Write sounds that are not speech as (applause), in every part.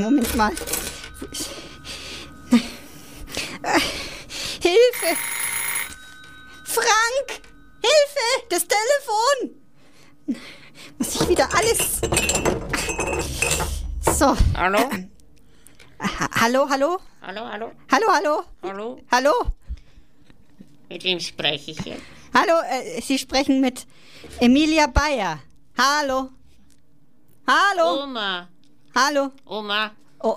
Moment mal. Hilfe! Frank! Hilfe! Das Telefon! Muss ich wieder alles. So. Hallo? Ha hallo, hallo? Hallo, hallo, Hallo, hallo? hallo? Hallo? Mit wem spreche ich jetzt? Hallo, äh, Sie sprechen mit Emilia Bayer. Hallo? Hallo? Oma, Hallo? Oma, Oh,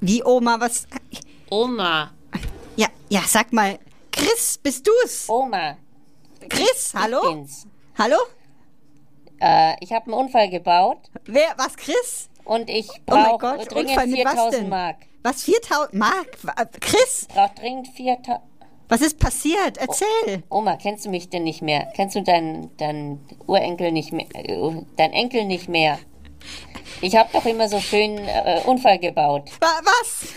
wie Oma, was? Oma, Ja, ja, sag mal, Chris, bist du's? Oma. Chris, hallo? Bin's. Hallo? Äh, ich habe einen Unfall gebaut Wer, was, Chris? und ich Oh brauche Gott, dringend Unfall mit was 4000 denn? Mark. Was, 4000 Mark? Wa- Chris, Brauche dringend 4000. was ist passiert? Erzähl. Oma, kennst du mich denn nicht mehr? Kennst du deinen dein Urenkel nicht mehr? Äh, dein Enkel nicht mehr? Ich habe doch immer so schön äh, Unfall gebaut. Wa was?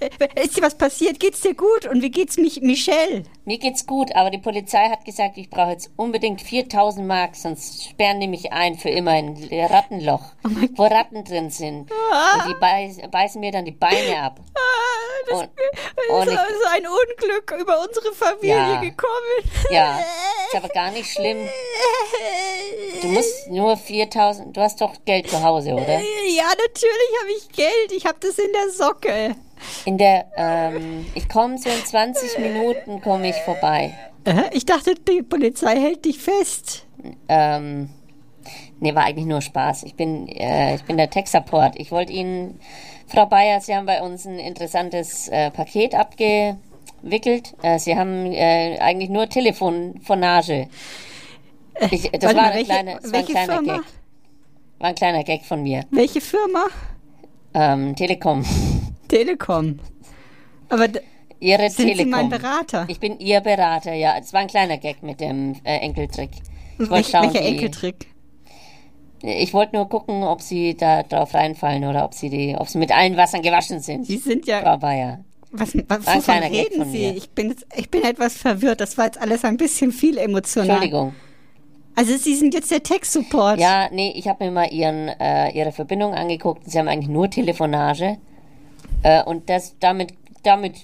Äh, Ist dir was passiert? Geht's dir gut? Und wie geht's mich, Michelle? Mir geht's gut, aber die Polizei hat gesagt, ich brauche jetzt unbedingt 4000 Mark, sonst sperren die mich ein für immer in ein Rattenloch, Oh wo Ratten drin sind. Und die beiß, beißen mir dann die Beine ab. Ah, das, Und- ist und ich- also ein Unglück über unsere Familie Ja. gekommen. Ja, ist aber gar nicht schlimm. Du musst nur 4000, du hast doch Geld zu Hause, oder? Ja, natürlich habe ich Geld. Ich habe das in der Socke. In der, ähm, ich komme so in 20 Minuten komme ich vorbei. Äh, Ich dachte, die Polizei hält dich fest. Ähm, nee, war eigentlich nur Spaß. Ich bin, äh, ich bin der Tech-Support. Ich wollte Ihnen, Frau Bayer, Sie haben bei uns ein interessantes äh, Paket abgewickelt. Äh, Sie haben äh, eigentlich nur Telefonfonage. Ich, das war, mal, ein welche- kleiner, das war ein welche kleiner Firma? Gag. War ein kleiner Gag von mir. Welche Firma? Ähm, Telekom. Telekom. Aber Ihre sind Sie Telekom. mein Berater? Ich bin Ihr Berater, ja. Es war ein kleiner Gag mit dem äh, Enkeltrick. Ich wollte schauen, welcher Enkeltrick? Ich wollte nur gucken, ob Sie da drauf reinfallen oder ob Sie die, ob Sie mit allen Wassern gewaschen sind. Sie sind ja. Frau Bayer. Was, was, War wovon Gag reden Sie? Ich bin, jetzt, ich bin etwas verwirrt. Das war jetzt alles ein bisschen viel emotional. Entschuldigung. Also Sie sind jetzt der Tech-Support. Ja, nee, ich habe mir mal ihren, äh, Ihre Verbindung angeguckt. Sie haben eigentlich nur Telefonage. Äh, und das, damit, damit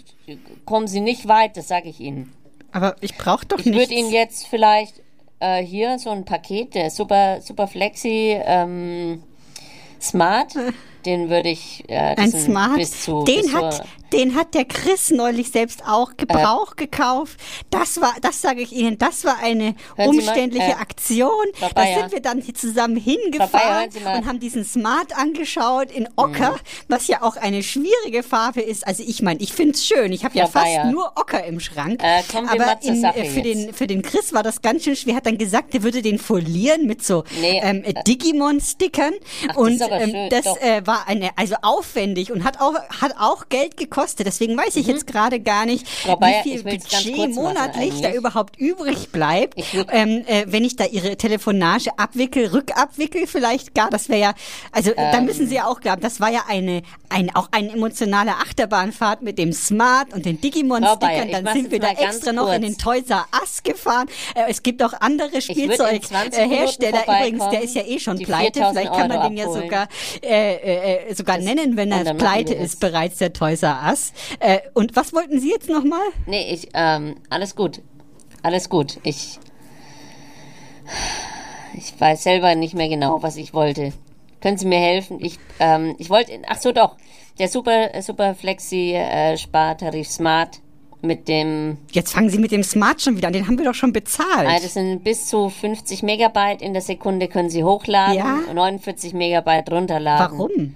kommen Sie nicht weit, das sage ich Ihnen. Aber ich brauche doch Ich nichts. würde Ihnen jetzt vielleicht äh, hier so ein Paket, der Super, Super Flexi ähm, Smart, (laughs) den würde ich äh, das Ein Smart. bis zu den, bis hat, den hat der Chris neulich selbst auch Gebrauch gekauft. Das war, das sage ich Ihnen, das war eine Sie mal, umständliche äh, Aktion. Frau Da sind wir dann hier zusammen hingefahren. Mhm. und haben diesen Smart angeschaut in Ocker, was ja auch eine schwierige Farbe ist. Also ich meine, ich finde es schön. Ich habe ja fast nur Ocker im Schrank. Äh, Aber in, äh, für, den, für den Chris war das ganz schön schwer. Er hat dann gesagt, er würde den folieren mit so Nee, ähm, äh, Digimon-Stickern. Das Und ist aber ähm, das doch. Äh, war eine, also aufwendig und hat auch, hat auch Geld gekostet. Deswegen weiß ich jetzt gerade gar nicht, Mhm. Bayer, wie viel Budget kurz monatlich da überhaupt übrig bleibt. Ähm, äh, wenn ich da ihre Telefonage abwickel, rückabwickel vielleicht gar, das wäre ja, also da Ähm. müssen Sie ja auch glauben, das war ja eine, ein, auch eine emotionale Achterbahnfahrt mit dem Smart und den Digimon-Stickern. Dann sind wir da extra noch in den kurz. Toys R Us gefahren. Äh, es gibt auch andere würd in 20 Spielzeughersteller. Minuten Übrigens, der ist ja eh schon pleite. 4000 Vielleicht kann man den ja sogar, äh, äh, äh, sogar nennen, wenn er pleite ist, bereits der Toys R Us. Äh, und was wollten Sie jetzt nochmal? Nee, ich, ähm, alles gut. Alles gut. Ich, ich weiß selber nicht mehr genau, was ich wollte. Können Sie mir helfen? Ich, ähm, ich wollte, ach so doch, der Super, Super Flexi äh, Spartarif Smart mit dem, Jetzt fangen Sie mit dem Smart schon wieder an. Den haben wir doch schon bezahlt. ah, das sind bis zu 50 Megabyte in der Sekunde können Sie hochladen, Ja? 49 Megabyte runterladen. Warum?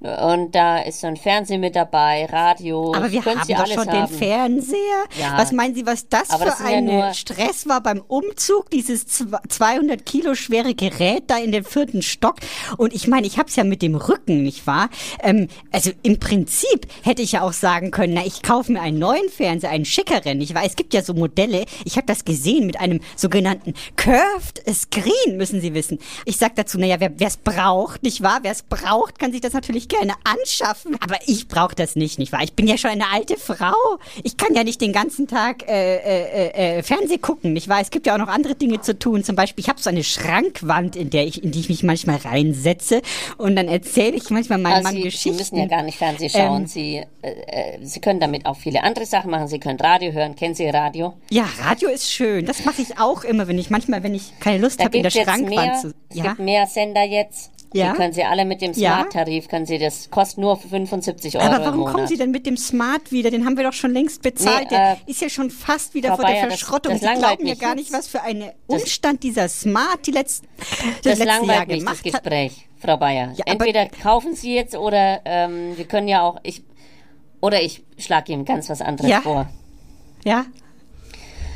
Und da ist so ein Fernsehen mit dabei, Radio. Aber wir haben doch schon haben. den Fernseher. Ja. Was meinen Sie, was das Aber für das ja ein nur- Stress war beim Umzug, dieses zw- 200 Kilo schwere Gerät da in den vierten Stock? Und ich meine, ich habe es ja mit dem Rücken, nicht wahr? Ähm, also im Prinzip hätte ich ja auch sagen können, na, ich kaufe mir einen neuen Fernseher, einen schickeren, nicht wahr? Es gibt ja so Modelle, ich habe das gesehen mit einem sogenannten Curved Screen, müssen Sie wissen. Ich sag dazu, naja, wer es braucht, nicht wahr? Wer es braucht, kann sich das natürlich natürlich gerne anschaffen, aber ich brauche das nicht, nicht wahr? Ich bin ja schon eine alte Frau. Ich kann ja nicht den ganzen Tag äh, äh, äh, Fernseh gucken, nicht wahr? Es gibt ja auch noch andere Dinge zu tun. Zum Beispiel, ich habe so eine Schrankwand, in der ich, in die ich mich manchmal reinsetze und dann erzähle ich manchmal meinem Also Mann Sie, Geschichten. Sie müssen ja gar nicht Fernsehen schauen. Ähm, Sie, äh, äh, Sie können damit auch viele andere Sachen machen. Sie können Radio hören. Kennen Sie Radio? Ja, Radio ist schön. Das mache ich auch immer, wenn ich manchmal, wenn ich keine Lust habe, in der es Schrankwand mehr. zu. Es Ja, gibt mehr Sender jetzt. Ja. Die können Sie alle mit dem. Smart-Tarif, können Sie das, kostet nur 75 Euro aber warum kommen Sie denn mit dem Smart wieder? Den haben wir doch schon längst bezahlt. Nee, der äh, ist ja schon fast wieder Frau vor der Bayer, das- Verschrottung. das Sie glauben ja gar nicht, was für einen Umstand dieser Smart die letzten, das, das letzte Jahr mich, das gemacht hat. Gespräch, Frau Bayer. Ja, Entweder kaufen Sie jetzt oder ähm, wir können ja auch, ich, oder ich schlage Ihnen ganz was anderes Ja. vor. Ja.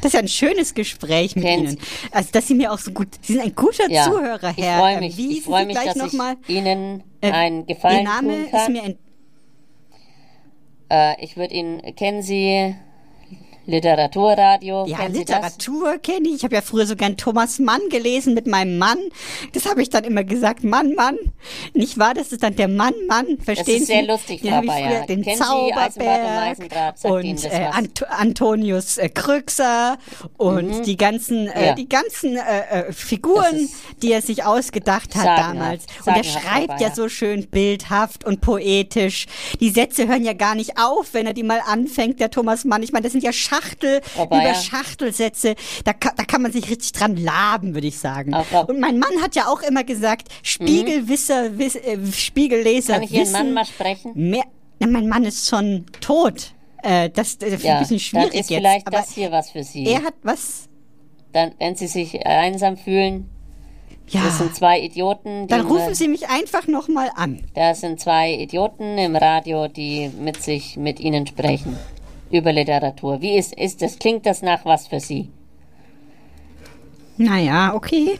Das ist ja ein schönes Gespräch mit Ihnen. Also, dass Sie mir auch so gut, Sie sind ein guter Ja. Zuhörer, ich Herr. freue ähm, mich, Wie ich freue mich, gleich dass ich Ihnen Äh, einen Gefallen Ihr Name tun ist kann. mir ent Äh, ich würde Ihnen, kennen Sie Literaturradio? Ja, Literatur kenne ich. Ich habe ja früher sogar einen Thomas Mann gelesen mit meinem Mann. Das habe ich dann immer gesagt, Mann, Mann. Nicht wahr? Das ist dann der Mann, Mann. Verstehen ist sehr Sie? lustig, Den Frau habe ich Bayer. früher, den Kennen Zauberberg und das äh? Ant Antonius äh, Krüxer und die ganzen, äh, Mhm. Ja. die ganzen äh, äh, Figuren, Das ist die er sich ausgedacht hat sagenhaft. damals. Und er schreibt ja so schön bildhaft und poetisch. Die Sätze hören ja gar nicht auf, wenn er die mal anfängt, der Thomas Mann. Ich meine, das sind ja Schachtel Bayer. über Schachtelsätze. Da kann, da kann man sich richtig dran laben, würde ich sagen. Mhm. Und mein Mann hat ja auch immer gesagt, Spiegelwisser, wiss, äh, Spiegelleser Kann ich Ihren wissen Mann mal sprechen? mehr. Na, mein Mann ist schon tot. Äh, das das ist Ja, ein bisschen dann schwierig ist jetzt. vielleicht aber das hier was für Sie. er hat was. Dann, wenn Sie sich einsam fühlen, Ja. das sind zwei Idioten. Dann rufen Sie mich einfach nochmal an. Das sind zwei Idioten im Radio, die mit sich, mit Ihnen sprechen. Über Literatur. Wie ist, ist das, klingt das nach was für Sie? Naja, okay.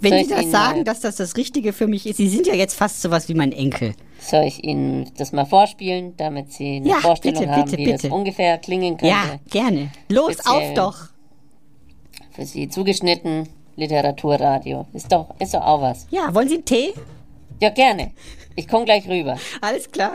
Wenn Soll Sie das sagen, mal- dass das das Richtige für mich ist. Sie sind ja jetzt fast sowas wie mein Enkel. Soll ich Ihnen das mal vorspielen, damit Sie eine Ja, Vorstellung bitte, haben, bitte, wie bitte. das ungefähr klingen könnte? Ja, gerne. Los, Speziell. auf doch. Für Sie zugeschnitten Literaturradio. Ist doch, ist doch auch was. Ja, wollen Sie einen Tee? Ja, gerne. Ich komme gleich rüber. Alles klar.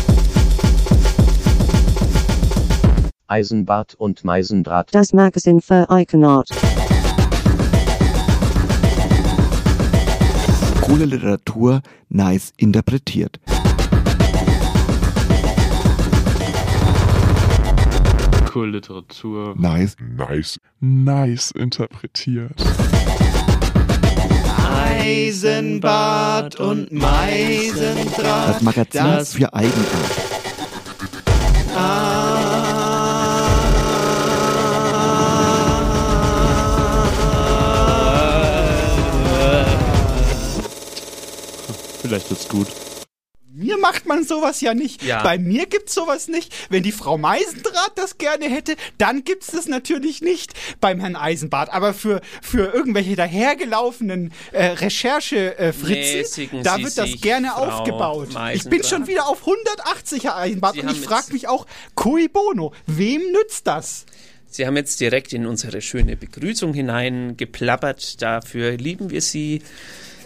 Eisenbart und Meisendraht. Das Magazin für Eigenart. Coole Literatur, nice interpretiert. Cool Literatur. Nice, nice, nice interpretiert. Eisenbad und Meisendraht. Das Magazin Das für Eigenart. Vielleicht wird's gut. Mir macht man sowas ja nicht. Ja. Bei mir gibt's sowas nicht. Wenn die Frau Meisendraht das gerne hätte, dann gibt's das natürlich nicht beim Herrn Eisenbart. Aber für, für irgendwelche dahergelaufenen äh, Recherche-Fritzen, Mäßigen da wird das gerne Frau aufgebaut. Ich bin schon wieder auf 180, Herr Eisenbart, Sie und ich frage mich auch, cui bono, wem nützt das? Sie haben jetzt direkt in unsere schöne Begrüßung hineingeplappert. Dafür lieben wir Sie.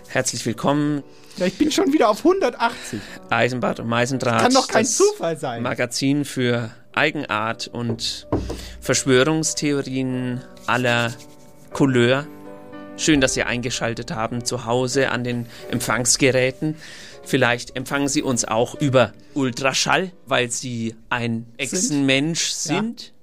Herzlich willkommen. Ja, ich bin schon wieder auf 180. Eisenbad und Meisendraht. Kann doch kein Zufall sein. Magazin für Eigenart und Verschwörungstheorien aller Couleur. Schön, dass Sie eingeschaltet haben zu Hause an den Empfangsgeräten. Vielleicht empfangen Sie uns auch über Ultraschall, weil Sie ein Echsenmensch Ja. sind. Äh,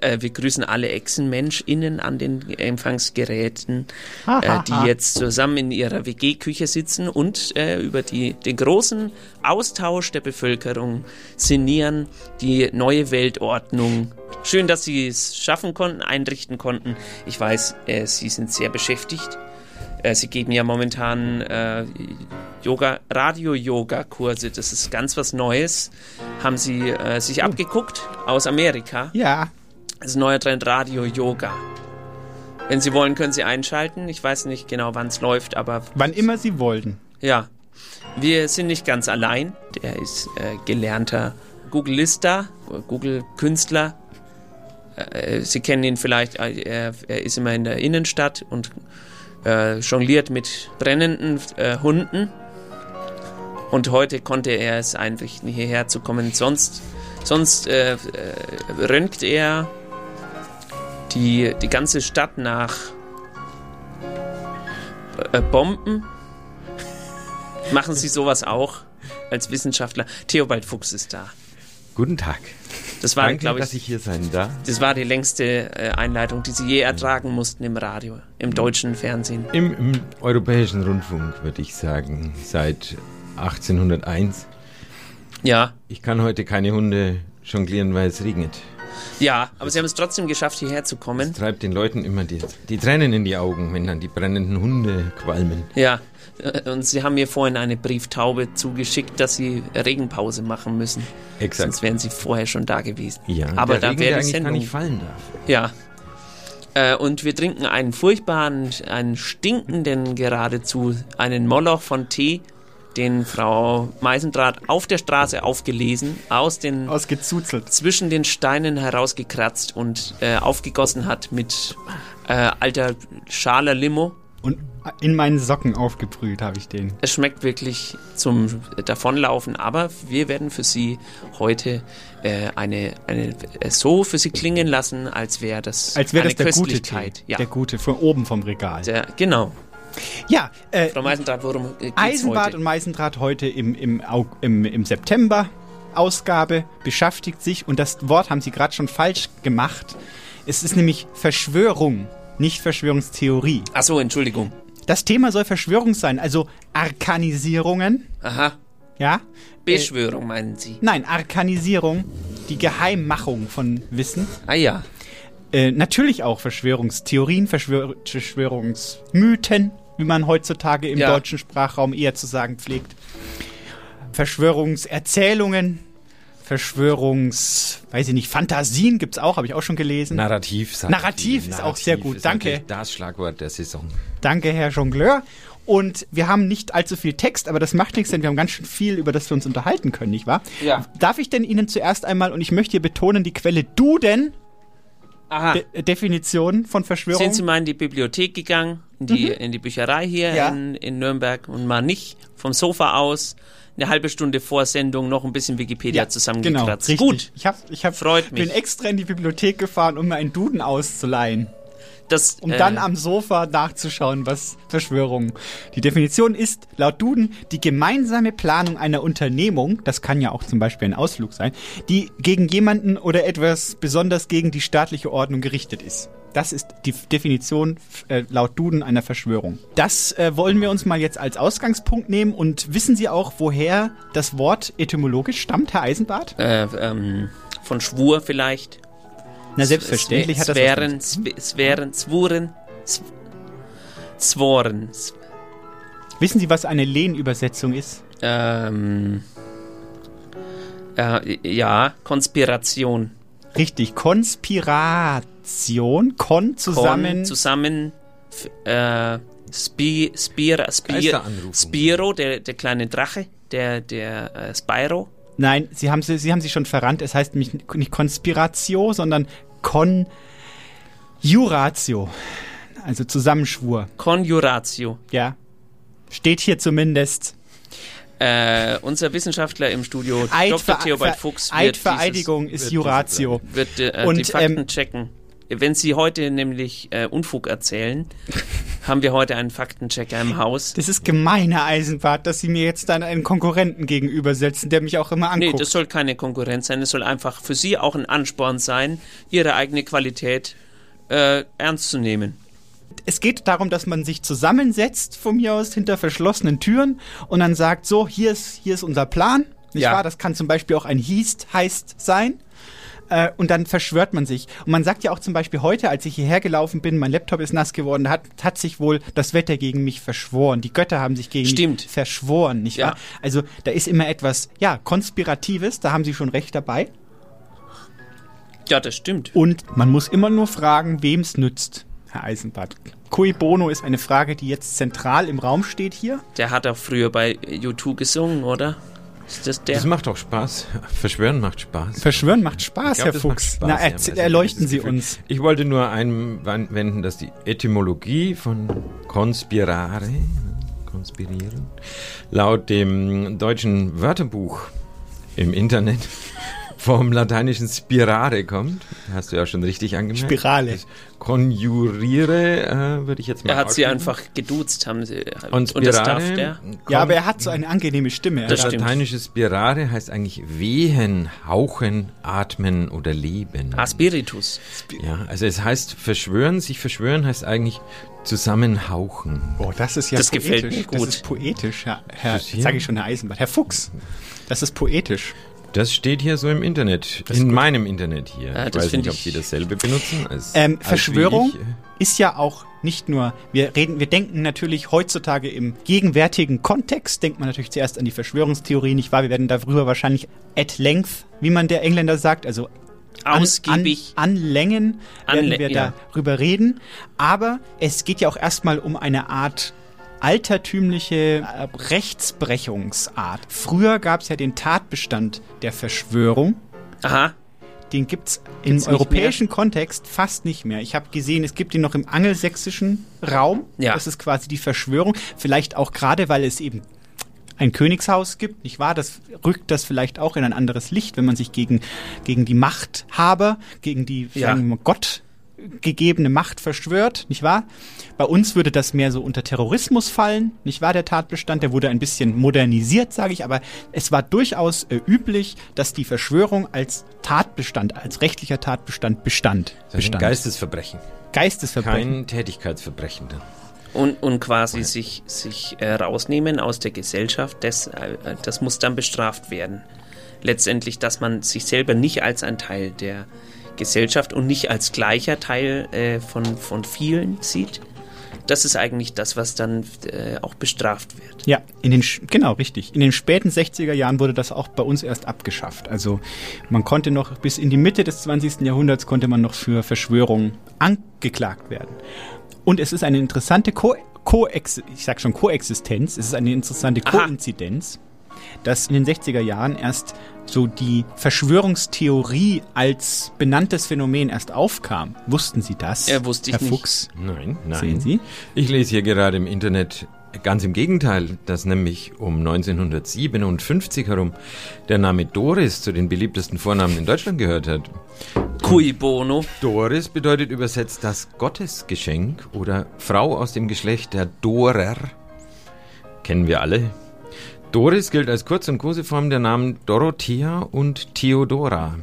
wir grüßen alle Echsenmensch*innen an den Empfangsgeräten, äh, die jetzt zusammen in ihrer WG-Küche sitzen und äh, über die, den großen Austausch der Bevölkerung sinnieren, die neue Weltordnung. Schön, dass Sie es schaffen konnten, einrichten konnten. Ich weiß, äh, Sie sind sehr beschäftigt. Äh, sie geben ja momentan äh, Yoga, Radio-Yoga-Kurse. Das ist ganz was Neues. Haben sie äh, sich abgeguckt aus Amerika. Ja. Das ist ein neuer Trend Radio-Yoga. Wenn Sie wollen, können Sie einschalten. Ich weiß nicht genau, wann es läuft, aber. Wann immer Sie wollten. Ja. Wir sind nicht ganz allein. Der ist äh, gelernter Googlista, Google-Künstler. Äh, Sie kennen ihn vielleicht, äh, er, ist immer in der Innenstadt und äh, jongliert mit brennenden äh, Hunden. Und heute konnte er es nicht hierher zu kommen. Sonst, sonst äh, röntgt er die, die ganze Stadt nach Bomben. Machen Sie sowas auch als Wissenschaftler? Theobald Fuchs ist da. Guten Tag. Das war, glaube ich, dass ich hier sein darf. Das war die längste äh, Einleitung, die Sie je ertragen mussten im Radio, im deutschen Fernsehen. Im, im europäischen Rundfunk, würde ich sagen, seit 1801. Ja. Ich kann heute keine Hunde jonglieren, weil es regnet. Ja, aber Sie haben es trotzdem geschafft, hierher zu kommen. Das treibt den Leuten immer die, die Tränen in die Augen, wenn dann die brennenden Hunde qualmen. Ja, äh, und Sie haben mir vorhin eine Brieftaube zugeschickt, dass Sie Regenpause machen müssen. Exakt. Sonst wären Sie vorher schon da gewesen. Ja, aber da Regen, wäre die Sendung. gar nicht fallen darf. Ja. Äh, und wir trinken einen furchtbaren, einen stinkenden geradezu, einen Moloch von Tee, den Frau Meisendraht auf der Straße aufgelesen, aus den Ausgezuzelt. zwischen den Steinen herausgekratzt und äh, aufgegossen hat mit äh, alter Schaler Limo. Und in meinen Socken aufgebrüht habe ich den. Es schmeckt wirklich zum Davonlaufen, aber wir werden für Sie heute äh, eine, eine äh, so für Sie klingen lassen, als wäre das Als wäre eine das der gute. Tee. Ja. Der gute, von oben vom Regal. Der, genau. Ja, äh, Frau Meisendraht, worum äh, geht's Eisenbad heute? und Meisendraht heute im, im, im, im September Ausgabe beschäftigt sich, und das Wort haben Sie gerade schon falsch gemacht. Es ist nämlich Verschwörung, nicht Verschwörungstheorie. Ach so, Entschuldigung. Das Thema soll Verschwörung sein, also Arkanisierungen. Aha. Ja? Beschwörung meinen Sie? Nein, Arkanisierung, die Geheimmachung von Wissen. Ah ja. Äh, natürlich auch Verschwörungstheorien, Verschwör Verschwörungsmythen, wie man heutzutage im Ja. deutschen Sprachraum eher zu sagen pflegt. Verschwörungserzählungen, Verschwörungs, weiß ich nicht, Fantasien gibt's auch, habe ich auch schon gelesen. Narrativ. Narrativ ist auch sehr gut, ist danke. Das Schlagwort der Saison. Danke, Herr Jongleur. Und wir haben nicht allzu viel Text, aber das macht nichts, denn wir haben ganz schön viel, über das wir uns unterhalten können, nicht wahr? Ja. Darf ich denn Ihnen zuerst einmal, und ich möchte hier betonen, die Quelle Duden. De Definition von Verschwörung. Sind Sie mal in die Bibliothek gegangen, in die, Mhm. in die Bücherei hier Ja. in, in Nürnberg und mal nicht vom Sofa aus eine halbe Stunde vor Sendung noch ein bisschen Wikipedia Genau, zusammengekratzt? richtig. Gut, Ich, hab, ich hab, Freut mich. bin extra in die Bibliothek gefahren, um mir einen Duden auszuleihen. Das, Um äh, dann am Sofa nachzuschauen, was Verschwörung. Die Definition ist laut Duden die gemeinsame Planung einer Unternehmung, das kann ja auch zum Beispiel ein Ausflug sein, die gegen jemanden oder etwas besonders gegen die staatliche Ordnung gerichtet ist. Das ist die Definition äh, laut Duden einer Verschwörung. Das äh, wollen wir uns mal jetzt als Ausgangspunkt nehmen und wissen Sie auch, woher das Wort etymologisch stammt, Herr Eisenbart? äh, ähm, von Schwur vielleicht. Na, selbstverständlich hat das was Sphären, damit zu tun. Sw- Sphären, Zwuren, Sw- Zworen. S- Wissen Sie, was eine Lehnübersetzung ist? Ähm, äh, ja, Konspiration. Richtig, Konspiration, Kon zusammen. Kon, zusammen, f- äh, Spi, Spira, Spir, Geisteranrufung. Spiro, der, der kleine Drache, der, der äh, Spyro. Nein, Sie haben sie, sie haben sie schon verrannt. Es heißt nämlich nicht Konspiratio, sondern Conjuratio. Also Zusammenschwur. Conjuratio. Ja. Steht hier zumindest. Äh, unser Wissenschaftler im Studio, Eid- Dr. Theobald Fuchs, wird, Eidvereidigung wird ist dieses- Juratio. dieses, wird äh, Und, die Fakten ähm, checken. Wenn Sie heute nämlich äh, Unfug erzählen, haben wir heute einen Faktenchecker im Haus. Das ist gemein, Herr Eisenbart, dass Sie mir jetzt dann einen Konkurrenten gegenübersetzen, der mich auch immer Nee, anguckt. das soll keine Konkurrenz sein. Es soll einfach für Sie auch ein Ansporn sein, Ihre eigene Qualität äh, ernst zu nehmen. es geht darum, dass man sich zusammensetzt, von mir aus, hinter verschlossenen Türen und dann sagt, so, hier ist, hier ist unser Plan. Nicht Ja. wahr? Das kann zum Beispiel auch ein Hiest heißt sein. Äh, und dann verschwört man sich. Und man sagt ja auch zum Beispiel heute, als ich hierher gelaufen bin, mein Laptop ist nass geworden, da hat, hat sich wohl das Wetter gegen mich verschworen. Die Götter haben sich gegen Stimmt. mich verschworen, nicht Ja. wahr? Also da ist immer etwas, ja, Konspiratives, da haben Sie schon recht dabei. Ja, das stimmt. Und man muss immer nur fragen, wem es nützt, Herr Eisenbart. Cui bono ist eine Frage, die jetzt zentral im Raum steht hier. Der hat auch früher bei U2 gesungen, oder? Ist das der? Das macht doch Spaß. (laughs) Verschwören macht Spaß. Verschwören macht Spaß, glaub, Herr Fuchs. Spaß, Na, ja, erzähl- also erleuchten Sie uns. Ich wollte nur einwenden, dass die Etymologie von conspirare, konspirieren, laut dem deutschen Wörterbuch im Internet (laughs) vom lateinischen spirare kommt. Hast du ja schon richtig angemerkt. Spirale. Das Konjuriere, äh, würde ich jetzt mal er hat sie einfach geduzt, haben sie. Und und das Spirare darf der. Ja, aber er hat so eine angenehme Stimme. Das Das stimmt. lateinische Spirare heißt eigentlich wehen, hauchen, atmen oder leben. Ah, Spiritus. Ja, also es heißt verschwören, sich verschwören heißt eigentlich zusammenhauchen. Oh, das ist ja Das poetisch. gefällt mir Das gut. ist poetisch, Herr, Herr Das sage ich schon, Herr Eisenbart. Herr Fuchs, das ist poetisch. Das steht hier so im Internet, Das in meinem Internet hier. Ah, ich das weiß nicht, ob Sie dasselbe benutzen. Als, Ähm, als Verschwörung äh, ist ja auch nicht nur, wir reden, wir denken natürlich heutzutage im gegenwärtigen Kontext, denkt man natürlich zuerst an die Verschwörungstheorie, nicht wahr? Wir werden darüber wahrscheinlich at length, wie man der Engländer sagt, also an- Ausgiebig. An, an Längen werden wir ja. darüber reden. Aber es geht ja auch erstmal um eine Art altertümliche äh, Rechtsbrechungsart. Früher gab es ja den Tatbestand der Verschwörung. Aha. Den gibt's im Gibt's nicht europäischen Kontext fast nicht mehr. Ich habe gesehen, es gibt ihn noch im angelsächsischen Raum. Ja. Das ist quasi die Verschwörung. Vielleicht auch gerade, weil es eben ein Königshaus gibt, nicht wahr? Das rückt das vielleicht auch in ein anderes Licht, wenn man sich gegen, gegen die Machthaber, gegen die Ja. Gott gegebene Macht verschwört, nicht wahr? Bei uns würde das mehr so unter Terrorismus fallen, nicht wahr, der Tatbestand? Der wurde ein bisschen modernisiert, sage ich, aber es war durchaus äh, üblich, dass die Verschwörung als Tatbestand, als rechtlicher Tatbestand bestand. Das ist ein bestand. Geistesverbrechen. Geistesverbrechen. Kein Tätigkeitsverbrechen. Und, und quasi sich, sich äh, rausnehmen aus der Gesellschaft, das, äh, das muss dann bestraft werden. Letztendlich, dass man sich selber nicht als ein Teil der Gesellschaft und nicht als gleicher Teil äh, von, von vielen sieht. Das ist eigentlich das, was dann äh, auch bestraft wird. Ja, in den, genau, richtig. In den späten 60er Jahren wurde das auch bei uns erst abgeschafft. Also man konnte noch bis in die Mitte des 20. Jahrhunderts konnte man noch für Verschwörungen angeklagt werden. Und es ist eine interessante Ko Koex ich sag schon Koexistenz, es ist eine interessante Aha. Koinzidenz, dass in den 60er Jahren erst so die Verschwörungstheorie als benanntes Phänomen erst aufkam. Wussten Sie das? Ja, wusste ich Herr nicht. Fuchs? Nein, nein. Sehen Sie? Ich lese hier gerade im Internet ganz im Gegenteil, dass nämlich um 1957 herum der Name Doris zu den beliebtesten Vornamen in Deutschland gehört hat. Cui bono. Doris bedeutet übersetzt das Gottesgeschenk oder Frau aus dem Geschlecht der Dorer. Kennen wir alle. Doris gilt als Kurz- und Koseform der Namen Dorothea und Theodora.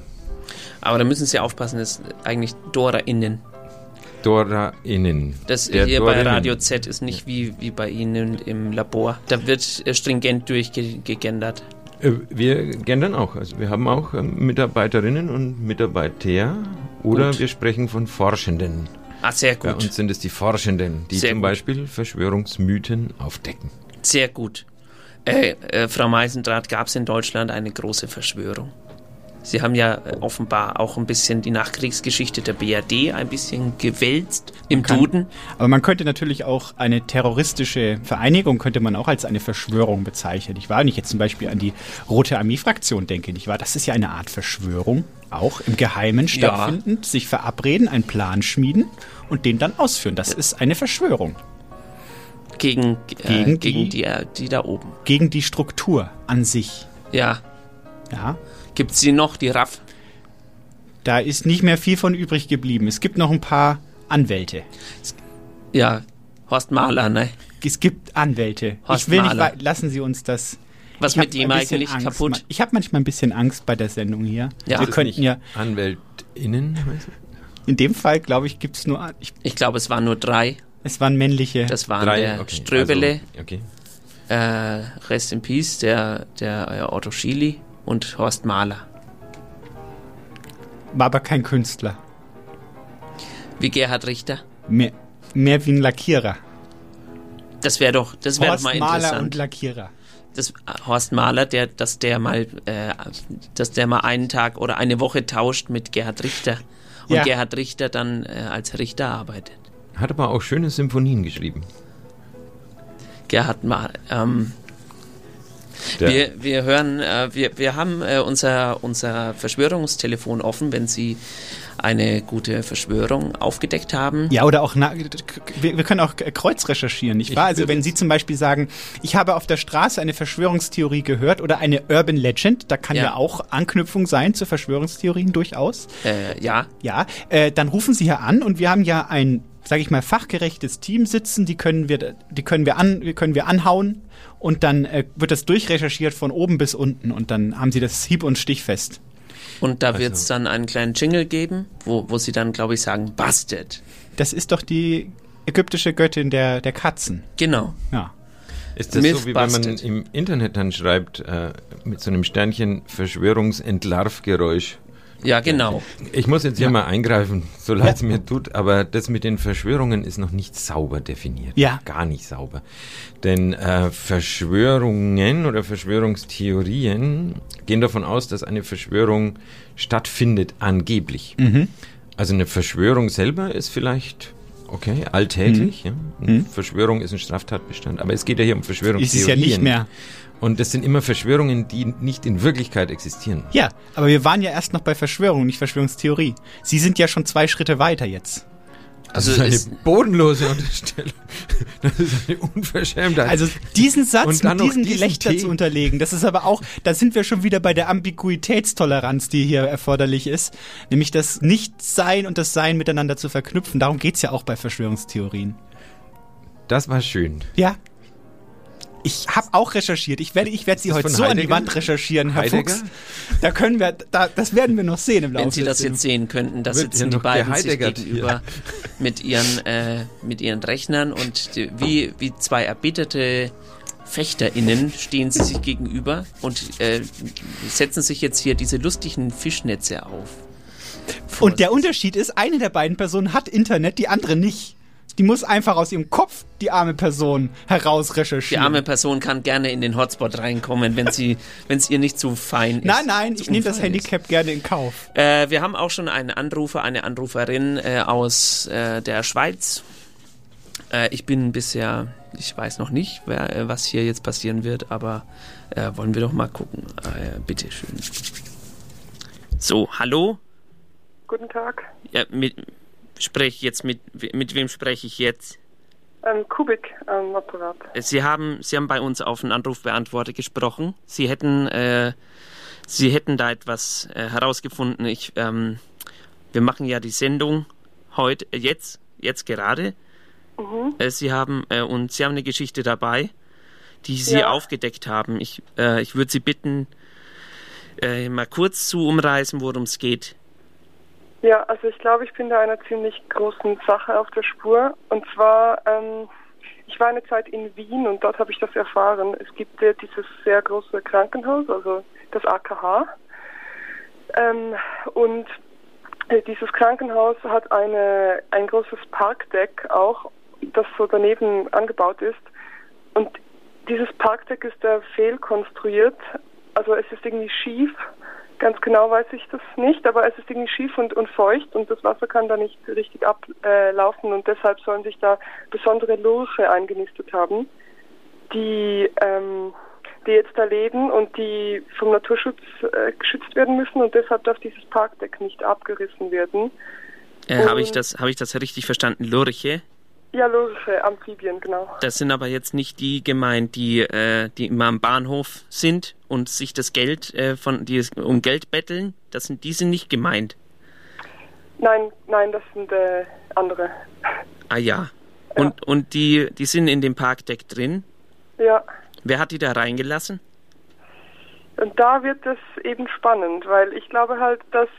Aber da müssen Sie aufpassen, das ist eigentlich DoraInnen. DoraInnen. Das Der hier bei Dorinnen. Radio Z ist nicht wie, wie bei Ihnen im Labor. Da wird äh, stringent durchgegendert. Äh, Wir gendern auch. Also wir haben auch ähm, Mitarbeiterinnen und Mitarbeiter oder Gut. wir sprechen von Forschenden. Ah, sehr Bei gut. uns sind es die Forschenden, die Sehr zum gut. Beispiel Verschwörungsmythen aufdecken. Sehr gut. Äh, äh, Frau Meisendrath, gab es in Deutschland eine große Verschwörung? Sie haben ja äh, offenbar auch ein bisschen die Nachkriegsgeschichte der BRD ein bisschen gewälzt im kann- Duden. Aber man könnte natürlich auch eine terroristische Vereinigung könnte man auch als eine Verschwörung bezeichnen. Ich war nicht jetzt zum Beispiel an die Rote Armee-Fraktion denke, nicht wahr? Das ist ja eine Art Verschwörung, auch im Geheimen stattfindend, sich verabreden, einen Plan schmieden und den dann ausführen. Das ist eine Verschwörung Gegen, äh, Gegen gegen, die- die, äh, die da oben. gegen die Struktur an sich. Ja. Ja, Gibt sie noch, die RAF? da ist nicht mehr viel von übrig geblieben. Es gibt noch ein paar Anwälte. Ja, Horst Mahler, ne? Es gibt Anwälte. Horst ich will nicht, Mahler. wei- lassen Sie uns das. Was mit bisschen eigentlich Angst. kaputt? Ich habe manchmal ein bisschen Angst bei der Sendung hier. Ja. Wir könnten ja, AnwältInnen, in dem Fall, glaube ich, gibt es nur, ich, Ich glaube, es waren nur drei. Es waren männliche. Das waren Drei, der okay, Ströbele, Also, okay. äh, Rest in Peace, der, der äh, Otto Schily und Horst Mahler. war aber kein Künstler. Wie Gerhard Richter? Mehr, mehr wie ein Lackierer. Das wäre doch, das wäre doch Horst mal interessant. und Lackierer. das Horst Mahler, der, dass der mal, äh, dass der mal einen Tag oder eine Woche tauscht mit Gerhard Richter und Ja. Gerhard Richter dann äh, als Richter arbeitet. Hat aber auch schöne Symphonien geschrieben. Gerhard Mahler. Ähm, wir, wir hören, äh, wir, wir haben äh, unser, unser Verschwörungstelefon offen, wenn Sie eine gute Verschwörung aufgedeckt haben. Ja, oder auch, na, wir, wir können auch Kreuz recherchieren, nicht wahr? Ich Also wenn Sie zum Beispiel sagen, ich habe auf der Straße eine Verschwörungstheorie gehört oder eine Urban Legend, da kann ja, Ja. auch Anknüpfung sein zu Verschwörungstheorien durchaus. Äh, ja, Ja, äh, dann rufen Sie hier an und wir haben ja ein, sage ich mal, fachgerechtes Team sitzen, die können wir, die können wir an, können wir anhauen und dann äh, wird das durchrecherchiert von oben bis unten und dann haben Sie das hieb- und stichfest. und da wird es dann einen kleinen Jingle geben, wo, wo Sie dann, glaube ich, sagen, busted. Das ist doch die ägyptische Göttin der, der Katzen. Genau. Ja. Ist das so, wie wenn man im Internet dann schreibt, äh, mit so einem Sternchen Verschwörungsentlarvgeräusch? Ja, genau. Ich muss jetzt hier mal eingreifen, so leid es mir tut, aber das mit den Verschwörungen ist noch nicht sauber definiert. Ja. Gar nicht sauber. Denn äh, Verschwörungen oder Verschwörungstheorien gehen davon aus, dass eine Verschwörung stattfindet, angeblich. Mhm. Also eine Verschwörung selber ist vielleicht okay, alltäglich. Ja? Eine Mhm. Verschwörung ist ein Straftatbestand. Aber es geht ja hier um Ist Verschwörungstheorien. es ja nicht mehr. Und das sind immer Verschwörungen, die nicht in Wirklichkeit existieren. Ja, aber wir waren ja erst noch bei Verschwörung, nicht Verschwörungstheorie. Sie sind ja schon zwei Schritte weiter jetzt. Also das ist eine ist- bodenlose (laughs) Unterstellung. Das ist eine Unverschämtheit. Also diesen Satz mit diesem diesen Gelächter Tee. zu unterlegen, das ist aber auch, da sind wir schon wieder bei der Ambiguitätstoleranz, die hier erforderlich ist. Nämlich das Nichtsein und das Sein miteinander zu verknüpfen. Darum geht's ja auch bei Verschwörungstheorien. das war schön. Ja. Ich habe auch recherchiert. Ich werde, ich werde sie heute so an die Heidegger? Wand recherchieren, Herr Heidegger? Fuchs. Da können wir, da, das werden wir noch sehen im Laufe Wenn Sie das jetzt sehen könnten, da sitzen die beiden sich gegenüber mit ihren, äh, mit ihren Rechnern und die, wie, wie zwei erbitterte FechterInnen stehen sie sich gegenüber und äh, setzen sich jetzt hier diese lustigen Fischnetze auf. Und der Unterschied ist, eine der beiden Personen hat Internet, die andere nicht. Die muss einfach aus ihrem Kopf die arme Person heraus Die recherchieren. arme Person kann gerne in den Hotspot reinkommen, wenn sie, (laughs) wenn es ihr nicht zu fein ist. Nein, nein, ich nehme das unfein ist. Handicap gerne in Kauf. Äh, wir haben auch schon einen Anrufer, eine Anruferin äh, aus äh, der Schweiz. Äh, ich bin bisher, ich weiß noch nicht, wer, äh, was hier jetzt passieren wird, aber äh, wollen wir doch mal gucken. Äh, bitte schön. So, hallo? Guten Tag. Ja, mit, sprech jetzt mit, mit wem spreche ich jetzt? Ähm, Kubik am Apparat. Sie haben, Sie haben bei uns auf einen Anrufbeantworter gesprochen. Sie hätten, äh, Sie hätten da etwas äh, herausgefunden. Ich, ähm, wir machen ja die Sendung heute, äh, jetzt, jetzt gerade. Mhm. Äh, Sie haben äh, und Sie haben eine Geschichte dabei, die Sie Ja. aufgedeckt haben. Ich, äh, ich würde Sie bitten, mal kurz zu umreißen, worum es geht. Ja, also ich glaube, ich bin da einer ziemlich großen Sache auf der Spur. Und zwar, ähm, ich war eine Zeit in Wien und dort habe ich das erfahren. Es gibt ja dieses sehr große Krankenhaus, also das AKH. Ähm, und äh, dieses Krankenhaus hat eine, ein großes Parkdeck auch, das so daneben angebaut ist. Und dieses Parkdeck ist da fehlkonstruiert. Also es ist irgendwie schief. Ganz genau weiß ich das nicht, aber es ist irgendwie schief und, und feucht und das Wasser kann da nicht richtig ablaufen und deshalb sollen sich da besondere Lurche eingenistet haben, die, ähm, die jetzt da leben und die vom Naturschutz äh, geschützt werden müssen und deshalb darf dieses Parkdeck nicht abgerissen werden. Äh, Habe ich das, habe ich das richtig verstanden? Lurche? Ja, Lurche, Amphibien, genau. Das sind aber jetzt nicht die gemeint, die, äh, die immer am Bahnhof sind und sich das Geld äh, von die um Geld betteln. Das sind die sind nicht gemeint. Nein, nein, das sind äh, andere. Ah ja. Und und die die sind in dem Parkdeck drin. Ja. Wer hat die da reingelassen? Und da wird es eben spannend, weil ich glaube halt, dass,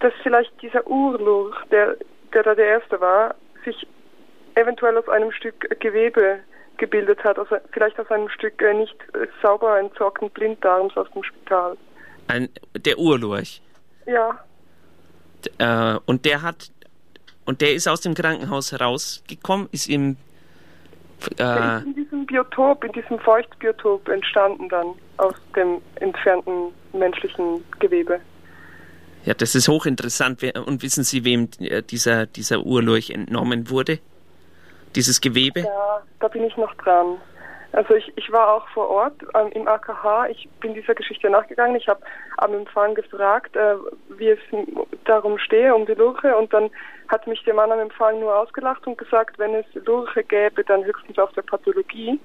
dass vielleicht dieser Urlurch, der, der da der Erste war, sich eventuell aus einem Stück Gewebe gebildet hat, also vielleicht aus einem Stück äh, nicht äh, sauber entsorgten Blinddarms aus dem Spital. Ein, der Urlurch. Ja, Äh, und der hat und der ist aus dem Krankenhaus rausgekommen, ist im Der ist in diesem Biotop, in diesem Feuchtbiotop entstanden dann aus dem entfernten menschlichen Gewebe. Ja, das ist hochinteressant. Und wissen Sie, wem äh, dieser, dieser Urlurch entnommen wurde? Dieses Gewebe? Ja, da bin ich noch dran. Also ich, ich war auch vor Ort ähm, im AKH. Ich bin dieser Geschichte nachgegangen. Ich habe am Empfang gefragt, äh, wie es darum stehe, um die Lurche. Und dann hat mich der Mann am Empfang nur ausgelacht und gesagt, wenn es Lurche gäbe, dann höchstens auf der Pathologie.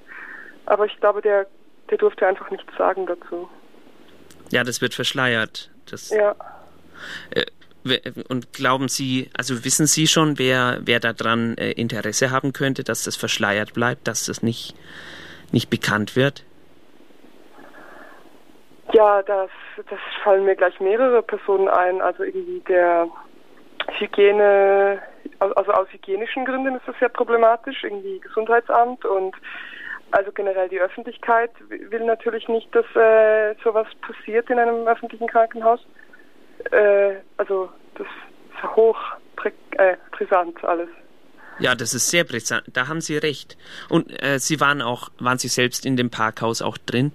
Aber ich glaube, der, der durfte einfach nichts sagen dazu. Ja, das wird verschleiert. Das, Ja. äh, und glauben Sie, also wissen Sie schon, wer, wer daran äh, Interesse haben könnte, dass das verschleiert bleibt, dass das nicht, nicht bekannt wird? Ja, das, das fallen mir gleich mehrere Personen ein. Also irgendwie der Hygiene, also aus hygienischen Gründen ist das sehr problematisch, irgendwie Gesundheitsamt und also generell die Öffentlichkeit will natürlich nicht, dass äh, sowas passiert in einem öffentlichen Krankenhaus. Äh, also das ist hoch äh, brisant alles. Ja, das ist sehr brisant. Da haben Sie recht. Und äh, Sie waren auch, waren Sie selbst in dem Parkhaus auch drin?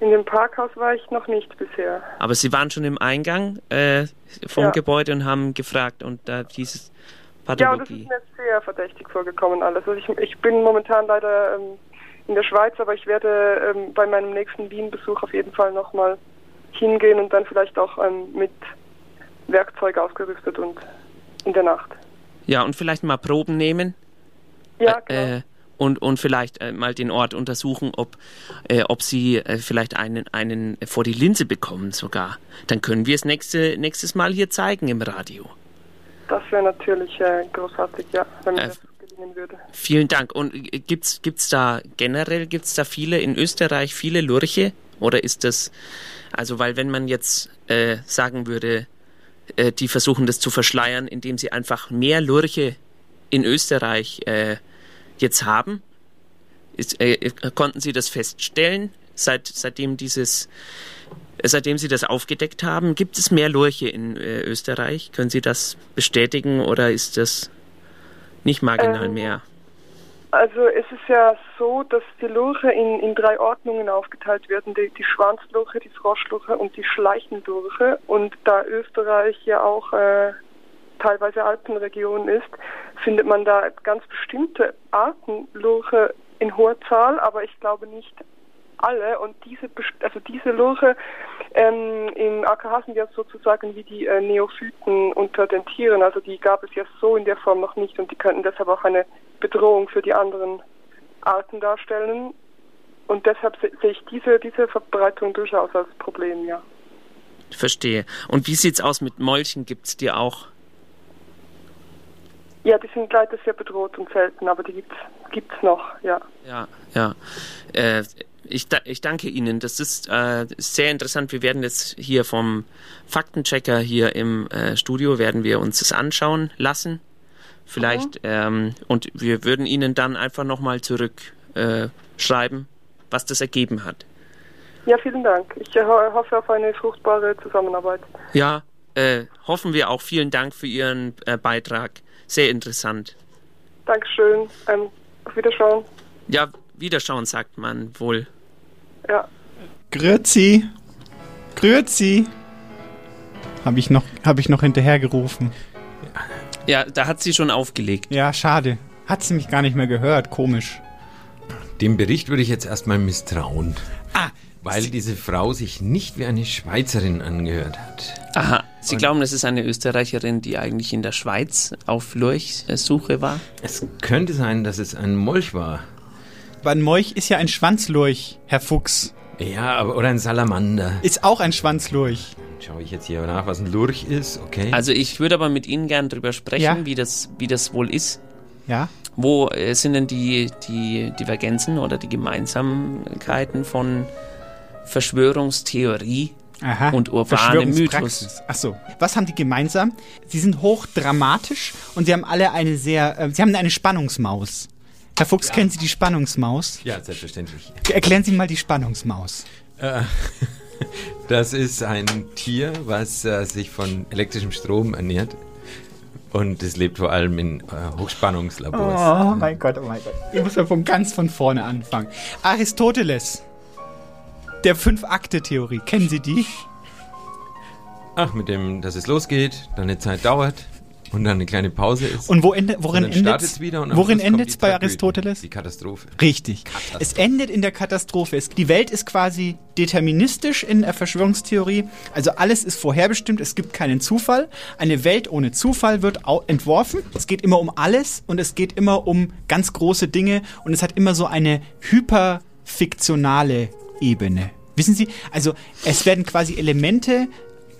In dem Parkhaus war ich noch nicht bisher. Aber Sie waren schon im Eingang äh, vom Ja. Gebäude und haben gefragt und da hieß es Ja, und das Pathologie. ist mir sehr verdächtig vorgekommen alles. Also ich, ich bin momentan leider ähm, in der Schweiz, aber ich werde ähm, bei meinem nächsten Wien-Besuch auf jeden Fall nochmal hingehen und dann vielleicht auch ähm, mit Werkzeug ausgerüstet und in der Nacht. Ja, und vielleicht mal Proben nehmen. Ja, äh, äh, und, und vielleicht äh, mal den Ort untersuchen, ob, äh, ob sie äh, vielleicht einen, einen vor die Linse bekommen sogar. Dann können wir es nächste, nächstes Mal hier zeigen im Radio. Das wäre natürlich äh, großartig, ja, wenn mir Äh, das gelingen würde. Vielen Dank. Und gibt's gibt's da generell gibt's da viele in Österreich viele Lurche oder ist das also weil wenn man jetzt äh, sagen würde, äh, die versuchen das zu verschleiern, indem sie einfach mehr Lurche in Österreich äh, jetzt haben, ist, äh, konnten Sie das feststellen seit seitdem dieses äh, Seitdem Sie das aufgedeckt haben, gibt es mehr Lurche in äh, Österreich? Können Sie das bestätigen oder ist das nicht marginal Ähm, mehr? Also es ist ja so, dass die Lurche in, in drei Ordnungen aufgeteilt werden. Die, die Schwanzlurche, die Froschlurche und die Schleichenlurche. Und da Österreich ja auch äh, teilweise Alpenregion ist, findet man da ganz bestimmte Arten Lurche in hoher Zahl, aber ich glaube nicht alle. Und diese, also diese Lurche ähm, im AKH sind ja sozusagen wie die äh, Neophyten unter den Tieren. Also die gab es ja so in der Form noch nicht und die könnten deshalb auch eine Bedrohung für die anderen Arten darstellen. Und deshalb se- sehe ich diese, diese Verbreitung durchaus als Problem, ja. Verstehe. Und wie sieht's aus mit Molchen? Gibt's die auch? Ja, die sind leider sehr bedroht und selten, aber die gibt's, gibt's noch, ja. Ja, ja. Äh, ich, da, ich danke Ihnen. Das ist äh, sehr interessant. Wir werden jetzt hier vom Faktenchecker hier im äh, Studio werden wir uns das anschauen lassen. Vielleicht ähm, und wir würden Ihnen dann einfach nochmal zurück äh, was das ergeben hat. Ja, vielen Dank. Ich äh, ho- hoffe auf eine fruchtbare Zusammenarbeit. Ja, äh, hoffen wir auch. Vielen Dank für Ihren äh, Beitrag. Sehr interessant. Dankeschön. Ähm, auf Wiederschauen. Ja, Wiederschauen sagt man wohl. Ja. Grüezi. Grüezi. Habe ich noch, habe ich noch hinterhergerufen. Ja, da hat sie schon aufgelegt. Ja, schade. Hat sie mich gar nicht mehr gehört. Komisch. Dem Bericht würde ich jetzt erstmal misstrauen. Ah, weil diese Frau sich nicht wie eine Schweizerin angehört hat. Aha, Sie glauben, das ist eine Österreicherin, die eigentlich in der Schweiz auf Lurchsuche war? Es könnte sein, dass es ein Molch war. Aber ein Molch ist ja ein Schwanzlurch, Herr Fuchs. Ja, aber oder ein Salamander. Ist auch ein Schwanzlurch. Schaue ich jetzt hier nach, was ein Lurch ist, okay? Also ich würde aber mit Ihnen gern drüber sprechen, Ja. wie, das, wie das wohl ist. Ja. Wo äh, sind denn die, die Divergenzen oder die Gemeinsamkeiten von Verschwörungstheorie Aha. und urbane Mythos? Verschwörungspraxis. Ach so. Was haben die gemeinsam? Sie sind hochdramatisch und sie haben alle eine sehr, äh, sie haben eine Spannungsmaus. Herr Fuchs, kennen Sie die Spannungsmaus? ja, selbstverständlich. Erklären Sie mal die Spannungsmaus. Äh, (laughs) Das ist ein Tier, was äh, sich von elektrischem Strom ernährt. Und es lebt vor allem in äh, Hochspannungslabors. Oh mein Gott, oh mein Gott. Ich muss ja von ganz von vorne anfangen. Aristoteles. Der Fünf-Akte-Theorie. Kennen Sie die? Ach, mit dem, dass es losgeht, dann eine Zeit dauert und dann eine kleine Pause ist. Und wo ende, worin endet's? es wieder und Worin endet's die bei Tragödie, Aristoteles? Die Katastrophe. Richtig. Es endet in der Katastrophe. Es, die Welt ist quasi deterministisch in der Verschwörungstheorie. Also alles ist vorherbestimmt. Es gibt keinen Zufall. Eine Welt ohne Zufall wird entworfen. Es geht immer um alles und es geht immer um ganz große Dinge und es hat immer so eine hyperfiktionale Ebene. Wissen Sie, also es werden quasi Elemente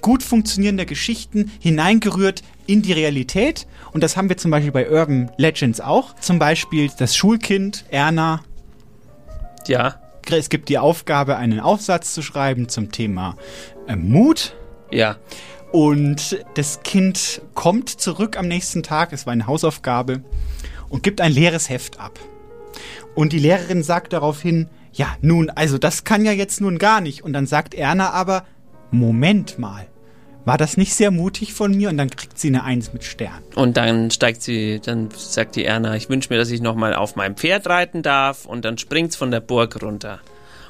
gut funktionierender Geschichten hineingerührt in die Realität. Und das haben wir zum Beispiel bei Urban Legends auch. Zum Beispiel das Schulkind Erna. Ja. Es gibt die Aufgabe, einen Aufsatz zu schreiben zum Thema äh, Mut. Ja. Und das Kind kommt zurück am nächsten Tag, es war eine Hausaufgabe, und gibt ein leeres Heft ab. Und die Lehrerin sagt daraufhin, ja, nun, also das kann ja jetzt nun gar nicht. Und dann sagt Erna aber, Moment mal, war das nicht sehr mutig von mir? Und dann kriegt sie eine Eins mit Stern. Und dann steigt sie, dann sagt die Erna, ich wünsche mir, dass ich nochmal auf meinem Pferd reiten darf. Und dann springt's von der Burg runter.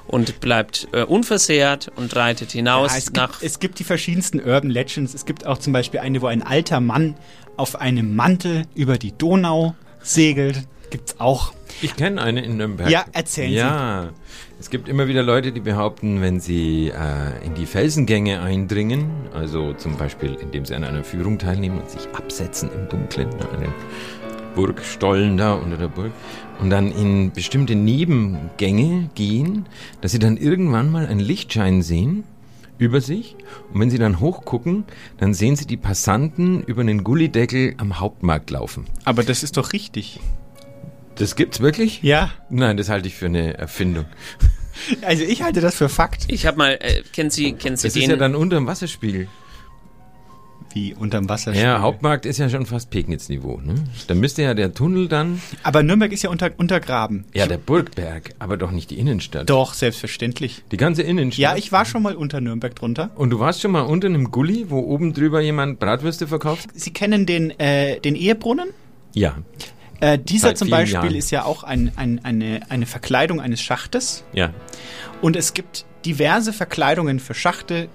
Und bleibt äh, unversehrt und reitet hinaus Ja, es, nach. gibt, es gibt die verschiedensten Urban Legends. Es gibt auch zum Beispiel eine, wo ein alter Mann auf einem Mantel über die Donau segelt. Gibt's auch. Ich kenne eine in Nürnberg. Ja, erzählen Sie. Ja, es gibt immer wieder Leute, die behaupten, wenn sie äh, in die Felsengänge eindringen, also zum Beispiel indem sie an einer Führung teilnehmen und sich absetzen im Dunkeln, an den Burgstollen da unter der Burg, und dann in bestimmte Nebengänge gehen, dass sie dann irgendwann mal einen Lichtschein sehen über sich und wenn sie dann hochgucken, dann sehen sie die Passanten über den Gullideckel am Hauptmarkt laufen. Aber das ist doch richtig. Das gibt's wirklich? Ja. Nein, das halte ich für eine Erfindung. (laughs) Also ich halte das für Fakt. Ich habe mal, äh, kennen Sie, kennen Sie Das den? ist ja dann unterm Wasserspiegel. Wie unterm Wasser. Ja, Hauptmarkt ist ja schon fast Pegnitz-Niveau. Ne? Da müsste ja der Tunnel dann. Aber Nürnberg ist ja unter, untergraben. Ja, der Burgberg, aber doch nicht die Innenstadt. Doch, selbstverständlich. Die ganze Innenstadt. Ja, ich war schon mal unter Nürnberg drunter. Und du warst schon mal unter einem Gully, wo oben drüber jemand Bratwürste verkauft? Sie kennen den, äh, den Ehebrunnen? Ja. Äh, dieser Seit zum Beispiel Jahren. ist ja auch ein, ein, eine, eine Verkleidung eines Schachtes. Ja. Und es gibt diverse Verkleidungen für Schachte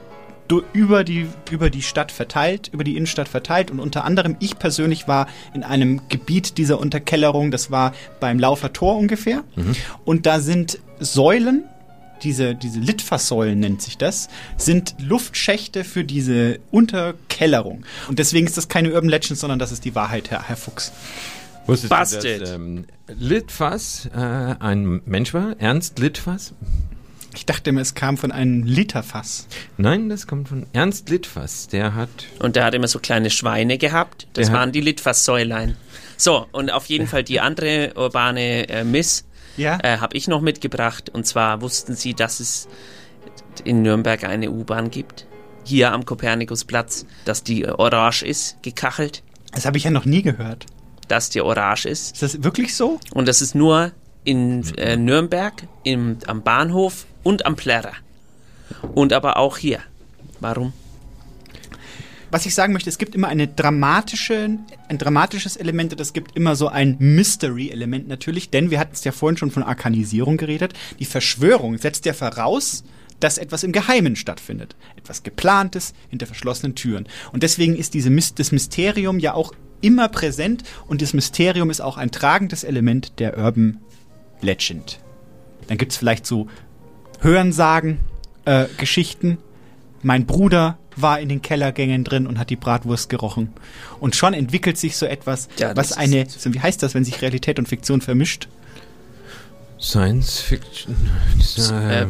über die, über die Stadt verteilt, über die Innenstadt verteilt. Und unter anderem, ich persönlich war in einem Gebiet dieser Unterkellerung, das war beim Laufer Tor ungefähr. Mhm. Und da sind Säulen, diese, diese Litfaßsäulen nennt sich das, sind Luftschächte für diese Unterkellerung. Und deswegen ist das keine Urban Legend, sondern das ist die Wahrheit, Herr, Herr Fuchs. Wusstest Busted. du, dass ähm, Litfaß äh, ein Mensch war? Ernst Litfaß? Ich dachte immer, es kam von einem Literfass. Nein, das kommt von Ernst Litfaß. Der hat Und der hat immer so kleine Schweine gehabt. Das hat- waren die Litfaßsäulein. So, und auf jeden Fall die andere urbane äh, Miss Ja. äh, habe ich noch mitgebracht. Und zwar wussten Sie, dass es in Nürnberg eine U-Bahn gibt? Hier am Kopernikusplatz, dass die äh, orange ist, gekachelt. Das habe ich ja noch nie gehört. Dass die orange ist. Ist das wirklich so? Und das ist nur in äh, Nürnberg, im, am Bahnhof und am Plärrer. Und aber auch hier. Warum? Was ich sagen möchte, es gibt immer eine dramatische, ein dramatisches Element und es gibt immer so ein Mystery-Element natürlich, denn wir hatten es ja vorhin schon von Arkanisierung geredet. Die Verschwörung setzt ja voraus, dass etwas im Geheimen stattfindet. Etwas Geplantes hinter verschlossenen Türen. Und deswegen ist diese, das Mysterium ja auch immer präsent und das Mysterium ist auch ein tragendes Element der Urban Legend. Dann gibt es vielleicht so Hörensagen, äh, Geschichten. Mein Bruder war in den Kellergängen drin und hat die Bratwurst gerochen. Und schon entwickelt sich so etwas, Ja, was eine, so, wie heißt das, wenn sich Realität und Fiktion vermischt? Science Fiction. Äh, Äh,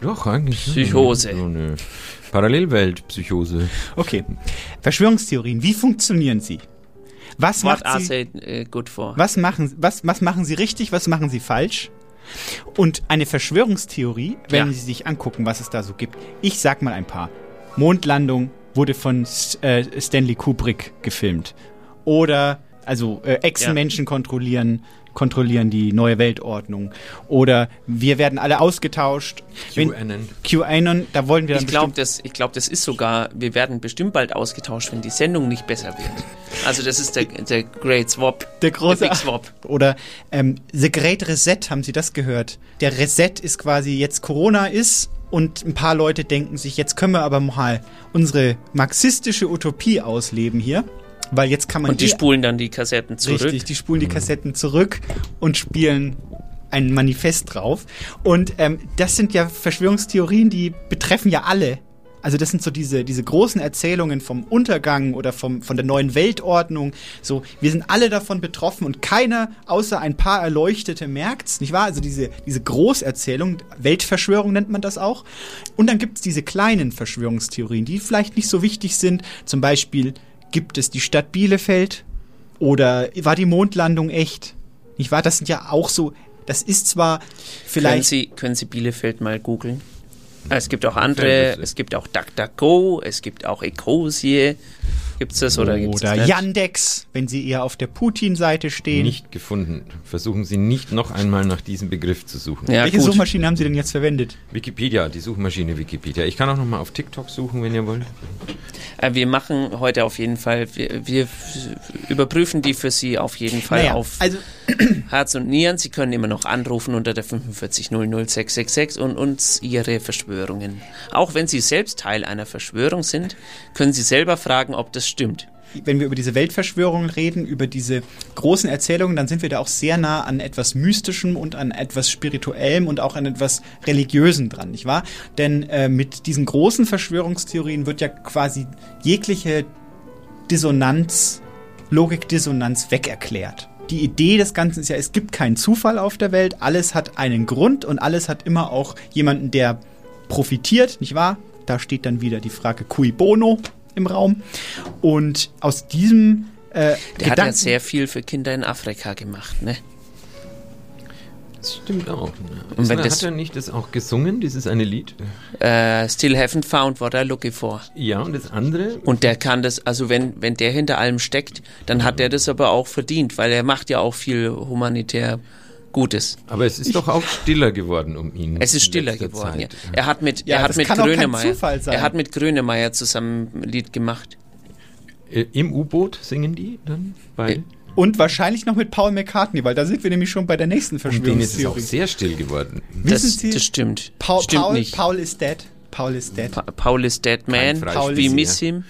doch, eigentlich. Psychose. So eine Parallelwelt-Psychose. Okay. Verschwörungstheorien, wie funktionieren sie? Was What macht sie, they äh, good for? was machen, was, was machen sie richtig, was machen sie falsch? Und eine Verschwörungstheorie, wenn Ja. Sie sich angucken, was es da so gibt. Ich sag mal ein paar. Mondlandung wurde von äh, Stanley Kubrick gefilmt. Oder Also äh, Echsenmenschen kontrollieren kontrollieren die neue Weltordnung. Oder wir werden alle ausgetauscht. Wenn- QAnon. QAnon, da wollen wir dann Ich glaube, das, ich glaub, das ist sogar, wir werden bestimmt bald ausgetauscht, wenn die Sendung nicht besser wird. Also das ist der, der Great Swap. Der große Big Swap. (laughs) Oder ähm, The Great Reset, haben Sie das gehört? Der Reset ist quasi jetzt Corona ist und ein paar Leute denken sich, jetzt können wir aber mal unsere marxistische Utopie ausleben hier. Weil jetzt kann man Und die eh- spulen dann die Kassetten zurück. Richtig, die spulen die Kassetten zurück und spielen ein Manifest drauf. Und ähm, das sind ja Verschwörungstheorien, die betreffen ja alle. Also das sind so diese, diese großen Erzählungen vom Untergang oder vom, von der neuen Weltordnung. So, wir sind alle davon betroffen und keiner außer ein paar Erleuchtete merkt's, nicht wahr? Also diese, diese Großerzählung, Weltverschwörung nennt man das auch. Und dann gibt's diese kleinen Verschwörungstheorien, die vielleicht nicht so wichtig sind. Zum Beispiel gibt es die Stadt Bielefeld oder war die Mondlandung echt? Nicht wahr? Das sind ja auch so, das ist zwar Können vielleicht Sie, können Sie Bielefeld mal googeln? Es gibt auch andere, es gibt auch DuckDuckGo, es gibt auch Ecosie. Gibt's das oder gibt's oder das nicht? Yandex, wenn sie eher auf der Putin-Seite stehen. Nicht gefunden. Versuchen Sie nicht noch einmal nach diesem Begriff zu suchen. Ja, Welche gut. Suchmaschine haben Sie denn jetzt verwendet? Wikipedia, die Suchmaschine Wikipedia. Ich kann auch noch mal auf TikTok suchen, wenn ihr wollt. Äh, Wir machen heute auf jeden Fall, wir, wir überprüfen die für Sie auf jeden Fall Naja, auf also (clears throat) Herz und Nieren. Sie können immer noch anrufen unter der 4500666 und uns Ihre Verschwörungen. Auch wenn Sie selbst Teil einer Verschwörung sind, können Sie selber fragen, ob das stimmt. wenn wir über diese Weltverschwörungen reden, über diese großen Erzählungen, dann sind wir da auch sehr nah an etwas Mystischem und an etwas Spirituellem und auch an etwas Religiösem dran, nicht wahr? Denn äh, mit diesen großen Verschwörungstheorien wird ja quasi jegliche Dissonanz, Logikdissonanz wegerklärt. Die Idee des Ganzen ist ja, es gibt keinen Zufall auf der Welt, alles hat einen Grund und alles hat immer auch jemanden, der profitiert, nicht wahr? Da steht dann wieder die Frage cui bono im Raum. Und aus diesem äh, Der hat ja Gedanken, sehr viel für Kinder in Afrika gemacht, ne? Das stimmt auch. Und Und wenn hat das- er nicht das auch gesungen, dieses eine Lied? Äh, still haven't found what I'm looking for. Ja, und das andere? Und der kann das, also wenn, wenn der hinter allem steckt, dann hat der das aber auch verdient, weil er macht ja auch viel humanitär Gutes. Aber es ist doch auch stiller geworden um ihn. Es ist stiller geworden, ja. Er hat mit, Ja, er hat mit Grönemeyer, er hat mit Grönemeyer zusammen ein Lied gemacht. Äh, Im U-Boot singen die dann? Bei? und wahrscheinlich noch mit Paul McCartney, weil da sind wir nämlich schon bei der nächsten Um den ist es auch Verschwörungstheorie. sehr still geworden. Wissen Das, Sie, das stimmt. Paul, stimmt Paul, nicht. Paul is dead. Paul is dead. Pa Paul is dead man. Freispiel We miss him.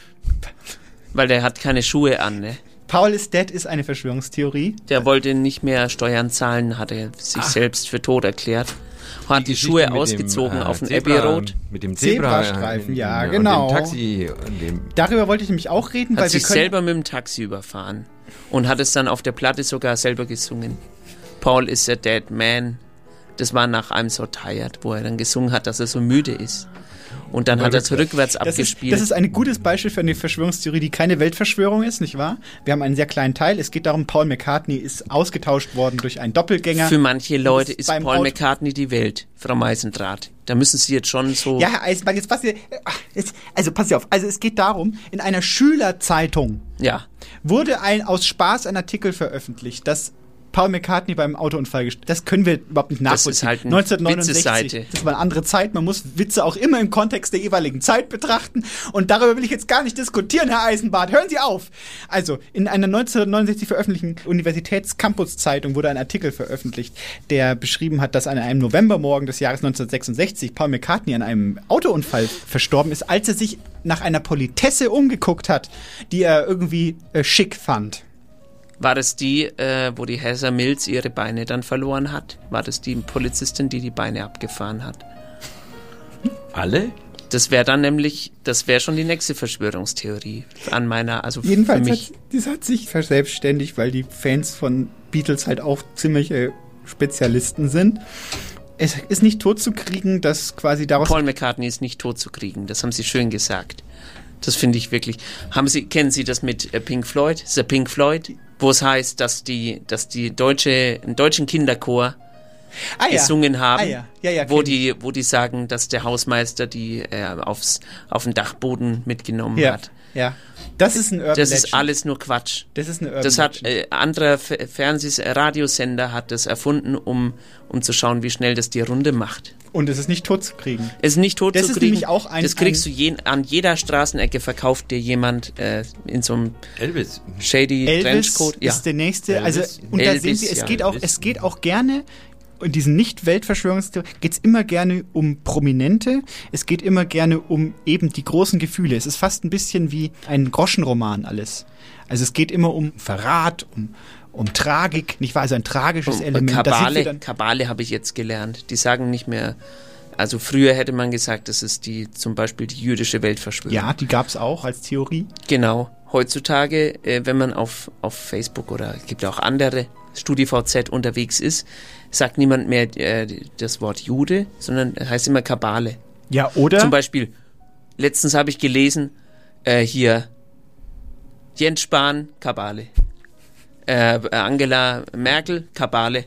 Weil der hat keine Schuhe an, ne? Paul is dead ist eine Verschwörungstheorie. Der wollte nicht mehr Steuern zahlen, hat er sich selbst für tot erklärt. Hat die, Geschichte Schuhe mit dem, ausgezogen äh, auf den Zebra- Abbey Road. Mit dem Zebra, Zebrastreifen, ja, und genau. Dem Taxi und dem Darüber wollte ich nämlich auch reden, Hat weil wir sich selber mit dem Taxi überfahren. Und hat es dann auf der Platte sogar selber gesungen. Paul is a dead man. Das war nach I'm so tired, wo er dann gesungen hat, dass er so müde ist. Und dann hat er es rückwärts. rückwärts Das ist, abgespielt. das ist ein gutes Beispiel für eine Verschwörungstheorie, die keine Weltverschwörung ist, nicht wahr? Wir haben einen sehr kleinen Teil. Es geht darum, Paul McCartney ist ausgetauscht worden durch einen Doppelgänger. Für manche Leute ist Paul Auto- McCartney die Welt, Frau Meisendraht. Da müssen Sie jetzt schon so. Ja, Herr Eisenbahn, jetzt pass, jetzt, also pass auf. Also es geht darum, in einer Schülerzeitung ja. wurde ein aus Spaß ein Artikel veröffentlicht, dass Paul McCartney beim Autounfall gestorben Das können wir überhaupt nicht Das nachvollziehen. ist halt ein 1969. Witzeseite. Das war eine andere Zeit. Man muss Witze auch immer im Kontext der jeweiligen Zeit betrachten. Und darüber will ich jetzt gar nicht diskutieren, Herr Eisenbart. Hören Sie auf! Also, in einer 1969 veröffentlichten Universitäts-Campus-Zeitung wurde ein Artikel veröffentlicht, der beschrieben hat, dass an einem Novembermorgen des Jahres 1966 Paul McCartney an einem Autounfall verstorben ist, als er sich nach einer Politesse umgeguckt hat, die er irgendwie äh, schick fand. War das die, äh, wo die Heather Mills ihre Beine dann verloren hat? War das die Polizistin, die die Beine abgefahren hat? alle? Das wäre dann nämlich, das wäre schon die nächste Verschwörungstheorie an meiner, also Jedenfalls für hat, mich. das hat sich verselbstständigt, weil die Fans von Beatles halt auch ziemliche Spezialisten sind. Es ist nicht totzukriegen, dass quasi daraus. Paul McCartney ist nicht tot zu kriegen. Das haben Sie schön gesagt. Das finde ich wirklich. Haben Sie, kennen Sie das mit äh, Pink Floyd? The Pink Floyd? Wo es heißt, dass die, dass die deutsche, einen deutschen Kinderchor ah, ja. gesungen haben, Ah, ja. Ja, ja, wo die, wo die sagen, dass der Hausmeister die äh, aufs, auf den Dachboden mitgenommen Ja. hat. Ja. Das ist ein Urban Das Legend. ist alles nur Quatsch. Das ist eine Urban Das hat äh, anderer Fernsehs Radiosender hat das erfunden, um um zu schauen, wie schnell das die Runde macht. Und es ist nicht tot zu kriegen. Es ist nicht tot Das zu ist kriegen. nämlich auch ein- das kriegst ein- du je, an jeder Straßenecke verkauft dir jemand äh, in so einem Elvis. shady Elvis Trenchcoat. Ja. ist der nächste. Also Elvis. und da sehen Elvis, Sie, es ja. geht auch, es geht auch gerne in diesen Nicht-Weltverschwörungstheorien geht es immer gerne um Prominente. Es geht immer gerne um eben die großen Gefühle. Es ist fast ein bisschen wie ein Groschenroman alles. Also es geht immer um Verrat, um um Tragik, nicht wahr? Also ein tragisches Element. Da sind wir Kabale, Kabale habe ich jetzt gelernt. Die sagen nicht mehr. Also früher hätte man gesagt, das ist die zum Beispiel die jüdische Weltverschwörung. ja, die gab es auch als Theorie. Genau. Heutzutage, äh, wenn man auf, auf Facebook oder es gibt auch andere StudiVZ unterwegs ist, sagt niemand mehr äh, das Wort Jude, sondern heißt immer Kabale. Ja, oder? Zum Beispiel, letztens habe ich gelesen, äh, hier Jens Spahn, Kabale. Äh, Angela Merkel, Kabale.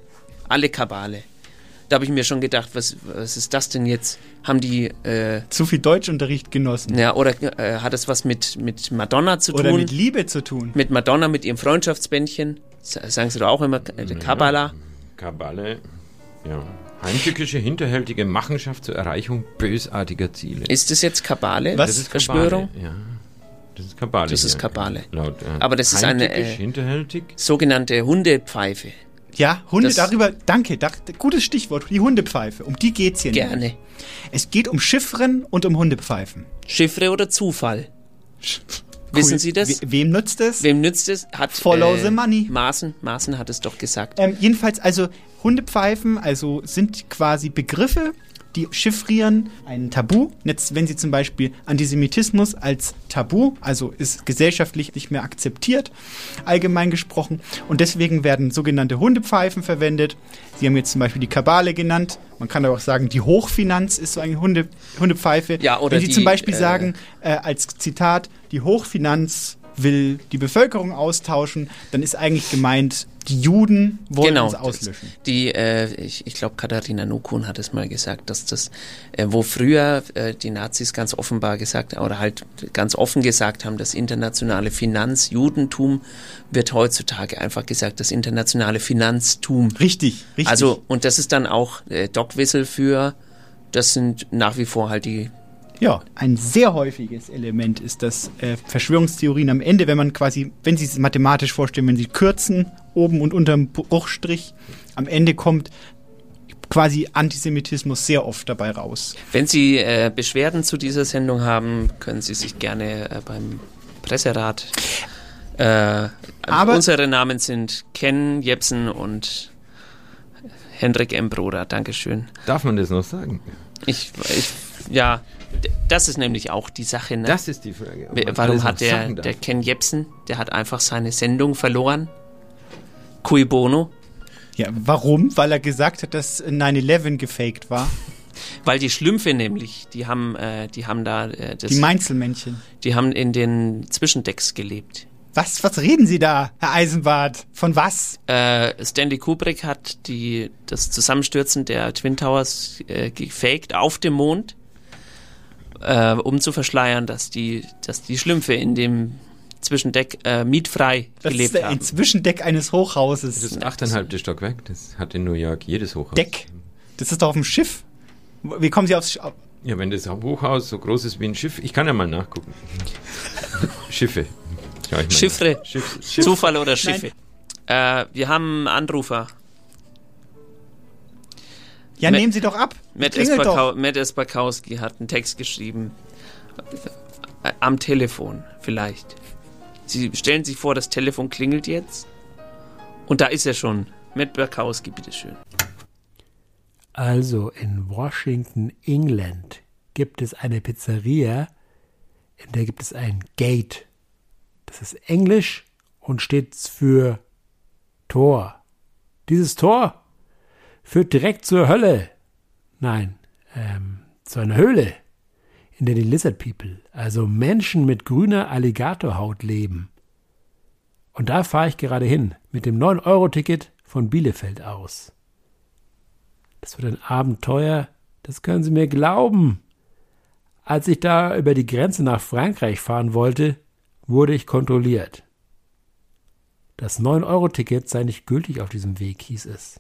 Alle Kabale. Da habe ich mir schon gedacht, was, was ist das denn jetzt? Haben die äh, zu viel Deutschunterricht genossen. ja, oder äh, hat es was mit, mit Madonna zu Oder tun? mit Liebe zu tun. Mit Madonna, mit ihrem Freundschaftsbändchen. Sa- Sagen sie doch auch immer äh, Kabbala. Kabbale, ja. Heimtückische, hinterhältige Machenschaft zur Erreichung bösartiger Ziele. Ist das jetzt Kabale? Das ist Verschwörung? Kabale, ja. Das ist Kabale. Das ist. Kabale. Laut, äh, Aber das ist eine äh, hinterhältig. sogenannte Hundepfeife. Ja, Hunde, Das- darüber, danke, da, gutes Stichwort, die Hundepfeife. Um die geht's hier Gerne. nämlich. Es geht um Chiffren und um Hundepfeifen. Chiffre oder Zufall? (laughs) Wissen Cool. Sie das? We wem nützt es? Wem nützt es? Hat, Follow the money. Maaßen, Maaßen hat es doch gesagt. Ähm, jedenfalls, also Hundepfeifen, also sind quasi Begriffe, die chiffrieren ein Tabu. Jetzt, wenn sie zum Beispiel Antisemitismus als Tabu, also ist gesellschaftlich nicht mehr akzeptiert, allgemein gesprochen. Und deswegen werden sogenannte Hundepfeifen verwendet. Sie haben jetzt zum Beispiel die Kabale genannt. Man kann aber auch sagen, die Hochfinanz ist so eine Hunde, Hundepfeife. Ja, oder wenn Sie die, zum Beispiel äh, sagen, äh, als Zitat, die Hochfinanz will die Bevölkerung austauschen, dann ist eigentlich gemeint, die Juden wollen genau. uns auslöschen. Die, äh, ich, ich glaube, Katharina Nukun hat es mal gesagt, dass das, äh, wo früher äh, die Nazis ganz offenbar gesagt oder halt ganz offen gesagt haben, das internationale Finanzjudentum wird heutzutage einfach gesagt, das internationale Finanztum. Richtig, richtig. Also, und das ist dann auch äh, Dogwissel für, das sind nach wie vor halt die Ja, ein sehr häufiges Element ist, dass äh, Verschwörungstheorien am Ende, wenn man quasi, wenn Sie es mathematisch vorstellen, wenn Sie kürzen, oben und unterm Bruchstrich, am Ende kommt quasi Antisemitismus sehr oft dabei raus. Wenn Sie äh, Beschwerden zu dieser Sendung haben, können Sie sich gerne äh, beim Presserat. Äh, Aber- unsere Namen sind Ken Jepsen und Hendrik M. Broder. Dankeschön. Darf man das noch sagen? Ich, ich, ja, das ist nämlich auch die Sache. Ne? Das ist die Frage. Warum hat der, der Ken Jepsen, der hat einfach seine Sendung verloren? Cui bono? Ja, warum? Weil er gesagt hat, dass 9-11 gefaked war. Weil die Schlümpfe nämlich, die haben, äh, die haben da, äh, das, Die Mainzelmännchen. die haben in den Zwischendecks gelebt. Was, was reden Sie da, Herr Eisenbart? Von was? Äh, Stanley Kubrick hat die, das Zusammenstürzen der Twin Towers äh, gefaked auf dem Mond, äh, um zu verschleiern, dass die, dass die Schlümpfe in dem Zwischendeck äh, mietfrei Das gelebt ist ein haben. Zwischendeck eines Hochhauses. Das ist achteinhalbte Stockwerk. Das hat in New York jedes Hochhaus. Deck. Das ist doch auf dem Schiff. Wie kommen Sie aufs Sch Ja, wenn das Hochhaus so groß ist wie ein Schiff, ich kann ja mal nachgucken. (laughs) Schiffe. Schau ich mal Chiffre, nach. Schiff, Schiff. Zufall oder Schiffe. Äh, wir haben einen Anrufer. Ja, Matt- nehmen Sie doch ab. Matt, doch. Matt Espakowski hat einen Text geschrieben. Äh, Am Telefon, vielleicht. Sie stellen sich vor, das Telefon klingelt jetzt. Und da ist er schon. Matt Espakowski, bitteschön. Also in Washington, England gibt es eine Pizzeria, in der gibt es ein Gate. Das ist Englisch und steht für Tor. Dieses Tor führt direkt zur Hölle. Nein, ähm, zu einer Höhle, in der die Lizard People, also Menschen mit grüner Alligatorhaut leben. Und da fahre ich gerade hin, mit dem 9-Euro-Ticket von Bielefeld aus. Das wird ein Abenteuer, das können Sie mir glauben. Als ich da über die Grenze nach Frankreich fahren wollte, wurde ich kontrolliert. Das 9-Euro-Ticket sei nicht gültig auf diesem Weg, hieß es.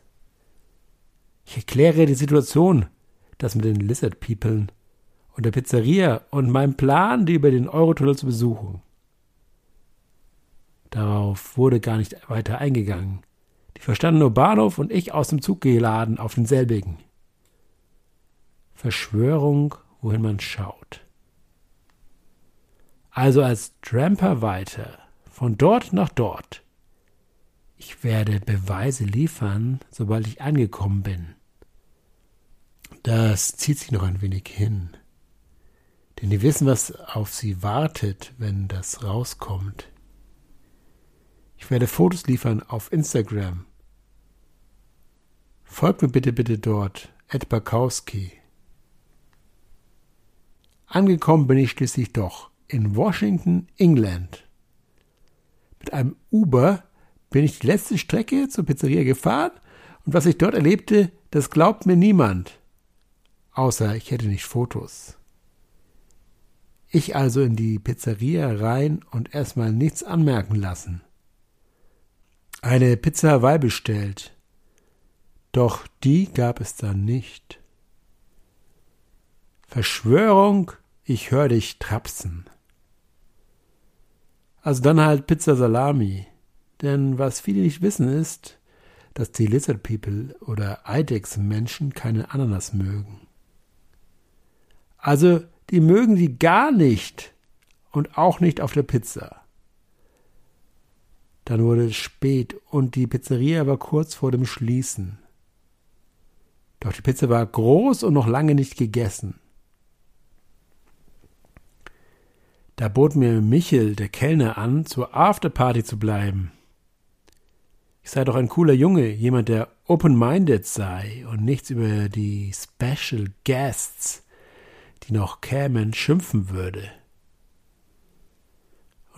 Ich erkläre die Situation, das mit den Lizard People und der Pizzeria und meinem Plan, die über den Eurotunnel zu besuchen. Darauf wurde gar nicht weiter eingegangen. Die verstanden nur Bahnhof und ich aus dem Zug geladen auf denselbigen. Verschwörung, wohin man schaut. Also als Tramper weiter, von dort nach dort. Ich werde Beweise liefern, sobald ich angekommen bin. Das zieht sich noch ein wenig hin. Denn die wissen, was auf sie wartet, wenn das rauskommt. Ich werde Fotos liefern auf Instagram. Folgt mir bitte, bitte dort, Ed Bakowski. Angekommen bin ich schließlich doch in Washington, England. Mit einem Uber bin ich die letzte Strecke zur Pizzeria gefahren und was ich dort erlebte, das glaubt mir niemand. Außer ich hätte nicht Fotos. Ich also in die Pizzeria rein und erstmal nichts anmerken lassen eine Pizza Hawaii bestellt. Doch die gab es dann nicht. Verschwörung, ich hör dich trapsen. Also dann halt Pizza Salami. Denn was viele nicht wissen ist, dass die Lizard People oder Eidechsen-Menschen keine Ananas mögen. Also die mögen die gar nicht und auch nicht auf der Pizza. Dann wurde es spät und die Pizzeria war kurz vor dem Schließen. Doch die Pizza war groß und noch lange nicht gegessen. Da bot mir Michel, der Kellner, an, zur Afterparty zu bleiben. Ich sei doch ein cooler Junge, jemand, der open-minded sei und nichts über die Special Guests, die noch kämen, schimpfen würde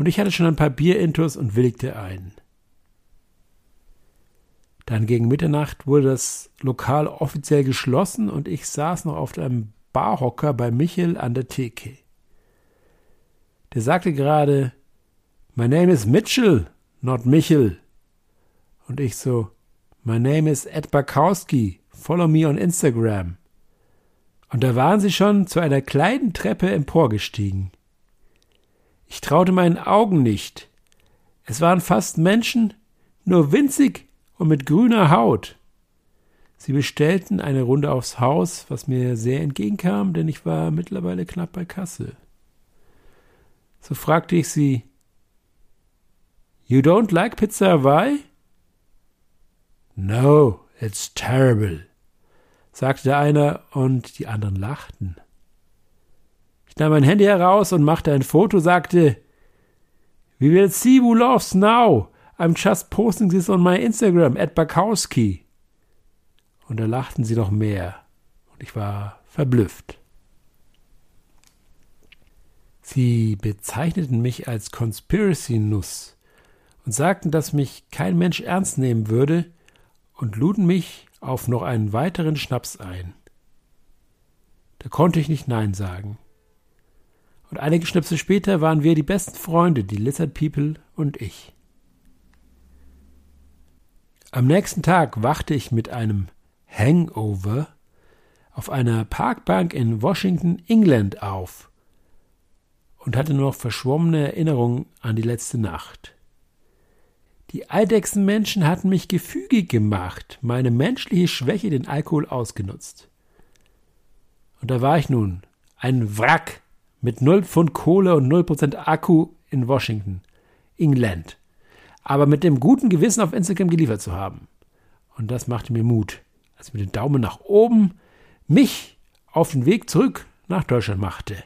und ich hatte schon ein paar Bierintus und willigte ein. Dann gegen Mitternacht wurde das Lokal offiziell geschlossen und ich saß noch auf einem Barhocker bei Michel an der Theke. Der sagte gerade, My name is Mitchell, not Michel. Und ich so, My name is Ed Bakowski, follow me on Instagram. Und da waren sie schon zu einer kleinen Treppe emporgestiegen. Ich traute meinen Augen nicht. Es waren fast Menschen, nur winzig und mit grüner Haut. Sie bestellten eine Runde aufs Haus, was mir sehr entgegenkam, denn ich war mittlerweile knapp bei Kasse. So fragte ich sie, You don't like Pizza Hawaii? No, it's terrible, sagte der eine und die anderen lachten. Ich nahm mein Handy heraus und machte ein Foto, sagte, We will see who loves now. I'm just posting this on my Instagram at Bakowski. Und da lachten sie noch mehr. Und ich war verblüfft. Sie bezeichneten mich als Conspiracy-Nuss und sagten, dass mich kein Mensch ernst nehmen würde und luden mich auf noch einen weiteren Schnaps ein. Da konnte ich nicht Nein sagen. Und einige Schnipsel später waren wir die besten Freunde, die Lizard People und ich. Am nächsten Tag wachte ich mit einem Hangover auf einer Parkbank in Washington, England auf und hatte nur noch verschwommene Erinnerungen an die letzte Nacht. Die Eidechsenmenschen hatten mich gefügig gemacht, meine menschliche Schwäche den Alkohol ausgenutzt. Und da war ich nun, ein Wrack, mit 0 Pfund Kohle und 0% Akku in Washington, England. Aber mit dem guten Gewissen auf Instagram geliefert zu haben. Und das machte mir Mut, als ich mit dem Daumen nach oben mich auf den Weg zurück nach Deutschland machte.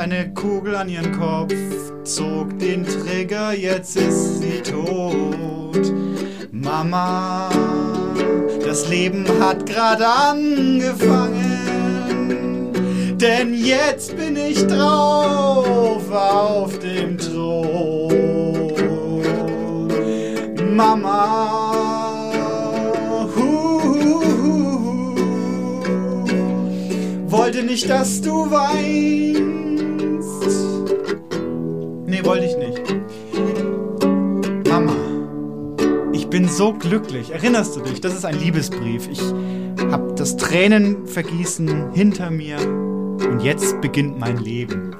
Eine Kugel an ihren Kopf, zog den Trigger, jetzt ist sie tot. Mama, das Leben hat grad angefangen, denn jetzt bin ich drauf auf dem Thron. Mama, wollte nicht, dass du weinst. So glücklich. Erinnerst du dich? Das ist ein Liebesbrief. Ich hab das Tränenvergießen hinter mir und jetzt beginnt mein Leben.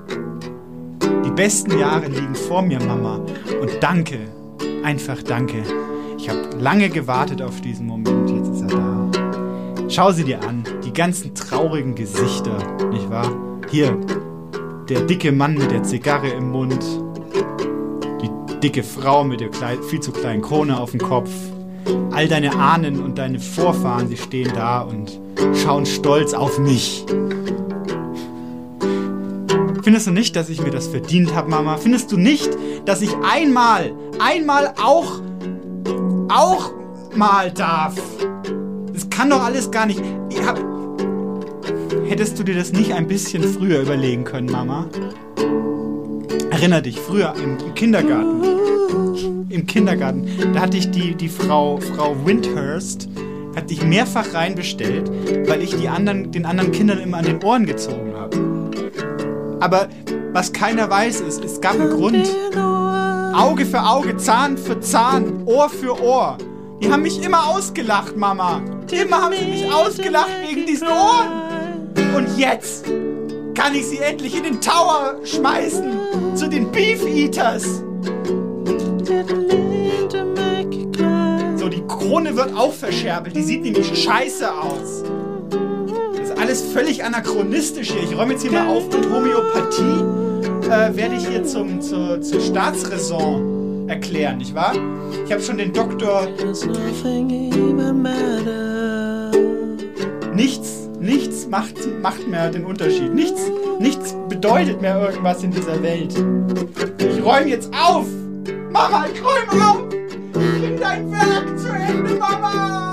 Die besten Jahre liegen vor mir, Mama. Und danke, einfach danke. Ich habe lange gewartet auf diesen Moment. Jetzt ist er da. Schau sie dir an, die ganzen traurigen Gesichter, nicht wahr? Hier, der dicke Mann mit der Zigarre im Mund, die dicke Frau mit der viel zu kleinen Krone auf dem Kopf. All deine Ahnen und deine Vorfahren, sie stehen da und schauen stolz auf mich. Findest du nicht, dass ich mir das verdient habe, Mama? Findest du nicht, dass ich einmal, einmal auch, auch mal darf? Das kann doch alles gar nicht. Ich hab, hättest du dir das nicht ein bisschen früher überlegen können, Mama? Erinner dich, früher im Kindergarten. Im Kindergarten, da hatte ich die, die Frau, Frau Windhurst, hat dich mehrfach reinbestellt, weil ich die anderen, den anderen Kindern immer an den Ohren gezogen habe. Aber was keiner weiß ist, es gab einen Grund. Auge für Auge, Zahn für Zahn, Ohr für Ohr. Die haben mich immer ausgelacht, Mama. Immer haben sie mich ausgelacht wegen diesen Ohren. Und jetzt kann ich sie endlich in den Tower schmeißen. Zu den Beef Eaters. Krone wird auch verscherbelt. Die sieht nämlich scheiße aus. Das ist alles völlig anachronistisch hier. Ich räume jetzt hier mal auf und Homöopathie äh, werde ich hier zum, zur, zur Staatsräson erklären, nicht wahr? Ich habe schon den Doktor. Nichts, nichts macht, macht mehr den Unterschied. Nichts, nichts bedeutet mehr irgendwas in dieser Welt. Ich räume jetzt auf! Mama, ich räume auf! Bring dein Werk zu Ende,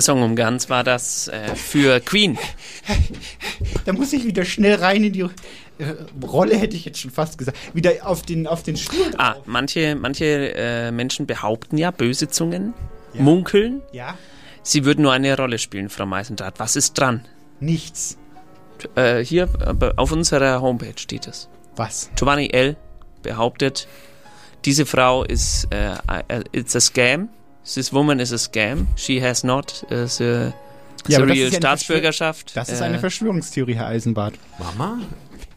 Der Song um ganz war das äh, für Queen. (laughs) Da muss ich wieder schnell rein in die äh, Rolle, hätte ich jetzt schon fast gesagt. Wieder auf den, auf den Stuhl. Ah, manche, manche äh, Menschen behaupten ja, böse Zungen, munkeln, Ja? sie würden nur eine Rolle spielen, Frau Meisendrath. Was ist dran? Nichts. Äh, hier auf unserer Homepage steht es. Was? Giovanni L. behauptet, diese Frau ist äh, äh, it's a scam. This woman is a scam. She has not uh, the, the Ja, das real ist ja eine Staatsbürgerschaft. Das ist Äh, eine Verschwörungstheorie, Herr Eisenbart. Mama?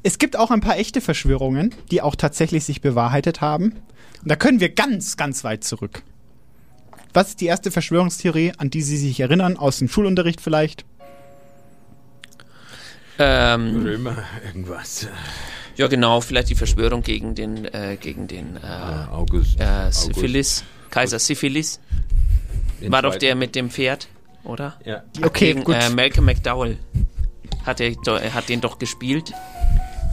Es gibt auch ein paar echte Verschwörungen, die auch tatsächlich sich bewahrheitet haben. Und da können wir ganz, ganz weit zurück. Was ist die erste Verschwörungstheorie, an die Sie sich erinnern, aus dem Schulunterricht vielleicht? Ähm, Römer, irgendwas. Ja, genau, vielleicht die Verschwörung gegen den, äh, gegen den äh, August, äh, Syphilis. Kaiser Syphilis. Den War doch der mit dem Pferd, oder? Ja. Okay, Gegen, gut. Äh, Malcolm McDowell hat, er, hat den doch gespielt.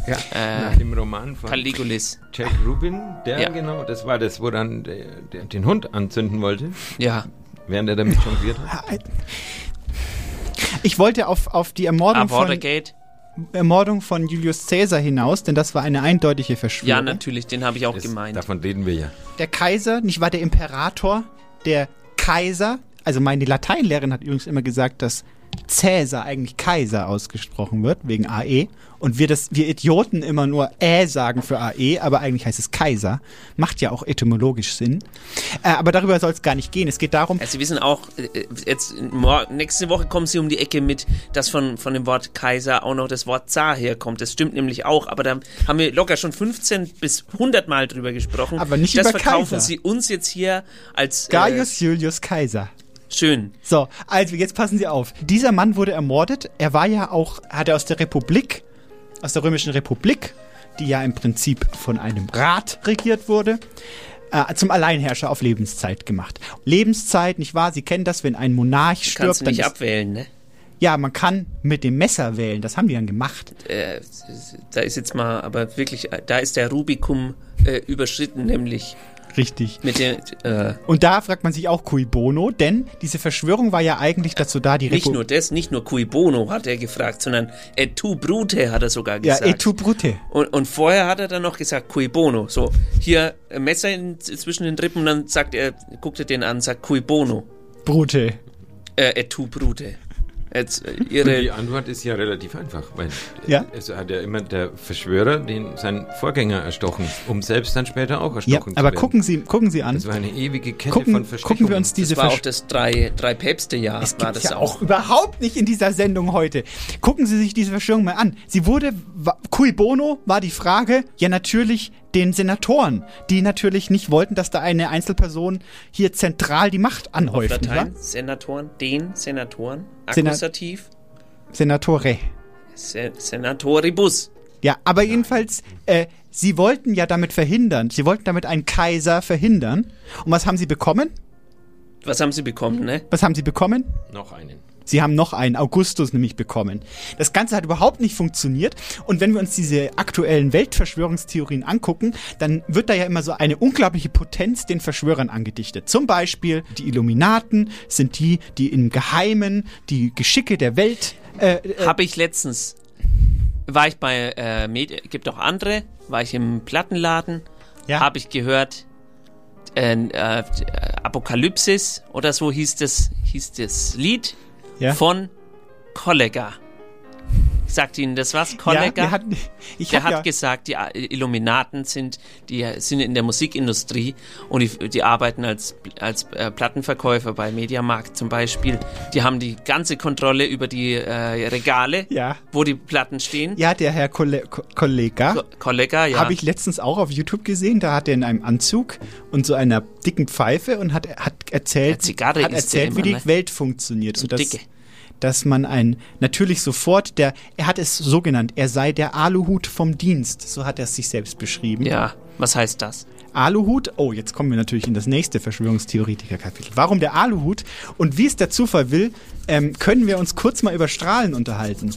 Ja, Äh, nach dem Roman von Caligulis. Jack Rubin, der Ja. genau, das war das, wo dann der, der den Hund anzünden wollte. Ja. Während er damit jongliert hat. Ich wollte auf, auf die Ermordung Ah, von. Ermordung von Julius Caesar hinaus, denn das war eine eindeutige Verschwörung. Ja, natürlich, den habe ich auch Das, gemeint. davon reden wir ja. Der Kaiser, nicht wahr, der Imperator, der Kaiser, also meine Lateinlehrerin hat übrigens immer gesagt, dass Cäsar eigentlich Kaiser ausgesprochen wird, wegen AE. Und wir, das, wir Idioten immer nur Ä sagen für AE, aber eigentlich heißt es Kaiser. Macht ja auch etymologisch Sinn. Äh, aber darüber soll es gar nicht gehen. Es geht darum, Also Sie wissen auch, äh, jetzt mor- nächste Woche kommen Sie um die Ecke mit, dass von, von dem Wort Kaiser auch noch das Wort Zar herkommt. Das stimmt nämlich auch, aber da haben wir locker schon 15 bis 100 Mal drüber gesprochen. Aber nicht das über verkaufen Kaiser. Sie uns jetzt hier als äh, Gaius Julius Kaiser. Schön. So, also jetzt passen Sie auf. Dieser Mann wurde ermordet. Er war ja auch, hat er aus der Republik, aus der Römischen Republik, die ja im Prinzip von einem Rat regiert wurde, äh, zum Alleinherrscher auf Lebenszeit gemacht. Lebenszeit, nicht wahr? Sie kennen das, wenn ein Monarch Kannst stirbt. du Dann nicht ist, abwählen, ne? ja, man kann mit dem Messer wählen. Das haben die dann gemacht. Äh, da ist jetzt mal, aber wirklich, äh, da ist der Rubikum äh, überschritten, nämlich Richtig. mit der, äh, Und da fragt man sich auch cui bono, denn diese Verschwörung war ja eigentlich dazu da, die nicht Repu- nur das, nicht nur cui bono hat er gefragt, sondern et tu brute hat er sogar Ja, gesagt. et tu brute. Und, und vorher hat er dann noch gesagt, cui bono. So, hier Messer in, zwischen den Rippen und dann sagt er, guckt er den an und sagt cui bono. Brute. Äh, et tu brute. Jetzt, äh, Und die ihre, Antwort ist ja relativ einfach, weil Ja. es hat ja immer der Verschwörer den seinen Vorgänger erstochen, um selbst dann später auch Ja, erstochen zu aber werden. gucken Sie, gucken Sie an. Das war eine ewige Kette Gucken, von Verstrickungen. gucken wir uns diese das war auch das drei, drei Päpste-Jahr, Es war gibt das ja auch. überhaupt nicht in dieser Sendung heute. Gucken Sie sich diese Verschwörung mal an. Sie wurde, cui bono war die Frage, ja natürlich den Senatoren, die natürlich nicht wollten, dass da eine Einzelperson hier zentral die Macht Auf anhäuft. nicht Latein? Senatoren, den Senatoren, Senat- Akkusativ, Senatore. Se Senatoribus. Ja, aber jedenfalls, äh, sie wollten ja damit verhindern, sie wollten damit einen Kaiser verhindern. Und was haben sie bekommen? Was haben sie bekommen, ne? Was haben sie bekommen? Noch einen. Sie haben noch einen Augustus nämlich bekommen. Das Ganze hat überhaupt nicht funktioniert. Und wenn wir uns diese aktuellen Weltverschwörungstheorien angucken, dann wird da ja immer so eine unglaubliche Potenz den Verschwörern angedichtet. Zum Beispiel die Illuminaten sind die, die im Geheimen die Geschicke der Welt. Äh, äh, Habe ich letztens, war ich bei, äh, Medi gibt auch andere, war ich im Plattenladen, Ja. habe ich gehört, äh, äh, Apokalypsis oder so hieß das, hieß das Lied Ja. von Kollega. Sagt Ihnen das was, Kollega? Ja, der hat, ich der hat ja, gesagt, die Illuminaten sind, die sind in der Musikindustrie und die, die arbeiten als, als äh, Plattenverkäufer bei Mediamarkt zum Beispiel. Die haben die ganze Kontrolle über die äh, Regale, Ja. wo die Platten stehen. ja, der Herr Kolle Ko Kollega. Ko Kollega, ja. Habe ich letztens auch auf YouTube gesehen, da hat er in einem Anzug und so einer dicken Pfeife und hat, hat erzählt, hat er erzählt wie immer, die ne? Welt funktioniert. So und das, dicke. Dass man ein, natürlich sofort, der, er hat es so genannt, er sei der Aluhut vom Dienst, so hat er es sich selbst beschrieben. ja, was heißt das? Aluhut, oh, jetzt kommen wir natürlich in das nächste Verschwörungstheoretiker-Kapitel. Warum der Aluhut und wie es der Zufall will, ähm, können wir uns kurz mal über Strahlen unterhalten.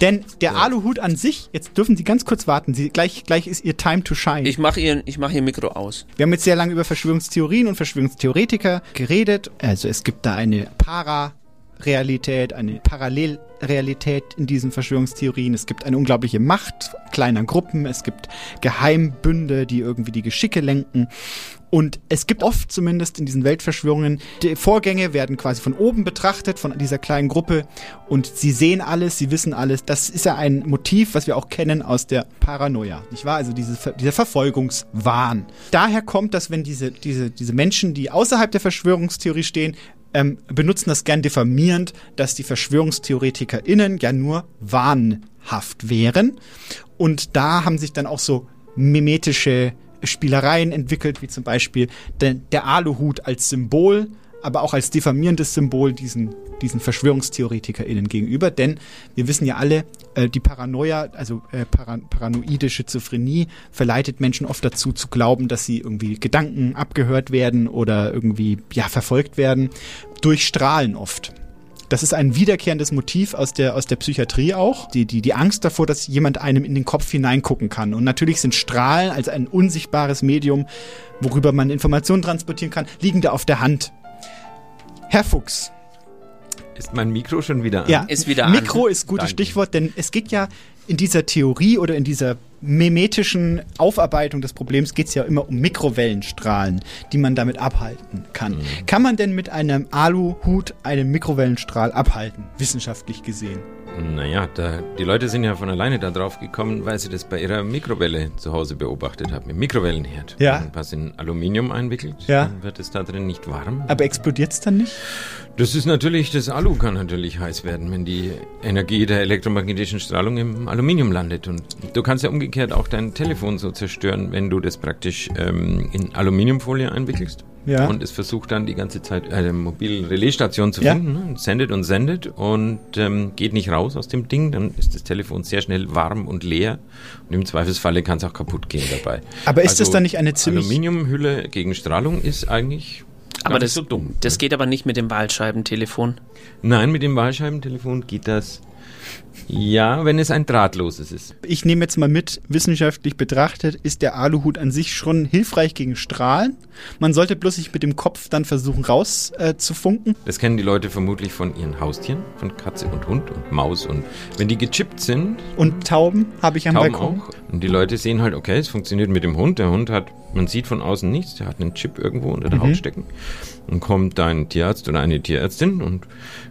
Denn der Aluhut an sich, jetzt dürfen Sie ganz kurz warten, Sie, gleich, gleich ist Ihr Time to Shine. Ich mache ihr, ich mach ihr Mikro aus. Wir haben jetzt sehr lange über Verschwörungstheorien und Verschwörungstheoretiker geredet. Also es gibt da eine Para-Realität, eine Parallelrealität in diesen Verschwörungstheorien. Es gibt eine unglaubliche Macht kleiner Gruppen. Es gibt Geheimbünde, die irgendwie die Geschicke lenken. Und es gibt oft zumindest in diesen Weltverschwörungen, die Vorgänge werden quasi von oben betrachtet, von dieser kleinen Gruppe. Und sie sehen alles, sie wissen alles. Das ist ja ein Motiv, was wir auch kennen aus der Paranoia, nicht wahr? Also diese, dieser Verfolgungswahn. Daher kommt, dass wenn diese, diese, diese Menschen, die außerhalb der Verschwörungstheorie stehen, ähm, benutzen das gern diffamierend, dass die VerschwörungstheoretikerInnen ja nur wahnhaft wären. Und da haben sich dann auch so mimetische Spielereien entwickelt, wie zum Beispiel der, der Aluhut als Symbol aber auch als diffamierendes Symbol diesen, diesen VerschwörungstheoretikerInnen gegenüber, denn wir wissen ja alle, äh, die Paranoia, also äh, para paranoide Schizophrenie, verleitet Menschen oft dazu zu glauben, dass sie irgendwie Gedanken abgehört werden oder irgendwie ja verfolgt werden durch Strahlen oft. Das ist ein wiederkehrendes Motiv aus der, aus der Psychiatrie auch. Die, die, die Angst davor, dass jemand einem in den Kopf hineingucken kann. Und natürlich sind Strahlen als ein unsichtbares Medium, worüber man Informationen transportieren kann, liegen da auf der Hand. Herr Fuchs. Ist mein Mikro schon wieder an? Ja, Ist wieder Mikro an. ist gutes Danke. Stichwort, denn es geht ja in dieser Theorie oder in dieser memetischen Aufarbeitung des Problems geht es ja immer um Mikrowellenstrahlen, die man damit abhalten kann. Mhm. Kann man denn mit einem Aluhut einen Mikrowellenstrahl abhalten, wissenschaftlich gesehen? Naja, da, die Leute sind ja von alleine da drauf gekommen, weil sie das bei ihrer Mikrowelle zu Hause beobachtet haben, im Mikrowellenherd. Ja. Wenn man was in Aluminium einwickelt, Ja. dann wird es da drin nicht warm. Aber explodiert es dann nicht? Das ist natürlich, das Alu kann natürlich heiß werden, wenn die Energie der elektromagnetischen Strahlung im Aluminium landet. Und du kannst ja umgekehrt auch dein Telefon so zerstören, wenn du das praktisch ähm, in Aluminiumfolie einwickelst. Ja. Und es versucht dann die ganze Zeit eine mobile Relaisstation zu Ja. finden, ne? und sendet und sendet und ähm, geht nicht raus aus dem Ding. Dann ist das Telefon sehr schnell warm und leer. Und im Zweifelsfalle kann es auch kaputt gehen dabei. Aber ist also, das dann nicht eine ziemlich- Aluminiumhülle gegen Strahlung ist eigentlich Aber das, nicht so dumm. das geht aber nicht mit dem Wahlscheibentelefon. Nein, mit dem Wahlscheibentelefon geht das. Ja, wenn es ein drahtloses ist. Ich nehme jetzt mal mit, wissenschaftlich betrachtet ist der Aluhut an sich schon hilfreich gegen Strahlen. Man sollte bloß sich mit dem Kopf dann versuchen raus äh. Das kennen die Leute vermutlich von ihren Haustieren, von Katze und Hund und Maus. Und wenn die gechippt sind, Und Tauben habe ich am Tauben Balkon. auch. Und die Leute sehen halt, okay, es funktioniert mit dem Hund. Der Hund hat, man sieht von außen nichts, der hat einen Chip irgendwo unter der Mhm. Haut stecken. Und kommt ein Tierarzt oder eine Tierärztin und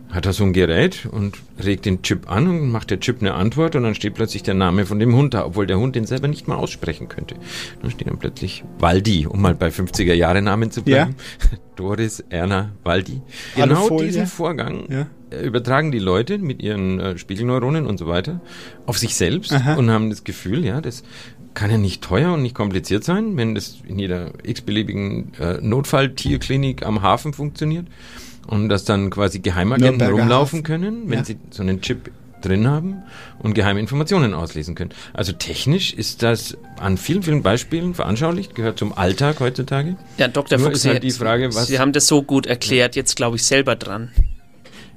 hat da so ein Gerät und regt den Chip an und macht der Chip eine Antwort und dann steht plötzlich der Name von dem Hund da, obwohl der Hund den selber nicht mal aussprechen könnte. Dann steht dann plötzlich Waldi, um mal bei 50er Jahre Namen zu bleiben. (laughs) Doris Erna Waldi. Genau diesen Vorgang Ja. äh, übertragen die Leute mit ihren äh, Spiegelneuronen und so weiter auf sich selbst Aha. und haben das Gefühl, ja, das kann ja nicht teuer und nicht kompliziert sein, wenn das in jeder x-beliebigen äh, Notfalltierklinik am Hafen funktioniert und dass dann quasi Geheimagenten Nürnberger rumlaufen Hafen. können, wenn Ja. sie so einen Chip drin haben und geheime Informationen auslesen können. Also technisch ist das an vielen, vielen Beispielen veranschaulicht, gehört zum Alltag heutzutage. Ja, Dr. Nur Fuchs, ist halt Sie- die Frage, was Sie haben das so gut erklärt, jetzt glaube ich selber dran.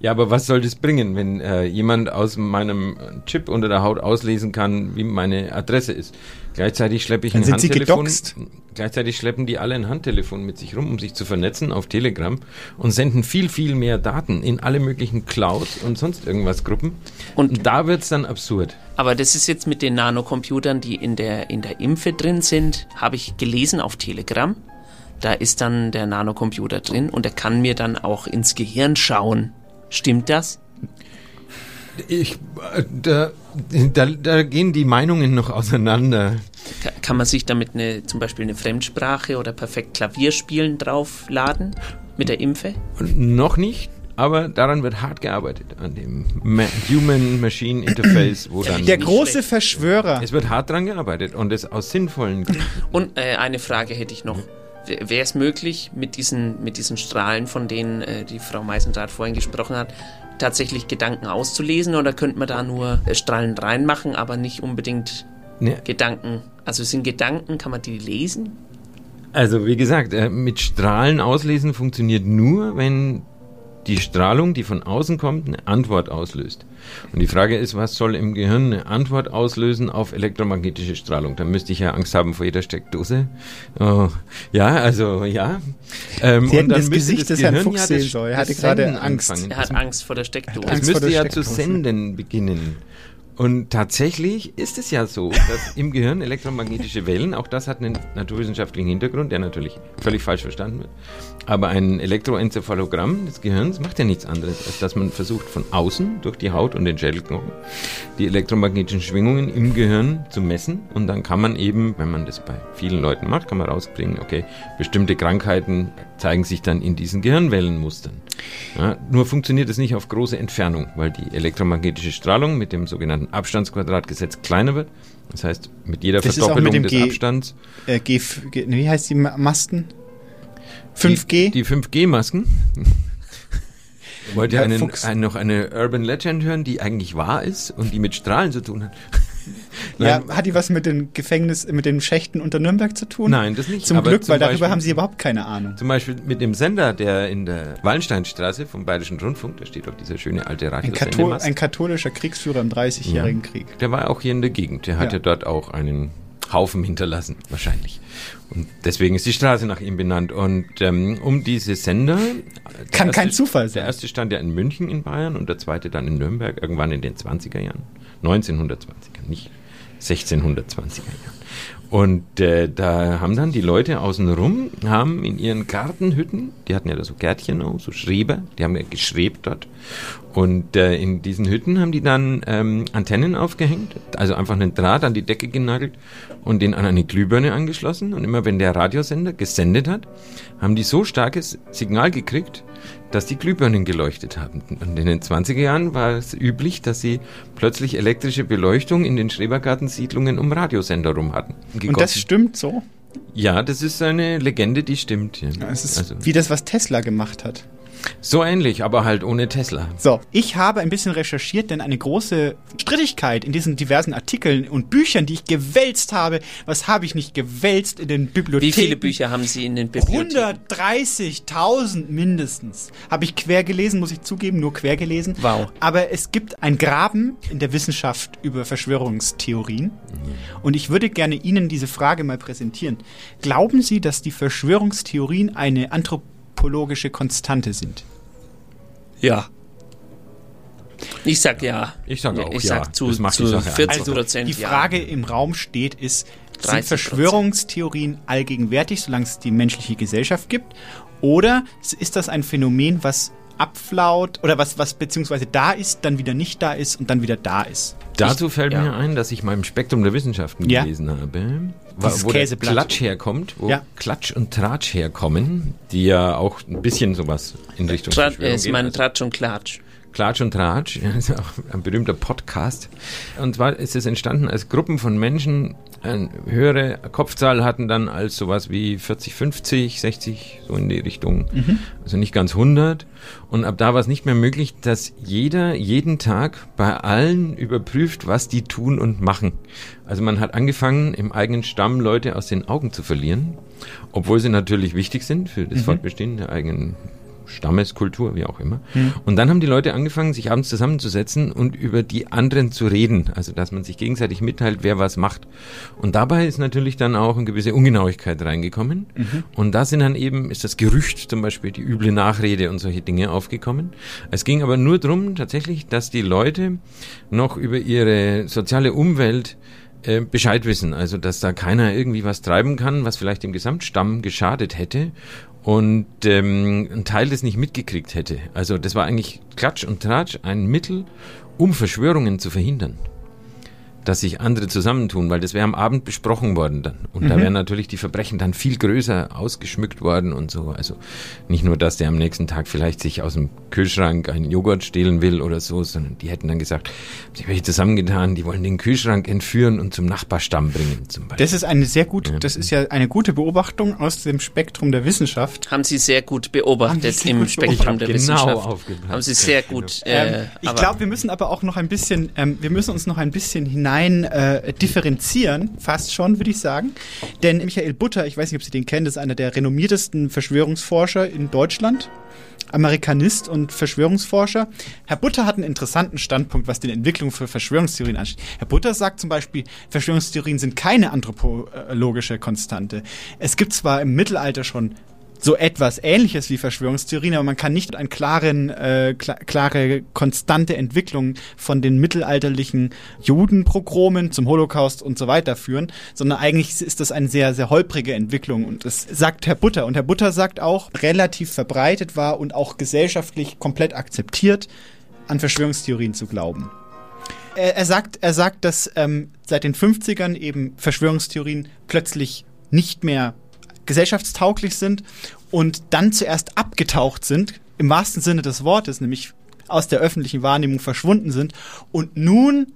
Ja, aber was soll das bringen, wenn äh, jemand aus meinem Chip unter der Haut auslesen kann, wie meine Adresse ist? Gleichzeitig schleppe ich Dann ein sind sie Handtelefon. gedoxt. Gleichzeitig schleppen die alle ein Handtelefon mit sich rum, um sich zu vernetzen auf Telegram und senden viel, viel mehr Daten in alle möglichen Clouds und sonst irgendwas Gruppen. Und, da wird's dann absurd. Aber das ist jetzt mit den Nanocomputern, die in der, in der Impfe drin sind, habe ich gelesen auf Telegram. Da ist dann der Nanocomputer drin und er kann mir dann auch ins Gehirn schauen. Stimmt das? Ich, äh, da, da, da gehen die Meinungen noch auseinander. Ka- Kann man sich damit eine, zum Beispiel eine Fremdsprache oder perfekt Klavier spielen draufladen mit der Impfe? Noch nicht, aber daran wird hart gearbeitet, an dem Ma Human-Machine Interface, wo dann... Der große Verschwörer. Es wird hart dran gearbeitet und es aus sinnvollen Gründen. Und äh, eine Frage hätte ich noch. Wäre es möglich, mit diesen, mit diesen Strahlen, von denen äh, die Frau Meisendrath vorhin gesprochen hat, tatsächlich Gedanken auszulesen oder könnte man da nur äh, Strahlen reinmachen, aber nicht unbedingt Ne. Gedanken? Also sind Gedanken, kann man die lesen? Also wie gesagt, äh, mit Strahlen auslesen funktioniert nur, wenn die Strahlung, die von außen kommt, eine Antwort auslöst. Und die Frage ist, was soll im Gehirn eine Antwort auslösen auf elektromagnetische Strahlung? Da müsste ich ja Angst haben vor jeder Steckdose. Oh, ja, also ja. Ähm, Sie und dann das müsste Gesicht des Herrn Fuchs das- sehen sollen. Er das hatte gerade Angst. anfangen. Er hat Angst vor der Steckdose. Es müsste ja zu senden beginnen. Und tatsächlich ist es ja so, dass im Gehirn elektromagnetische Wellen, auch das hat einen naturwissenschaftlichen Hintergrund, der natürlich völlig falsch verstanden wird. Aber ein Elektroenzephalogramm des Gehirns macht ja nichts anderes, als dass man versucht, von außen durch die Haut und den Schädelknochen die elektromagnetischen Schwingungen im Gehirn zu messen. Und dann kann man eben, wenn man das bei vielen Leuten macht, kann man rausbringen, okay, bestimmte Krankheiten zeigen sich dann in diesen Gehirnwellenmustern. Ja, nur funktioniert es nicht auf große Entfernung, weil die elektromagnetische Strahlung mit dem sogenannten Abstandsquadratgesetz kleiner wird. Das heißt, mit jeder Das Verdoppelung mit des G- Abstands. Äh, G, G, wie heißt die Ma- Masten? 5G? Die, die 5G-Masken. (laughs) Wollt ihr einen, einen, noch eine Urban Legend hören, die eigentlich wahr ist und die mit Strahlen zu tun hat? Ja, hat die was mit den Gefängnis, mit den Schächten unter Nürnberg zu tun? Nein, das nicht. Zum aber Glück, zum weil darüber Beispiel- haben sie überhaupt keine Ahnung. Zum Beispiel mit dem Sender, der in der Wallensteinstraße vom Bayerischen Rundfunk, da steht auch dieser schöne alte Ein, Kathol ein katholischer Kriegsführer im 30-jährigen Krieg. Der war auch hier in der Gegend. Der hatte Ja. dort auch einen Haufen hinterlassen, wahrscheinlich. Und deswegen ist die Straße nach ihm benannt. Und ähm, um diese Sender. der Kann kein erste- Zufall sein. Der erste stand ja in München in Bayern und der zweite dann in Nürnberg, irgendwann in den 20er Jahren. 1920er, nicht 1620er Jahren. Und äh, da haben dann die Leute außenrum, haben in ihren Gartenhütten, die hatten ja da so Gärtchen auch, so Schreber, die haben ja geschrebt dort. Und äh, in diesen Hütten haben die dann ähm, Antennen aufgehängt, also einfach einen Draht an die Decke genagelt und den an eine Glühbirne angeschlossen. Und immer wenn der Radiosender gesendet hat, haben die so starkes Signal gekriegt, dass die Glühbirnen geleuchtet haben. Und in den 20er Jahren war es üblich, dass sie plötzlich elektrische Beleuchtung in den Schrebergartensiedlungen um Radiosender rum hatten. Und das stimmt so? Ja, das ist eine Legende, die stimmt. Ja. Es ist also, wie das, was Tesla gemacht hat. So ähnlich, aber halt ohne Tesla. So, ich habe ein bisschen recherchiert, denn eine große Strittigkeit in diesen diversen Artikeln und Büchern, die ich gewälzt habe, was habe ich nicht gewälzt in den Bibliotheken? Wie viele Bücher haben Sie in den Bibliotheken? 130.000 mindestens. Habe ich quer gelesen, muss ich zugeben, nur quer gelesen. Wow. Aber es gibt ein Graben in der Wissenschaft über Verschwörungstheorien. Und ich würde gerne Ihnen diese Frage mal präsentieren. Glauben Sie, dass die Verschwörungstheorien eine anthropologische Konstante sind? Ja. Ich sag ja. Ich sag auch ich ja. Sag zu, Das macht die zu Sache 40 Also Prozent die Frage im Raum steht, ist, sind 30%. Verschwörungstheorien allgegenwärtig, solange es die menschliche Gesellschaft gibt? Oder ist das ein Phänomen, was abflaut oder was, was beziehungsweise da ist, dann wieder nicht da ist und dann wieder da ist? Dazu fällt ja. mir ein, dass ich mal im Spektrum der Wissenschaften Ja. gelesen habe, Dieses wo der. Klatsch herkommt, wo Ja. Klatsch und Tratsch herkommen, die ja auch ein bisschen sowas in Richtung Tra Verschwörung ist gehen. mein Also Tratsch und Klatsch. Klatsch und Tratsch, ist auch ein berühmter Podcast. Und zwar ist es entstanden, als Gruppen von Menschen eine höhere Kopfzahl hatten dann als sowas wie 40, 50, 60, so in die Richtung. Mhm. Also nicht ganz 100. Und ab da war es nicht mehr möglich, dass jeder jeden Tag bei allen überprüft, was die tun und machen. Also man hat angefangen, im eigenen Stamm Leute aus den Augen zu verlieren, obwohl sie natürlich wichtig sind für das Mhm. Fortbestehen der eigenen Stammeskultur, wie auch immer. Mhm. Und dann haben die Leute angefangen, sich abends zusammenzusetzen und über die anderen zu reden. Also, dass man sich gegenseitig mitteilt, wer was macht. Und dabei ist natürlich dann auch eine gewisse Ungenauigkeit reingekommen. Mhm. Und da sind dann eben, ist das Gerücht, zum Beispiel die üble Nachrede und solche Dinge aufgekommen. Es ging aber nur darum, tatsächlich, dass die Leute noch über ihre soziale Umwelt äh, Bescheid wissen. Also, dass da keiner irgendwie was treiben kann, was vielleicht dem Gesamtstamm geschadet hätte und ähm, ein Teil das nicht mitgekriegt hätte. Also, das war eigentlich Klatsch und Tratsch ein Mittel, um Verschwörungen zu verhindern. Dass sich andere zusammentun, weil das wäre am Abend besprochen worden dann. Und da Mhm. wären natürlich die Verbrechen dann viel größer ausgeschmückt worden und so. Also nicht nur, dass der am nächsten Tag vielleicht sich aus dem Kühlschrank einen Joghurt stehlen will oder so, sondern die hätten dann gesagt, die welche zusammengetan, die wollen den Kühlschrank entführen und zum Nachbarstamm bringen zum Beispiel. Das ist eine sehr gute, das ist ja eine gute Beobachtung aus dem Spektrum der Wissenschaft. Haben Sie sehr gut Haben beobachtet Sie sehr im gut Spektrum beobachtet. der Ich genau Wissenschaft. aufgepasst. Haben Sie sehr Ja, gut. Ähm, Äh, ich aber- glaube, wir müssen aber auch noch ein bisschen, ähm, wir müssen uns noch ein bisschen hinein äh, differenzieren, fast schon, würde ich sagen. Denn Michael Butter, ich weiß nicht, ob Sie den kennen, ist einer der renommiertesten Verschwörungsforscher in Deutschland. Amerikanist und Verschwörungsforscher. Herr Butter hat einen interessanten Standpunkt, was die Entwicklung für Verschwörungstheorien ansteht. Herr Butter sagt zum Beispiel, Verschwörungstheorien sind keine anthropologische Konstante. Es gibt zwar im Mittelalter schon so etwas ähnliches wie Verschwörungstheorien, aber man kann nicht eine klaren, äh, kla klare, konstante Entwicklung von den mittelalterlichen Judenprogromen zum Holocaust und so weiter führen, sondern eigentlich ist das eine sehr, sehr holprige Entwicklung und das sagt Herr Butter. Und Herr Butter sagt auch, relativ verbreitet war und auch gesellschaftlich komplett akzeptiert, an Verschwörungstheorien zu glauben. Er, er sagt, er sagt, dass ähm, seit den 50ern eben Verschwörungstheorien plötzlich nicht mehr gesellschaftstauglich sind und dann zuerst abgetaucht sind, im wahrsten Sinne des Wortes, nämlich aus der öffentlichen Wahrnehmung verschwunden sind und nun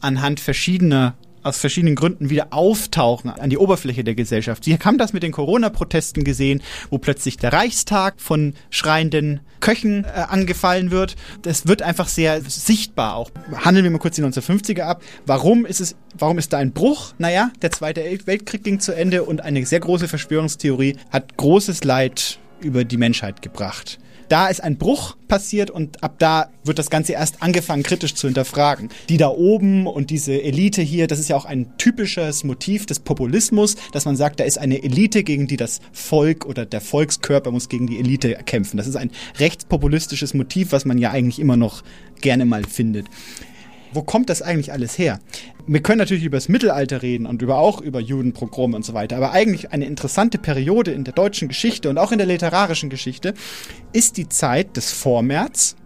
anhand verschiedener aus verschiedenen Gründen wieder auftauchen an die Oberfläche der Gesellschaft. Sie haben das mit den Corona-Protesten gesehen, wo plötzlich der Reichstag von schreienden Köchen äh, angefallen wird. Das wird einfach sehr sichtbar auch. Handeln wir mal kurz die 1950er ab. Warum ist es, warum ist da ein Bruch? Naja, der Zweite Weltkrieg ging zu Ende und eine sehr große Verschwörungstheorie hat großes Leid über die Menschheit gebracht da ist ein Bruch passiert und ab da wird das Ganze erst angefangen kritisch zu hinterfragen. Die da oben und diese Elite hier, das ist ja auch ein typisches Motiv des Populismus, dass man sagt, da ist eine Elite, gegen die das Volk oder der Volkskörper muss gegen die Elite kämpfen. Das ist ein rechtspopulistisches Motiv, was man ja eigentlich immer noch gerne mal findet wo kommt das eigentlich alles her? Wir können natürlich über das Mittelalter reden und über auch über Judenpogrome und so weiter, aber eigentlich eine interessante Periode in der deutschen Geschichte und auch in der literarischen Geschichte ist die Zeit des Vormärz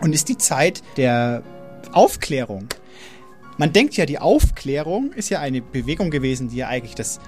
und ist die Zeit der Aufklärung. Man denkt ja, die Aufklärung ist ja eine Bewegung gewesen, die ja eigentlich das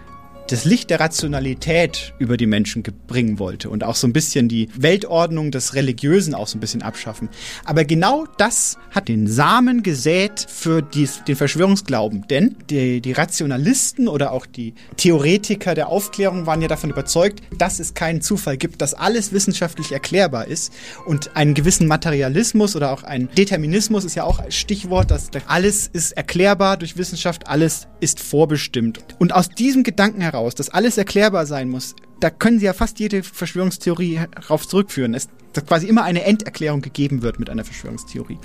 das Licht der Rationalität über die Menschen bringen wollte und auch so ein bisschen die Weltordnung des Religiösen auch so ein bisschen abschaffen. Aber genau das hat den Samen gesät für die, den Verschwörungsglauben. Denn die, die Rationalisten oder auch die Theoretiker der Aufklärung waren ja davon überzeugt, dass es keinen Zufall gibt, dass alles wissenschaftlich erklärbar ist und einen gewissen Materialismus oder auch ein Determinismus ist ja auch Stichwort, dass alles ist erklärbar durch Wissenschaft, alles ist vorbestimmt. Und aus diesem Gedanken heraus heraus, dass alles erklärbar sein muss, da können Sie ja fast jede Verschwörungstheorie darauf zurückführen. Es, dass quasi immer eine Enderklärung gegeben wird mit einer Verschwörungstheorie.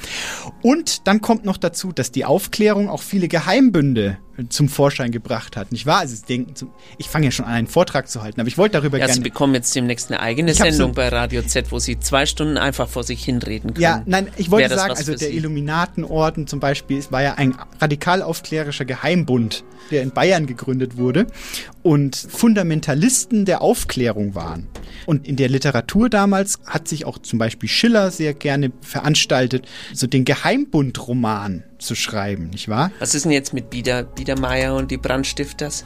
Und dann kommt noch dazu, dass die Aufklärung auch viele Geheimbünde zum Vorschein gebracht hat, nicht wahr? Also Sie denken, ich fange ja schon an, einen Vortrag zu halten, aber ich wollte darüber ja, gerne... Sie bekommen jetzt demnächst eine eigene Sendung so bei Radio Z, wo Sie zwei Stunden einfach vor sich hinreden können. Ja, nein, ich wollte sagen, also der Illuminatenorden zum Beispiel war ja ein radikal aufklärischer Geheimbund, der in Bayern gegründet wurde und Fundamentalisten der Aufklärung waren. Und in der Literatur damals hat sich auch zum Beispiel Schiller sehr gerne veranstaltet, so den Geheimbund-Roman zu schreiben, nicht wahr? Was ist denn jetzt mit Bieder, Biedermeier und die Brandstifters?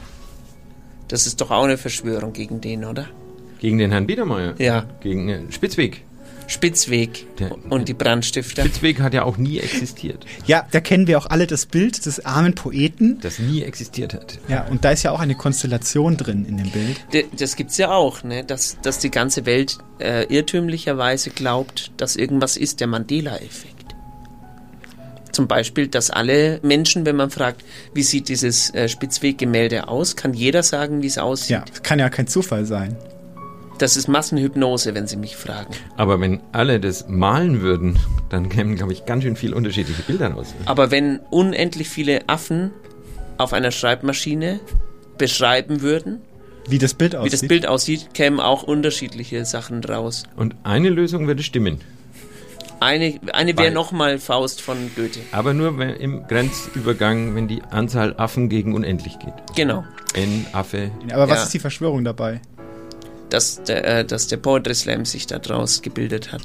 Das ist doch auch eine Verschwörung gegen den, oder? Gegen den Herrn Biedermeier? Ja. Gegen äh, Spitzweg. Spitzweg der, und die Brandstifter. Spitzweg hat ja auch nie existiert. Ja, da kennen wir auch alle das Bild des armen Poeten. Das nie existiert hat. Ja, und da ist ja auch eine Konstellation drin in dem Bild. De, das gibt's ja auch, ne? dass, dass die ganze Welt äh, irrtümlicherweise glaubt, dass irgendwas ist, der Mandela-Effekt. Zum Beispiel, dass alle Menschen, wenn man fragt, wie sieht dieses äh, Spitzweggemälde aus, kann jeder sagen, wie es aussieht. Ja, kann ja kein Zufall sein. Das ist Massenhypnose, wenn Sie mich fragen. Aber wenn alle das malen würden, dann kämen, glaube ich, ganz schön viele unterschiedliche Bilder raus. Aber wenn unendlich viele Affen auf einer Schreibmaschine beschreiben würden, wie das Bild aussieht, wie das Bild aussieht kämen auch unterschiedliche Sachen raus. Und eine Lösung würde stimmen. Eine, eine wäre nochmal Faust von Goethe. Aber nur wenn, im Grenzübergang, wenn die Anzahl Affen gegen unendlich geht. Genau. N, Affe. Aber was ja. ist die Verschwörung dabei? Dass der, äh, dass der Poetry Slam sich da draus gebildet hat.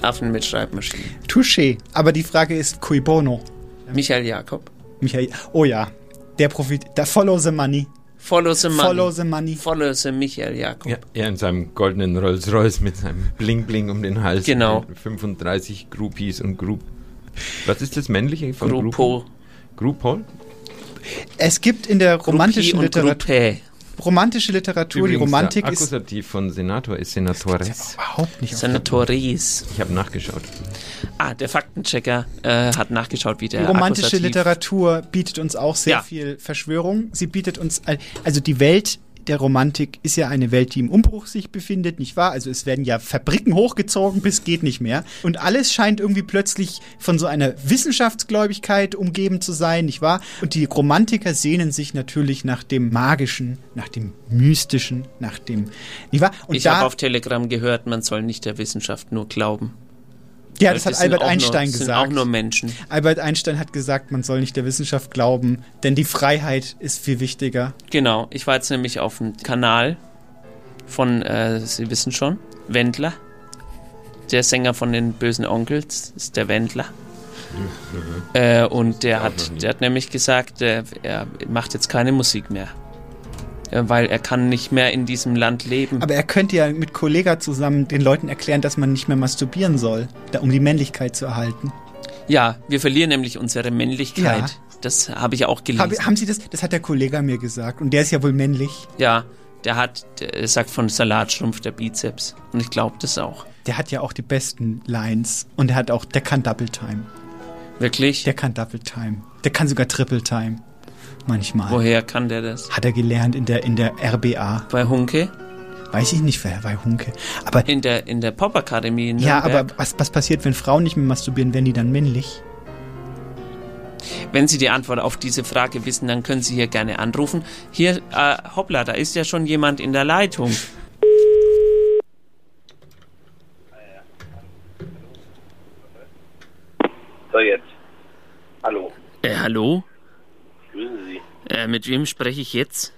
Affen mit Schreibmaschinen. Touché. Aber die Frage ist, cui bono? Michael Jakob. Michael, oh ja. Der Profit, der Follow the Money. Follow the Money. Follow the Money. Follow the Michael Jakob. Ja, er in seinem goldenen Rolls-Royce mit seinem Bling-Bling um den Hals. Genau. 35 Groupies und Group. Was ist das männliche von Gruppo? Gruppo? Es gibt in der romantischen Literatur romantische Literatur, Übrigens, die Romantik der Akkusativ von Senator ist Senatores. Das überhaupt nicht. Senatoris. Ich habe nachgeschaut. Ah, der Faktenchecker äh, hat nachgeschaut, wie der Die romantische Akkusativ Literatur bietet uns auch sehr Ja. viel Verschwörung. Sie bietet uns, also die Welt der Romantik ist ja eine Welt, die im Umbruch sich befindet, nicht wahr? Also es werden ja Fabriken hochgezogen, bis geht nicht mehr. Und alles scheint irgendwie plötzlich von so einer Wissenschaftsgläubigkeit umgeben zu sein, nicht wahr? Und die Romantiker sehnen sich natürlich nach dem Magischen, nach dem Mystischen, nach dem, nicht wahr? Und ich habe auf Telegram gehört, man soll nicht der Wissenschaft nur glauben. Ja, das hat sind Albert Einstein nur, sind gesagt. auch nur Menschen. Albert Einstein hat gesagt, man soll nicht der Wissenschaft glauben, denn die Freiheit ist viel wichtiger. Genau, ich war jetzt nämlich auf dem Kanal von, äh, Sie wissen schon, Wendler. Der Sänger von den bösen Onkels ist der Wendler. Äh, und der hat, der hat nämlich gesagt, äh, er macht jetzt keine Musik mehr. Äh, weil er kann nicht mehr in diesem Land leben. Aber er könnte ja mit Kollega zusammen den Leuten erklären, dass man nicht mehr masturbieren soll, um die Männlichkeit zu erhalten. Ja, wir verlieren nämlich unsere Männlichkeit. Das habe ich auch gelesen. Hab, haben Sie das? Das hat der Kollege mir gesagt. Und der ist ja wohl männlich. Ja, der hat, der sagt von Salatschrumpf der Bizeps. Und ich glaube das auch. Der hat ja auch die besten Lines. Und er hat auch, der kann Double Time. Wirklich? Der kann Double Time. Der kann sogar Triple Time. Manchmal. Woher kann der das? Hat er gelernt in der, in der RBA. Bei Hunke? Weiß ich nicht, wer bei Hunke. Aber in der, in der Pop-Akademie. in Ja, aber was, was passiert, wenn Frauen nicht mehr masturbieren? Werden die dann männlich? Wenn Sie die Antwort auf diese Frage wissen, dann können Sie hier gerne anrufen. Hier, äh, hoppla, da ist ja schon jemand in der Leitung. So, jetzt. Hallo. Äh, hallo? Äh, mit wem spreche ich jetzt?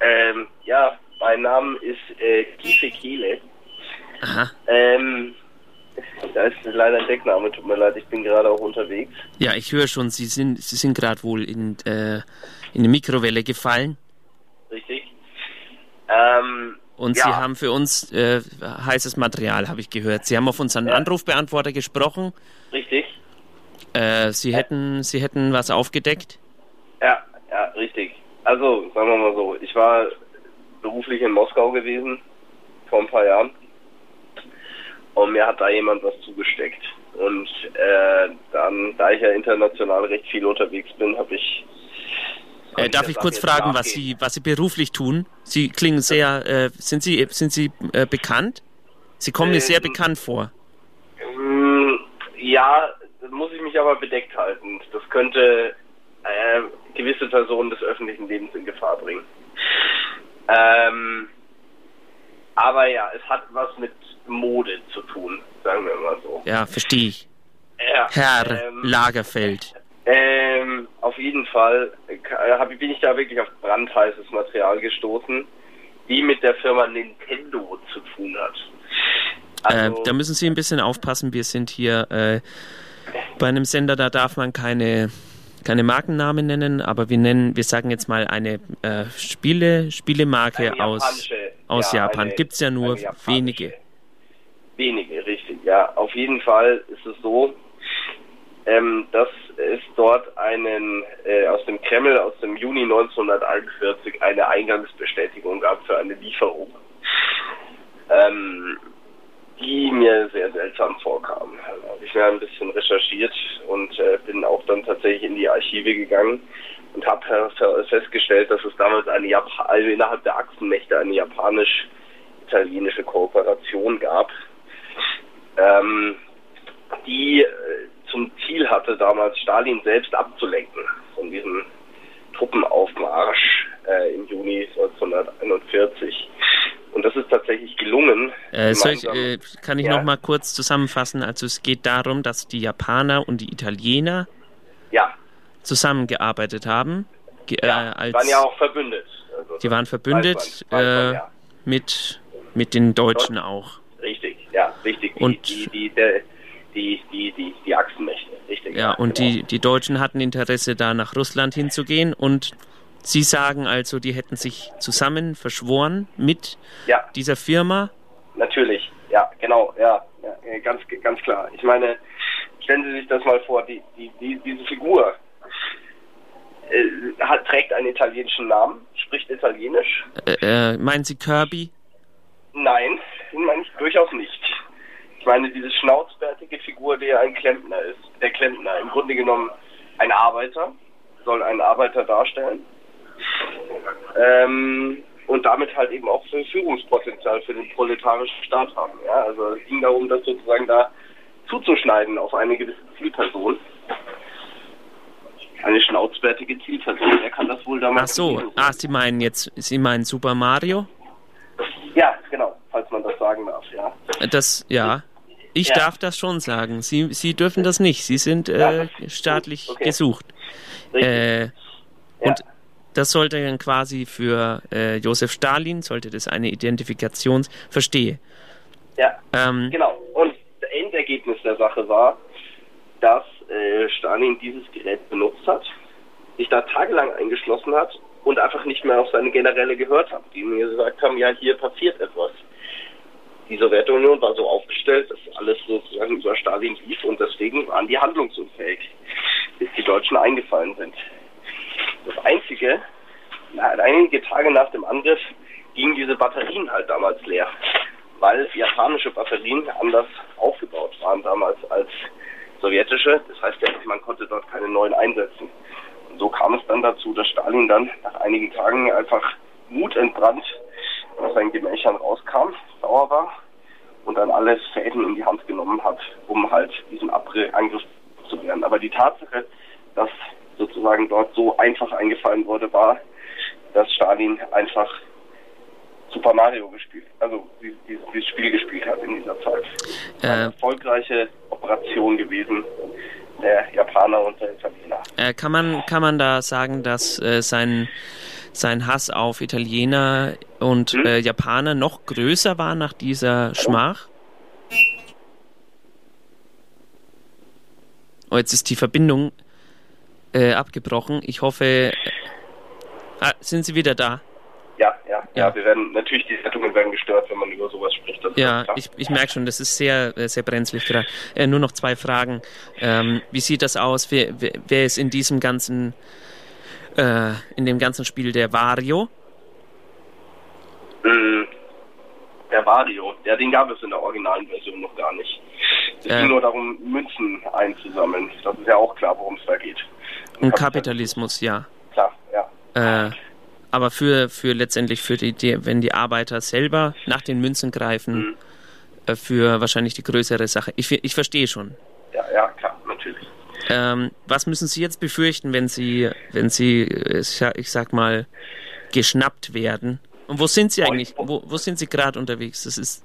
Ähm, ja, mein Name ist äh, Kiefe Kehle. Aha. Ähm, da ist leider ein Deckname, tut mir leid, ich bin gerade auch unterwegs. Ja, ich höre schon, Sie sind, Sie sind gerade wohl in, äh, in eine Mikrowelle gefallen. Richtig. Ähm, Und ja, Sie haben für uns äh, heißes Material, habe ich gehört. Sie haben auf unseren Anrufbeantworter gesprochen. richtig. Äh, Sie hätten, Sie hätten was aufgedeckt. Ja, ja, richtig. Also, sagen wir mal so, ich war beruflich in Moskau gewesen vor ein paar Jahren und mir hat da jemand was zugesteckt. Und äh, dann, da ich ja international recht viel unterwegs bin, habe ich Äh, darf ich kurz fragen, was Sie, was Sie beruflich tun? Sie klingen sehr, äh, sind Sie, sind Sie äh, bekannt? Sie kommen mir sehr Ähm, bekannt vor. Mm, Ja, muss ich mich aber bedeckt halten. Das könnte äh, gewisse Personen des öffentlichen Lebens in Gefahr bringen. Ähm, aber ja, es hat was mit Mode zu tun, sagen wir mal so. Ja, verstehe ich. Ja, Herr ähm, Lagerfeld. Ähm, auf jeden Fall äh, hab, bin ich da wirklich auf brandheißes Material gestoßen, die mit der Firma Nintendo zu tun hat. Also- äh, da müssen Sie ein bisschen aufpassen. Wir sind hier äh, bei einem Sender, da darf man keine, keine Markennamen nennen, aber wir nennen, wir sagen jetzt mal eine äh, Spiele, Spielemarke Eine aus, aus ja, Japan. Gibt es ja nur wenige. Wenige, richtig. Ja, auf jeden Fall ist es so, ähm, dass es dort einen äh, aus dem Kreml aus dem Juni 1941 eine Eingangsbestätigung gab für eine Lieferung, ähm, die mir sehr seltsam vorkam. Also habe ich mir ein bisschen recherchiert und äh, bin auch dann tatsächlich in die Archive gegangen und habe festgestellt, dass es damals eine Jap also innerhalb der Achsenmächte eine japanisch-italienische Kooperation gab, ähm, die äh, zum Ziel hatte, damals Stalin selbst abzulenken von diesem Truppenaufmarsch äh, im Juni 1941. Und das ist tatsächlich gelungen. Äh, soll ich, äh, kann ich Ja. noch mal kurz zusammenfassen? Also es geht darum, dass die Japaner und die Italiener Ja, zusammengearbeitet haben. Ge äh, als, waren ja auch verbündet. Also die waren verbündet weiß man, äh, ja. mit, mit den Deutschen auch. Richtig, ja, richtig. Die, Und- die, die, der, die, die, die, die Achsenmächte, richtig. Ja, und genau. die, die Deutschen hatten Interesse, da nach Russland hinzugehen. Und Sie sagen also, die hätten sich zusammen verschworen mit Ja. dieser Firma. Natürlich, ja, genau, ja, ja ganz, ganz klar. Ich meine, stellen Sie sich das mal vor, die, die, die, diese Figur äh, hat, trägt einen italienischen Namen, spricht Italienisch. Äh, äh, meinen Sie Kirby? Nein, meine ich durchaus nicht. Ich meine, diese schnauzbärtige Figur, der ein Klempner ist, der Klempner, im Grunde genommen ein Arbeiter, soll einen Arbeiter darstellen. Ähm, und damit halt eben auch für Führungspotenzial für den proletarischen Staat haben. Ja? Also es ging darum, das sozusagen da zuzuschneiden auf eine gewisse Zielperson. Eine schnauzbärtige Zielperson. Wer kann das wohl Ach damals so, gewesen ah, Sie meinen jetzt, Sie meinen Super Mario? Ja, genau, falls man das sagen darf, ja. Das, ja. Ich Ja. darf das schon sagen. Sie, Sie dürfen das nicht. Sie sind Ja, äh, staatlich okay. gesucht. Äh, und das sollte dann quasi für äh, Josef Stalin, sollte das eine Identifikations... Verstehe. Ja, Ähm, genau. Und das Endergebnis der Sache war, dass äh, Stalin dieses Gerät benutzt hat, sich da tagelang eingeschlossen hat und einfach nicht mehr auf seine Generäle gehört hat, die mir gesagt haben, ja, hier passiert etwas. Die Sowjetunion war so aufgestellt, dass alles sozusagen über Stalin lief und deswegen waren die handlungsunfähig. bis die Deutschen eingefallen sind. Das Einzige, einige Tage nach dem Angriff gingen diese Batterien halt damals leer, weil japanische Batterien anders aufgebaut waren damals als sowjetische. Das heißt, man konnte dort keine neuen einsetzen. Und so kam es dann dazu, dass Stalin dann nach einigen Tagen einfach wutentbrannt aus seinen Gemächern rauskam, sauer war und dann alle Fäden in die Hand genommen hat, um halt diesen Abre Angriff zu wehren. Aber die Tatsache, dass sozusagen dort so einfach eingefallen wurde, war, dass Stalin einfach Super Mario gespielt, also dieses, dieses Spiel gespielt hat in dieser Zeit. Äh, Eine erfolgreiche Operation gewesen der Japaner und der Italiener. Äh, kann man kann man da sagen, dass äh, sein sein Hass auf Italiener und äh, Japaner noch größer war nach dieser Schmach? Oh, jetzt ist die Verbindung äh, abgebrochen. Ich hoffe, äh, ah, sind Sie wieder da? Ja, ja, ja, wir werden, natürlich, die Leitungen werden gestört, wenn man über sowas spricht. Ja, ich, ich merke schon, das ist sehr, äh, sehr brenzlig gerade. Äh, nur noch zwei Fragen. Ähm, wie sieht das aus? Wer, wer, wer ist in diesem ganzen, äh, in dem ganzen Spiel der Vario? Mm, Der Vario, ja, den gab es in der originalen Version noch gar nicht. Es Äh. ging nur darum, Münzen einzusammeln. Das ist ja auch klar, worum es da geht. Und Kapitalismus, ja. Klar, ja. Äh, aber für, für letztendlich für die, die, wenn die Arbeiter selber nach den Münzen greifen, äh, für wahrscheinlich die größere Sache. Ich, ich verstehe schon. Ja, ja, klar, natürlich. Ähm, was müssen Sie jetzt befürchten, wenn Sie, wenn Sie, äh, ich sag- mal, geschnappt werden? Und wo sind Sie eigentlich? Wo, wo sind Sie gerade unterwegs? Das ist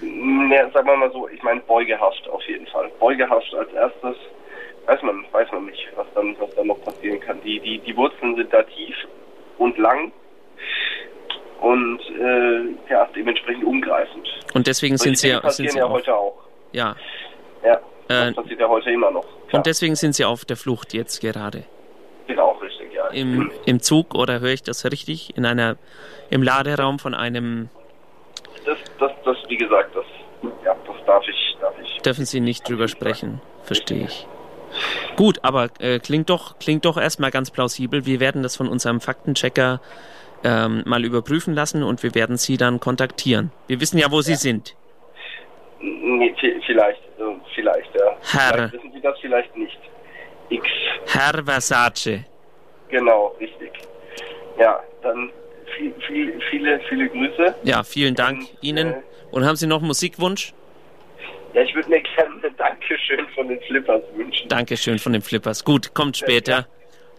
Ne, sagen wir mal so, ich meine Beugehaft auf jeden Fall. Beugehaft als erstes, weiß man, weiß man nicht, was dann, was dann noch passieren kann. Die, die, die Wurzeln sind da tief und lang und äh, ja, dementsprechend umgreifend. und deswegen sind Sie, sind passieren Sie ja auf, heute auch. ja. Ja, Äh, das passiert ja heute immer noch. Und deswegen sind Sie auf der Flucht jetzt gerade. Auch richtig, ja. Im, im Zug oder höre ich das richtig? In einer, im Laderaum von einem, Das, das, das, wie gesagt, das, ja, das darf ich, darf ich. dürfen Sie nicht drüber sprechen. Verstehe ich. Gut, aber äh, klingt doch, klingt doch erstmal ganz plausibel. Wir werden das von unserem Faktenchecker ähm, mal überprüfen lassen und wir werden Sie dann kontaktieren. Wir wissen ja, wo Sie sind. Nee, vi- vielleicht, äh, vielleicht, ja. Herr. Vielleicht wissen Sie das vielleicht nicht. X, Herr Versace. genau, richtig. Ja, dann viel, viel, viele, viele Grüße. Ja, vielen Dank Ihnen. Und haben Sie noch einen Musikwunsch? Ja, ich würde mir gerne ein Dankeschön von den Flippers wünschen. Dankeschön von den Flippers. Gut, kommt später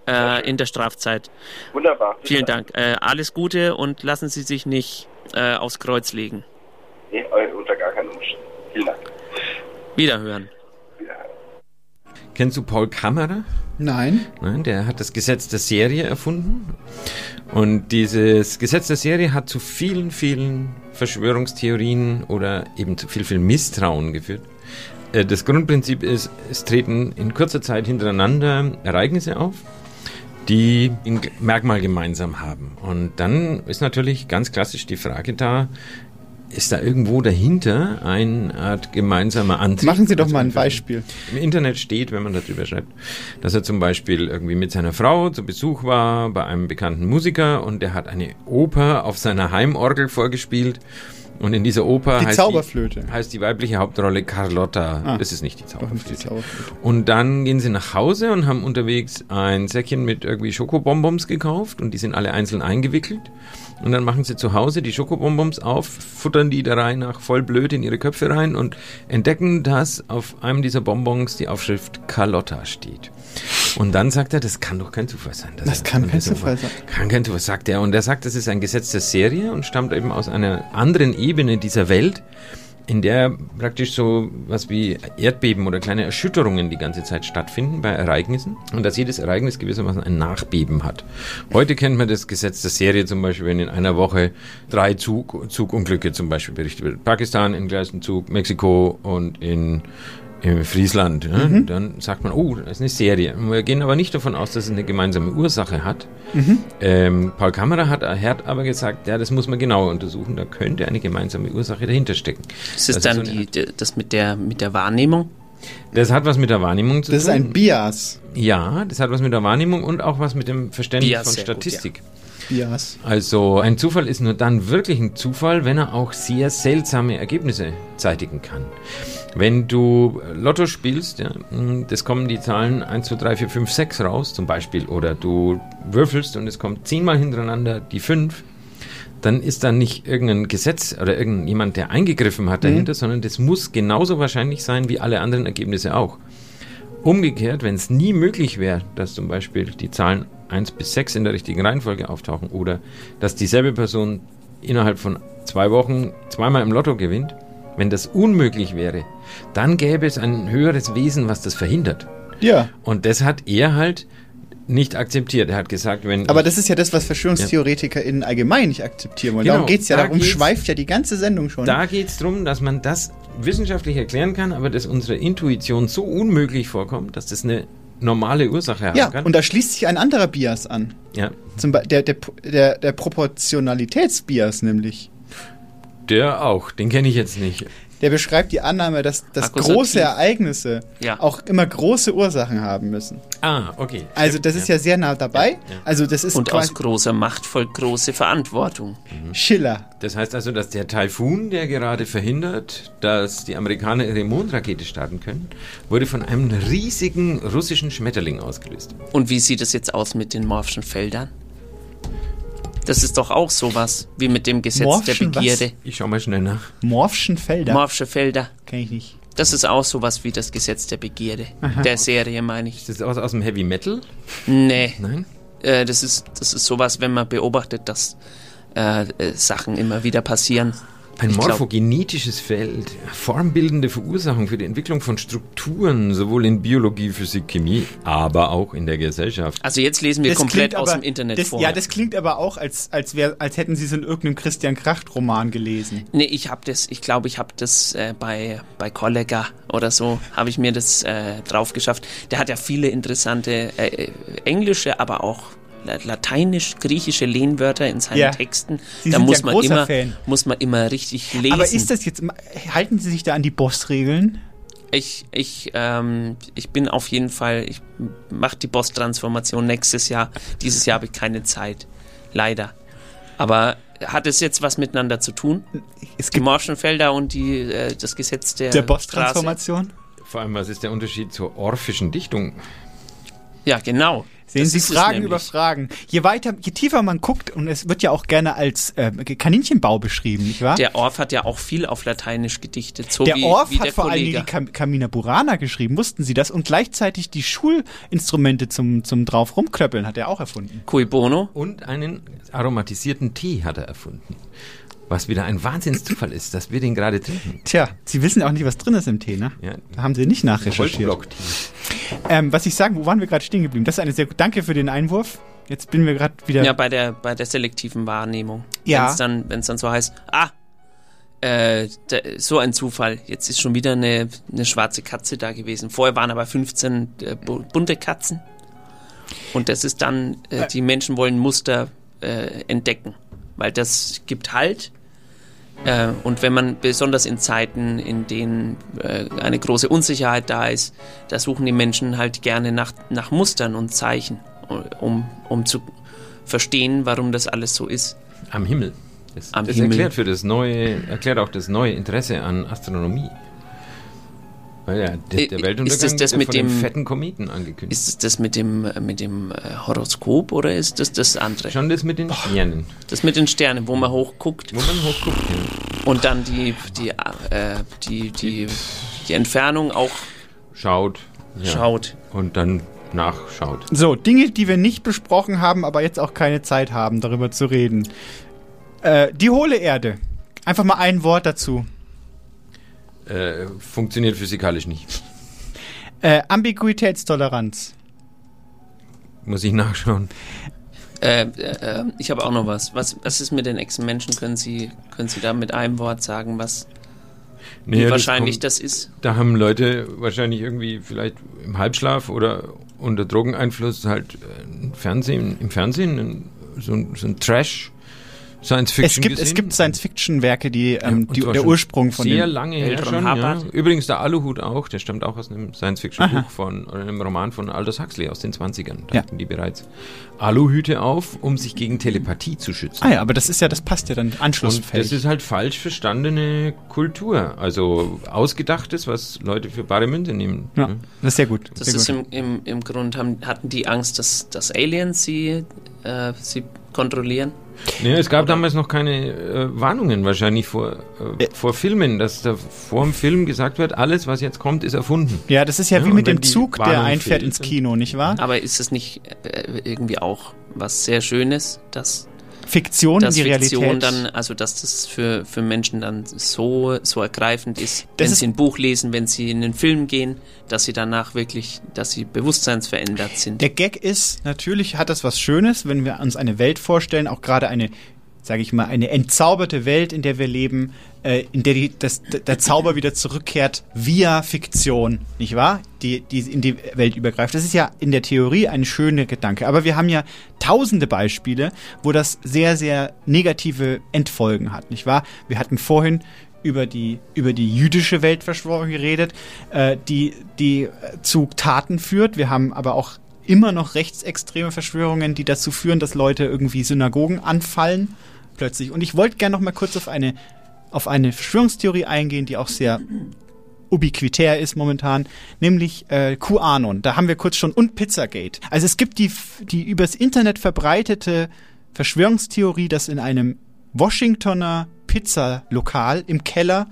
äh, in der Strafzeit. Wunderbar. Vielen. Dank. Äh, alles Gute und lassen Sie sich nicht äh, aufs Kreuz legen. Nee, äh, unter gar keinen Umständen. Vielen Dank. Wiederhören. Kennst du Paul Kammerer? Nein. Nein, der hat das Gesetz der Serie erfunden. Und dieses Gesetz der Serie hat zu vielen, vielen Verschwörungstheorien oder eben zu viel, viel Misstrauen geführt. Äh, Das Grundprinzip ist, es treten in kurzer Zeit hintereinander Ereignisse auf, die ein Merkmal gemeinsam haben. Und dann ist natürlich ganz klassisch die Frage da, ist da irgendwo dahinter eine Art gemeinsamer Antrieb? Machen Sie doch mal ein Beispiel. Im Internet steht, wenn man darüber schreibt, dass er zum Beispiel irgendwie mit seiner Frau zu Besuch war bei einem bekannten Musiker und der hat eine Oper auf seiner Heimorgel vorgespielt. Und in dieser Oper Die heißt, Zauberflöte. Die, heißt die weibliche Hauptrolle Carlotta. Ah. Das ist nicht die nicht die Zauberflöte. Zauberflöte. Und dann gehen sie nach Hause und haben unterwegs ein Säckchen mit irgendwie Schokobonbons gekauft und die sind alle einzeln eingewickelt. Und dann machen sie zu Hause die Schokobonbons auf, futtern die der Reihe nach voll blöd in ihre Köpfe rein und entdecken, dass auf einem dieser Bonbons die Aufschrift Carlotta steht. Und dann sagt er, das kann doch kein Zufall sein. Das er- kann kein das- Zufall sein. Kann kein Zufall, sagt er. Und er sagt, das ist ein Gesetz der Serie und stammt eben aus einer anderen Ebene dieser Welt, in der praktisch so was wie Erdbeben oder kleine Erschütterungen die ganze Zeit stattfinden bei Ereignissen und dass jedes Ereignis gewissermaßen ein Nachbeben hat. Heute kennt man das Gesetz der Serie zum Beispiel, wenn in einer Woche drei Zug, Zugunglücke zum Beispiel berichtet wird. Pakistan im gleichen Zug, Mexiko und in in Friesland, ja, Mhm. dann sagt man, oh, das ist eine Serie. Wir gehen aber nicht davon aus, dass es eine gemeinsame Ursache hat. Mhm. Ähm, Paul Kammerer hat, hat aber gesagt, ja, das muss man genauer untersuchen, da könnte eine gemeinsame Ursache dahinter stecken. Ist es Das dann so eine die, die, das mit der, mit der Wahrnehmung? Das hat was mit der Wahrnehmung zu Das ist tun. ein Bias. Ja, das hat was mit der Wahrnehmung und auch was mit dem Verständnis Bias, von sehr gut, Statistik. Bias. Also ein Zufall ist nur dann wirklich ein Zufall, wenn er auch sehr seltsame Ergebnisse zeitigen kann. Wenn du Lotto spielst, ja, das kommen die Zahlen 1, 2, 3, 4, 5, 6 raus zum Beispiel, oder du würfelst und es kommt zehnmal hintereinander die 5, dann ist da nicht irgendein Gesetz oder irgendjemand, der eingegriffen hat dahinter, Mhm. sondern das muss genauso wahrscheinlich sein wie alle anderen Ergebnisse auch. Umgekehrt, wenn es nie möglich wäre, dass zum Beispiel die Zahlen 1 bis 6 in der richtigen Reihenfolge auftauchen oder dass dieselbe Person innerhalb von zwei Wochen zweimal im Lotto gewinnt, wenn das unmöglich wäre, dann gäbe es ein höheres Wesen, was das verhindert. Ja. Und das hat er halt nicht akzeptiert. Er hat gesagt, wenn. Aber das ist ja das, was VerschwörungstheoretikerInnen allgemein nicht akzeptieren wollen. Genau, Darum geht's ja, da darum schweift ja die ganze Sendung schon. Da geht es darum, dass man das wissenschaftlich erklären kann, aber dass unsere Intuition so unmöglich vorkommt, dass das eine normale Ursache haben ja, kann. und da schließt sich ein anderer Bias an. ja, Zum Be der, der, der, der Proportionalitätsbias nämlich. der auch, den kenne ich jetzt nicht. Der beschreibt die Annahme, dass, dass Akkusativ. große Ereignisse Ja. auch immer große Ursachen haben müssen. Ah, okay. Also das ist ja sehr nah dabei. Also das ist Und aus großer Macht folgt große Verantwortung. Schiller. Das heißt also, dass der Taifun, der gerade verhindert, dass die Amerikaner ihre Mondrakete starten können, wurde von einem riesigen russischen Schmetterling ausgelöst. Und wie sieht es jetzt aus mit den Morphschen Feldern? Das ist doch auch sowas wie mit dem Gesetz Morphschen der Begierde. was? Ich schau mal schnell nach. Morphschen Felder. Morphsche Felder. Kenn ich nicht. Das ist auch sowas wie das Gesetz der Begierde. Aha. Der Serie meine ich. Ist das aus, aus dem Heavy Metal? Nee. Nein? Äh, das, ist, das ist sowas, wenn man beobachtet, dass äh, äh, Sachen immer wieder passieren. Ein Ich glaub- morphogenetisches Feld, formbildende Verursachung für die Entwicklung von Strukturen, sowohl in Biologie, Physik, Chemie, aber auch in der Gesellschaft. Also jetzt lesen wir Das komplett klingt aus aber- dem Internet das, vor. Ja, das klingt aber auch, als, als, wär, als hätten sie es in irgendeinem Christian Kracht-Roman gelesen. Nee, ich habe das, ich glaube, ich habe das äh, bei, bei Kollega oder so, habe ich mir das äh, drauf geschafft. Der hat ja viele interessante äh, äh, englische, aber auch lateinisch-griechische Lehnwörter in seinen Ja. Texten. Sie da sind muss ja man immer, Fan. muss man immer richtig lesen. Aber ist das jetzt, halten Sie sich da an die Boss-Regeln? Ich, ich, ähm, ich bin auf jeden Fall, ich mache die Boss-Transformation nächstes Jahr. Dieses Jahr habe ich keine Zeit. Leider. Aber hat es jetzt was miteinander zu tun? Es die Morschenfelder und die, äh, das Gesetz der, Der? Boss-Transformation? Vor allem, was ist der Unterschied zur orphischen Dichtung? Ja, genau. Sehen Das Sie Fragen über Fragen. Je weiter, je tiefer man guckt, und es wird ja auch gerne als äh, Kaninchenbau beschrieben, nicht wahr? Der Orff hat ja auch viel auf Lateinisch gedichtet, so der wie, Orff wie hat der vor allem die Kam Kamina Burana geschrieben, wussten Sie das? Und gleichzeitig die Schulinstrumente zum, zum drauf rumklöppeln hat er auch erfunden. Cui bono. Und einen aromatisierten Tee hat er erfunden. Was wieder ein Wahnsinnszufall ist, dass wir den gerade trinken. Tja, Sie wissen auch nicht, was drin ist im Tee, ne? Ja. Da haben Sie nicht nachrecherchiert. Ähm, was ich sagen, wo waren wir gerade stehen geblieben? Das ist eine sehr gut. Danke für den Einwurf. Jetzt bin wir gerade wieder. Ja, bei der, bei der selektiven Wahrnehmung. Ja. Wenn es dann, wenn's dann so heißt, ah, äh, da, so ein Zufall, jetzt ist schon wieder eine, eine schwarze Katze da gewesen. Vorher waren aber 15 äh, bu- bunte Katzen. Und das ist dann, äh, die Menschen wollen Muster äh, entdecken, weil das gibt Halt. Äh, und wenn man besonders in Zeiten, in denen äh, eine große Unsicherheit da ist, da suchen die Menschen halt gerne nach, nach Mustern und Zeichen, um, um zu verstehen, warum das alles so ist. Am Himmel. Das, Am das Himmel. erklärt für das neue, erklärt auch das neue Interesse an Astronomie. Ja, der, der Äh, Weltuntergang ist das das wird mit von dem dem- fetten Kometen angekündigt. Ist es das mit dem, äh, mit dem äh, Horoskop oder ist das das andere? Schon das mit den Sternen. Das mit den Sternen, wo man hochguckt. Wo man hochguckt, ja. Und dann die, die, äh, die, die, die Entfernung auch Schaut. Ja. Schaut. Und dann nachschaut. So, Dinge, die wir nicht besprochen haben, aber jetzt auch keine Zeit haben, darüber zu reden. Äh, die hohle Erde. Einfach mal ein Wort dazu. Äh, funktioniert physikalisch nicht. Äh, Ambiguitätstoleranz. Muss ich nachschauen. Äh, äh, ich habe auch noch was. was. Was ist mit den Echsenmenschen? Können Sie, können Sie da mit einem Wort sagen, was Nee, wie das wahrscheinlich kommt- das ist? Da haben Leute wahrscheinlich irgendwie vielleicht im Halbschlaf oder unter Drogeneinfluss halt äh, ein Fernsehen, im Fernsehen so, ein- so ein Trash Science Fiction es gibt, gesehen? Es gibt Science-Fiction-Werke, die, ähm, und die der Ursprung von sehr lange her schon. Ja. Übrigens der Aluhut auch, der stammt auch aus einem Science-Fiction-Buch Aha. von oder einem Roman von Aldous Huxley aus den 20ern. Da Ja. hatten die bereits Aluhüte auf, um sich gegen Telepathie zu schützen. Ah ja, aber das ist ja, das passt ja dann Und anschlussfähig. das ist halt falsch verstandene Kultur. Also ausgedachtes, was Leute für bare Münze nehmen. ja, Ja. das ist sehr gut. Das sehr ist gut. im, im, im Grund, haben, hatten die Angst, dass, dass Aliens sie, äh, sie kontrollieren? Ja, es gab damals noch keine äh, Warnungen wahrscheinlich vor, äh, vor Filmen, dass da vor dem Film gesagt wird, alles, was jetzt kommt, ist erfunden. ja, das ist ja, Ja, wie mit dem Zug, der einfährt fehlt, ins Kino, nicht wahr? Aber ist es nicht äh, irgendwie auch was sehr Schönes, dass, Fiktion in dass die Fiktion Realität. dann, also dass das für, für Menschen dann so, so ergreifend ist, Das wenn ist- sie ein Buch lesen, wenn sie in den Film gehen, dass sie danach wirklich, dass sie bewusstseinsverändert sind. Der Gag ist, natürlich hat das was Schönes, wenn wir uns eine Welt vorstellen, auch gerade eine, sage ich mal, eine entzauberte Welt, in der wir leben, äh, in der die, das, der Zauber wieder zurückkehrt via Fiktion, nicht wahr? Die, die in die Welt übergreift. Das ist ja in der Theorie ein schöner Gedanke. Aber wir haben ja tausende Beispiele, wo das sehr, sehr negative Endfolgen hat, nicht wahr? Wir hatten vorhin über die, über die jüdische Weltverschwörung geredet, äh, die, die äh, zu Taten führt. Wir haben aber auch immer noch rechtsextreme Verschwörungen, die dazu führen, dass Leute irgendwie Synagogen anfallen plötzlich. Und ich wollte gerne noch mal kurz auf eine, auf eine Verschwörungstheorie eingehen, die auch sehr ubiquitär ist momentan, nämlich äh, QAnon. Da haben wir kurz schon und Pizzagate. Also es gibt die, die übers Internet verbreitete Verschwörungstheorie, dass in einem Washingtoner Pizzalokal im Keller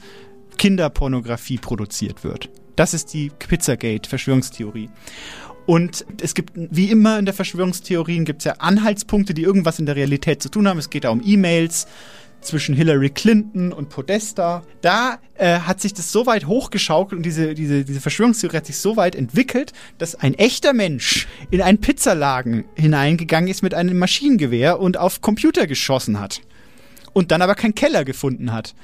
Kinderpornografie produziert wird. Das ist die Pizzagate-Verschwörungstheorie. Und es gibt, wie immer in der Verschwörungstheorien, gibt es ja Anhaltspunkte, die irgendwas in der Realität zu tun haben. Es geht da um E-Mails zwischen Hillary Clinton und Podesta. Da äh, hat sich das so weit hochgeschaukelt und diese, diese, diese Verschwörungstheorie hat sich so weit entwickelt, dass ein echter Mensch in einen Pizzalagen hineingegangen ist mit einem Maschinengewehr und auf Computer geschossen hat und dann aber keinen Keller gefunden hat.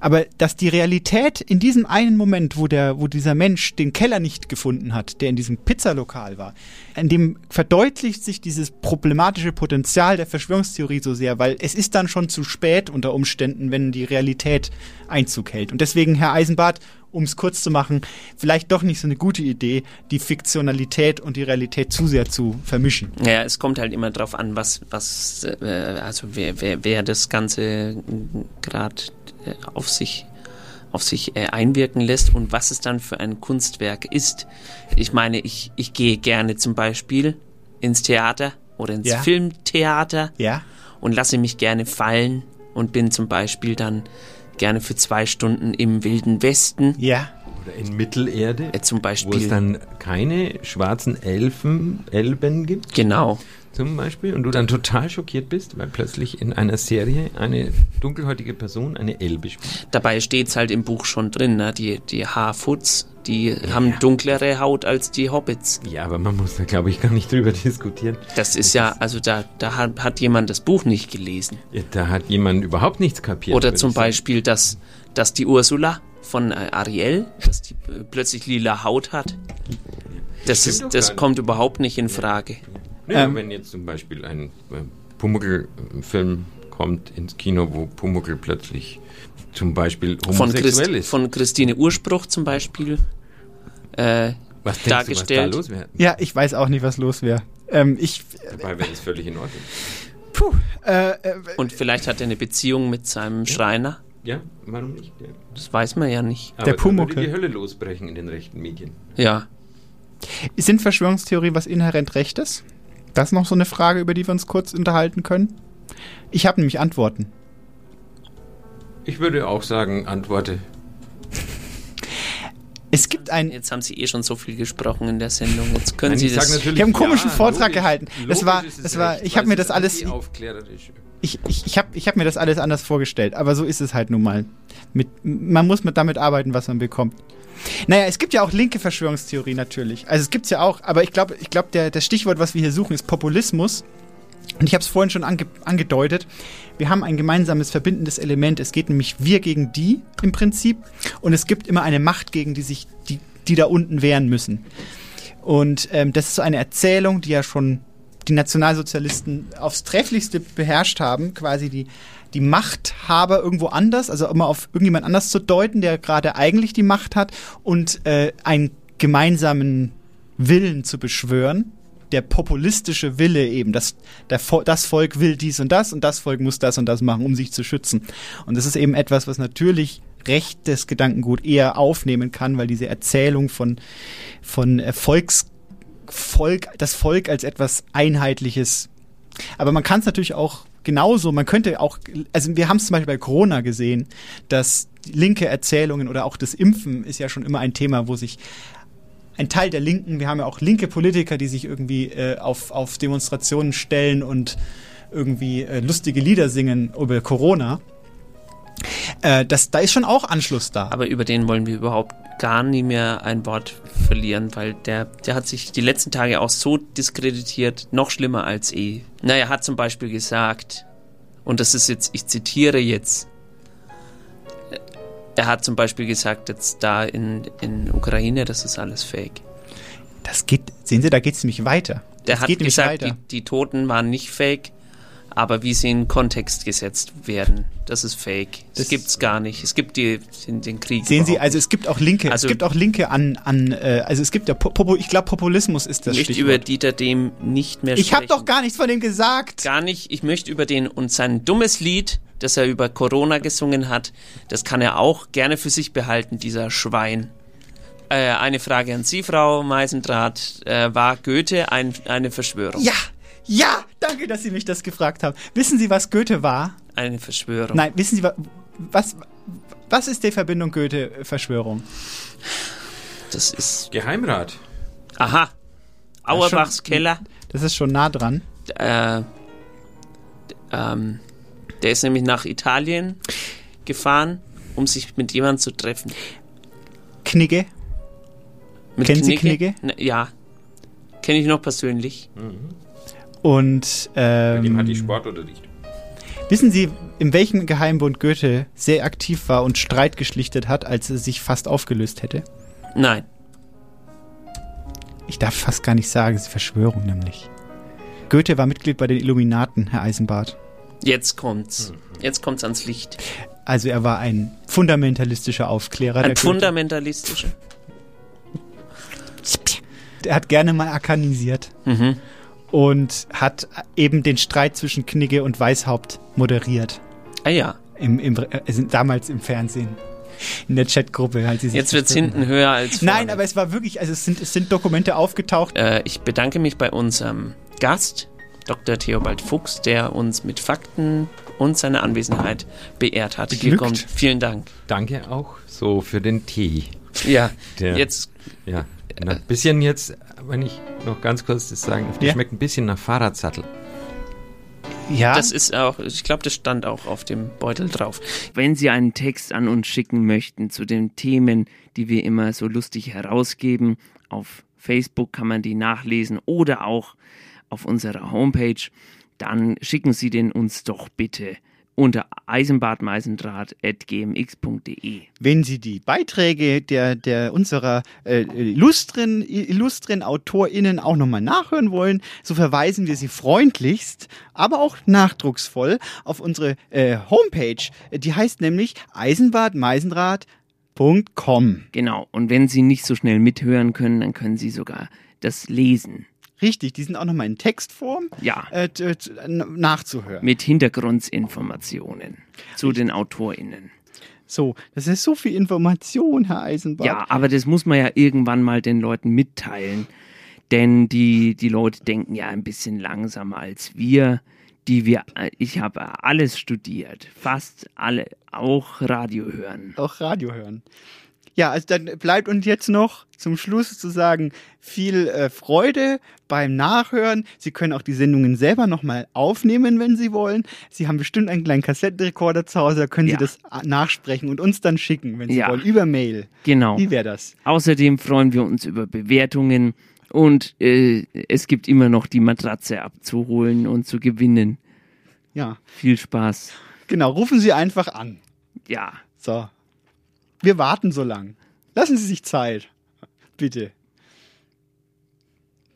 Aber dass die Realität in diesem einen Moment, wo der, wo dieser Mensch den Keller nicht gefunden hat, der in diesem Pizzalokal war, in dem verdeutlicht sich dieses problematische Potenzial der Verschwörungstheorie so sehr, weil es ist dann schon zu spät unter Umständen, wenn die Realität Einzug hält. Und deswegen, Herr Eisenbart, um es kurz zu machen, vielleicht doch nicht so eine gute Idee, die Fiktionalität und die Realität zu sehr zu vermischen. Ja, es kommt halt immer drauf an, was, was, äh, also wer, wer, wer das Ganze gerade äh, auf sich, auf sich äh, einwirken lässt und was es dann für ein Kunstwerk ist. Ich meine, ich, ich gehe gerne zum Beispiel ins Theater oder ins Ja. Filmtheater Ja. und lasse mich gerne fallen und bin zum Beispiel dann gerne für zwei Stunden im Wilden Westen. Ja. Oder in Mittelerde, äh, zum wo es Beispiel. dann keine schwarzen Elfen, Elben gibt. Genau. Zum Beispiel. Und du dann total schockiert bist, weil plötzlich in einer Serie eine dunkelhäutige Person eine Elbe spielt. Dabei steht's halt im Buch schon drin, ne? die, die Harfoots, die haben dunklere Haut als die Hobbits. Ja, aber man muss da, glaube ich, gar nicht drüber diskutieren. Das ist ja, also da, da hat, hat jemand das Buch nicht gelesen. Ja, Da hat jemand überhaupt nichts kapiert. Oder zum. Beispiel, dass, dass die Ursula von äh, Ariel, dass die äh, plötzlich lila Haut hat. Das, ist, das kommt überhaupt nicht in Frage. Nö, Ähm. wenn jetzt zum Beispiel ein äh, Pumuckl-Film kommt ins Kino, wo Pumuckl plötzlich zum Beispiel Von, homosexuell Christ, ist. von Christine Urspruch zum Beispiel äh, was denkst du, was da dargestellt. Ja, ich weiß auch nicht, was los wäre. Ähm, ich, Dabei wäre das völlig in Ordnung. puh, äh, äh, Und vielleicht hat er eine Beziehung mit seinem Schreiner. Ja, warum nicht? Ja. Das weiß man ja nicht. Aber Der Pumuckl. würde die Hölle losbrechen in den rechten Medien. Ja. Sind Verschwörungstheorien was inhärent Rechtes? Das ist noch so eine Frage, über die wir uns kurz unterhalten können. Ich habe nämlich Antworten. Ich würde auch sagen, antworte. Es gibt ein. Jetzt haben Sie eh schon so viel gesprochen in der Sendung. Jetzt können Nein, Sie ich das. natürlich Ich habe einen komischen ja, Vortrag logisch. gehalten. Das war, das war, recht, ich habe mir das alles, ich, ich, ich habe ich hab mir das alles anders vorgestellt. Aber so ist es halt nun mal. Mit, man muss mit damit arbeiten, was man bekommt. Naja, es gibt ja auch linke Verschwörungstheorie natürlich. Also es gibt's ja auch, aber ich glaube, ich glaube, der, das Stichwort, was wir hier suchen, ist Populismus. Und ich habe es vorhin schon ange angedeutet. Wir haben ein gemeinsames verbindendes Element. Es geht nämlich wir gegen die im Prinzip. Und es gibt immer eine Macht, gegen die sich die, die da unten wehren müssen. Und ähm, das ist so eine Erzählung, die ja schon die Nationalsozialisten aufs Trefflichste beherrscht haben, quasi die, die Machthaber irgendwo anders, also immer auf irgendjemand anders zu deuten, der gerade eigentlich die Macht hat und äh, einen gemeinsamen Willen zu beschwören, der populistische Wille eben, dass das Volk will dies und das und das Volk muss das und das machen, um sich zu schützen. Und das ist eben etwas, was natürlich rechtes Gedankengut eher aufnehmen kann, weil diese Erzählung von, von Volks, Volk, das Volk als etwas Einheitliches. Aber man kann es natürlich auch genauso, man könnte auch, also wir haben es zum Beispiel bei Corona gesehen, dass linke Erzählungen oder auch das Impfen ist ja schon immer ein Thema, wo sich ein Teil der Linken, wir haben ja auch linke Politiker, die sich irgendwie äh, auf, auf Demonstrationen stellen und irgendwie äh, lustige Lieder singen über Corona. Äh, das, da ist schon auch Anschluss da. Aber über den wollen wir überhaupt gar nie mehr ein Wort verlieren, weil der, der hat sich die letzten Tage auch so diskreditiert, noch schlimmer als eh. Na, er hat zum Beispiel gesagt, und das ist jetzt, ich zitiere jetzt, er hat zum Beispiel gesagt, jetzt da in, in Ukraine, das ist alles fake. Das geht, sehen Sie, da geht es nämlich weiter. Der das hat gesagt, die, die Toten waren nicht fake, aber wie sie in Kontext gesetzt werden, das ist fake. Das, das gibt's gar nicht. Es gibt die, den, den Krieg. Sehen Sie, also es gibt auch Linke, also, es gibt auch Linke an, an äh, also es gibt ja, Popo, ich glaube Populismus ist das Ich möchte Stichwort. über Dieter Dem nicht mehr sprechen. Ich habe doch gar nichts von dem gesagt. Gar nicht. Ich möchte über den und sein dummes Lied, das er über Corona gesungen hat, das kann er auch gerne für sich behalten, dieser Schwein. Äh, eine Frage an Sie, Frau Meisendrath. Äh, war Goethe ein, eine Verschwörung? Ja, ja, danke, dass Sie mich das gefragt haben. Wissen Sie, was Goethe war? Eine Verschwörung. Nein, wissen Sie, was, was ist die Verbindung Goethe-Verschwörung? Das ist. Geheimrat. Aha. Auerbachs schon, Keller. Das ist schon nah dran. Äh, ähm, der ist nämlich nach Italien gefahren, um sich mit jemandem zu treffen. Knigge? Mit Kennen Knigge? Sie Knigge? Na, ja. Kenne ich noch persönlich. Mhm. Und ähm, Bei dem hat die Sportunterricht. Wissen Sie, in welchem Geheimbund Goethe sehr aktiv war und Streit geschlichtet hat, als er sich fast aufgelöst hätte? Nein. Ich darf fast gar nicht sagen, es ist Verschwörung nämlich. Goethe war Mitglied bei den Illuminaten, Herr Eisenbart. Jetzt kommt's. Jetzt kommt's ans Licht. Also er war ein fundamentalistischer Aufklärer. Ein fundamentalistischer. Er hat gerne mal arkanisiert. Mhm. Und hat eben den Streit zwischen Knigge und Weishaupt moderiert. Ah ja. Im, im, also damals im Fernsehen. In der Chatgruppe. Halt Jetzt wird's hinten höher als vorne. Nein, aber es war wirklich, also es sind, es sind Dokumente aufgetaucht. Äh, ich bedanke mich bei unserem Gast, Dr. Theobald Fuchs, der uns mit Fakten und seiner Anwesenheit beehrt hat. Hier kommt. Vielen Dank. Danke auch so für den Tee. Ja, Der, jetzt. Ja, ein bisschen jetzt, wenn ich noch ganz kurz das sagen darf, der Ja. schmeckt ein bisschen nach Fahrradsattel. Ja. Das ist auch, ich glaube, das stand auch auf dem Beutel drauf. Wenn Sie einen Text an uns schicken möchten zu den Themen, die wir immer so lustig herausgeben, auf Facebook kann man die nachlesen oder auch auf unserer Homepage, dann schicken Sie den uns doch bitte unter eisenbadmeisendraht.gmx.de. Wenn Sie die Beiträge der, der unserer äh, illustren, illustren AutorInnen auch nochmal nachhören wollen, so verweisen wir Sie freundlichst, aber auch nachdrucksvoll auf unsere äh, Homepage. Die heißt nämlich eisenbadmeisendraht.com. Genau, und wenn Sie nicht so schnell mithören können, dann können Sie sogar das lesen. Richtig, die sind auch nochmal in Textform Ja. äh, nachzuhören. Mit Hintergrundinformationen zu den AutorInnen. So, das ist so viel Information, Herr Eisenbart. Ja, aber das muss man ja irgendwann mal den Leuten mitteilen. Denn die, die Leute denken ja ein bisschen langsamer als wir. Die wir, äh, ich habe alles studiert, fast alle, auch Radio hören. Auch Radio hören. Ja, also dann bleibt uns jetzt noch zum Schluss zu sagen, viel äh, Freude beim Nachhören. Sie können auch die Sendungen selber nochmal aufnehmen, wenn Sie wollen. Sie haben bestimmt einen kleinen Kassettenrekorder zu Hause, da können Ja. Sie das äh, nachsprechen und uns dann schicken, wenn Sie Ja. wollen, über Mail. Genau. Wie wäre das? Außerdem freuen wir uns über Bewertungen und äh, es gibt immer noch die Matratze abzuholen und zu gewinnen. Ja, Viel Spaß. genau, rufen Sie einfach an. Ja. So. Wir warten so lang. Lassen Sie sich Zeit. Bitte.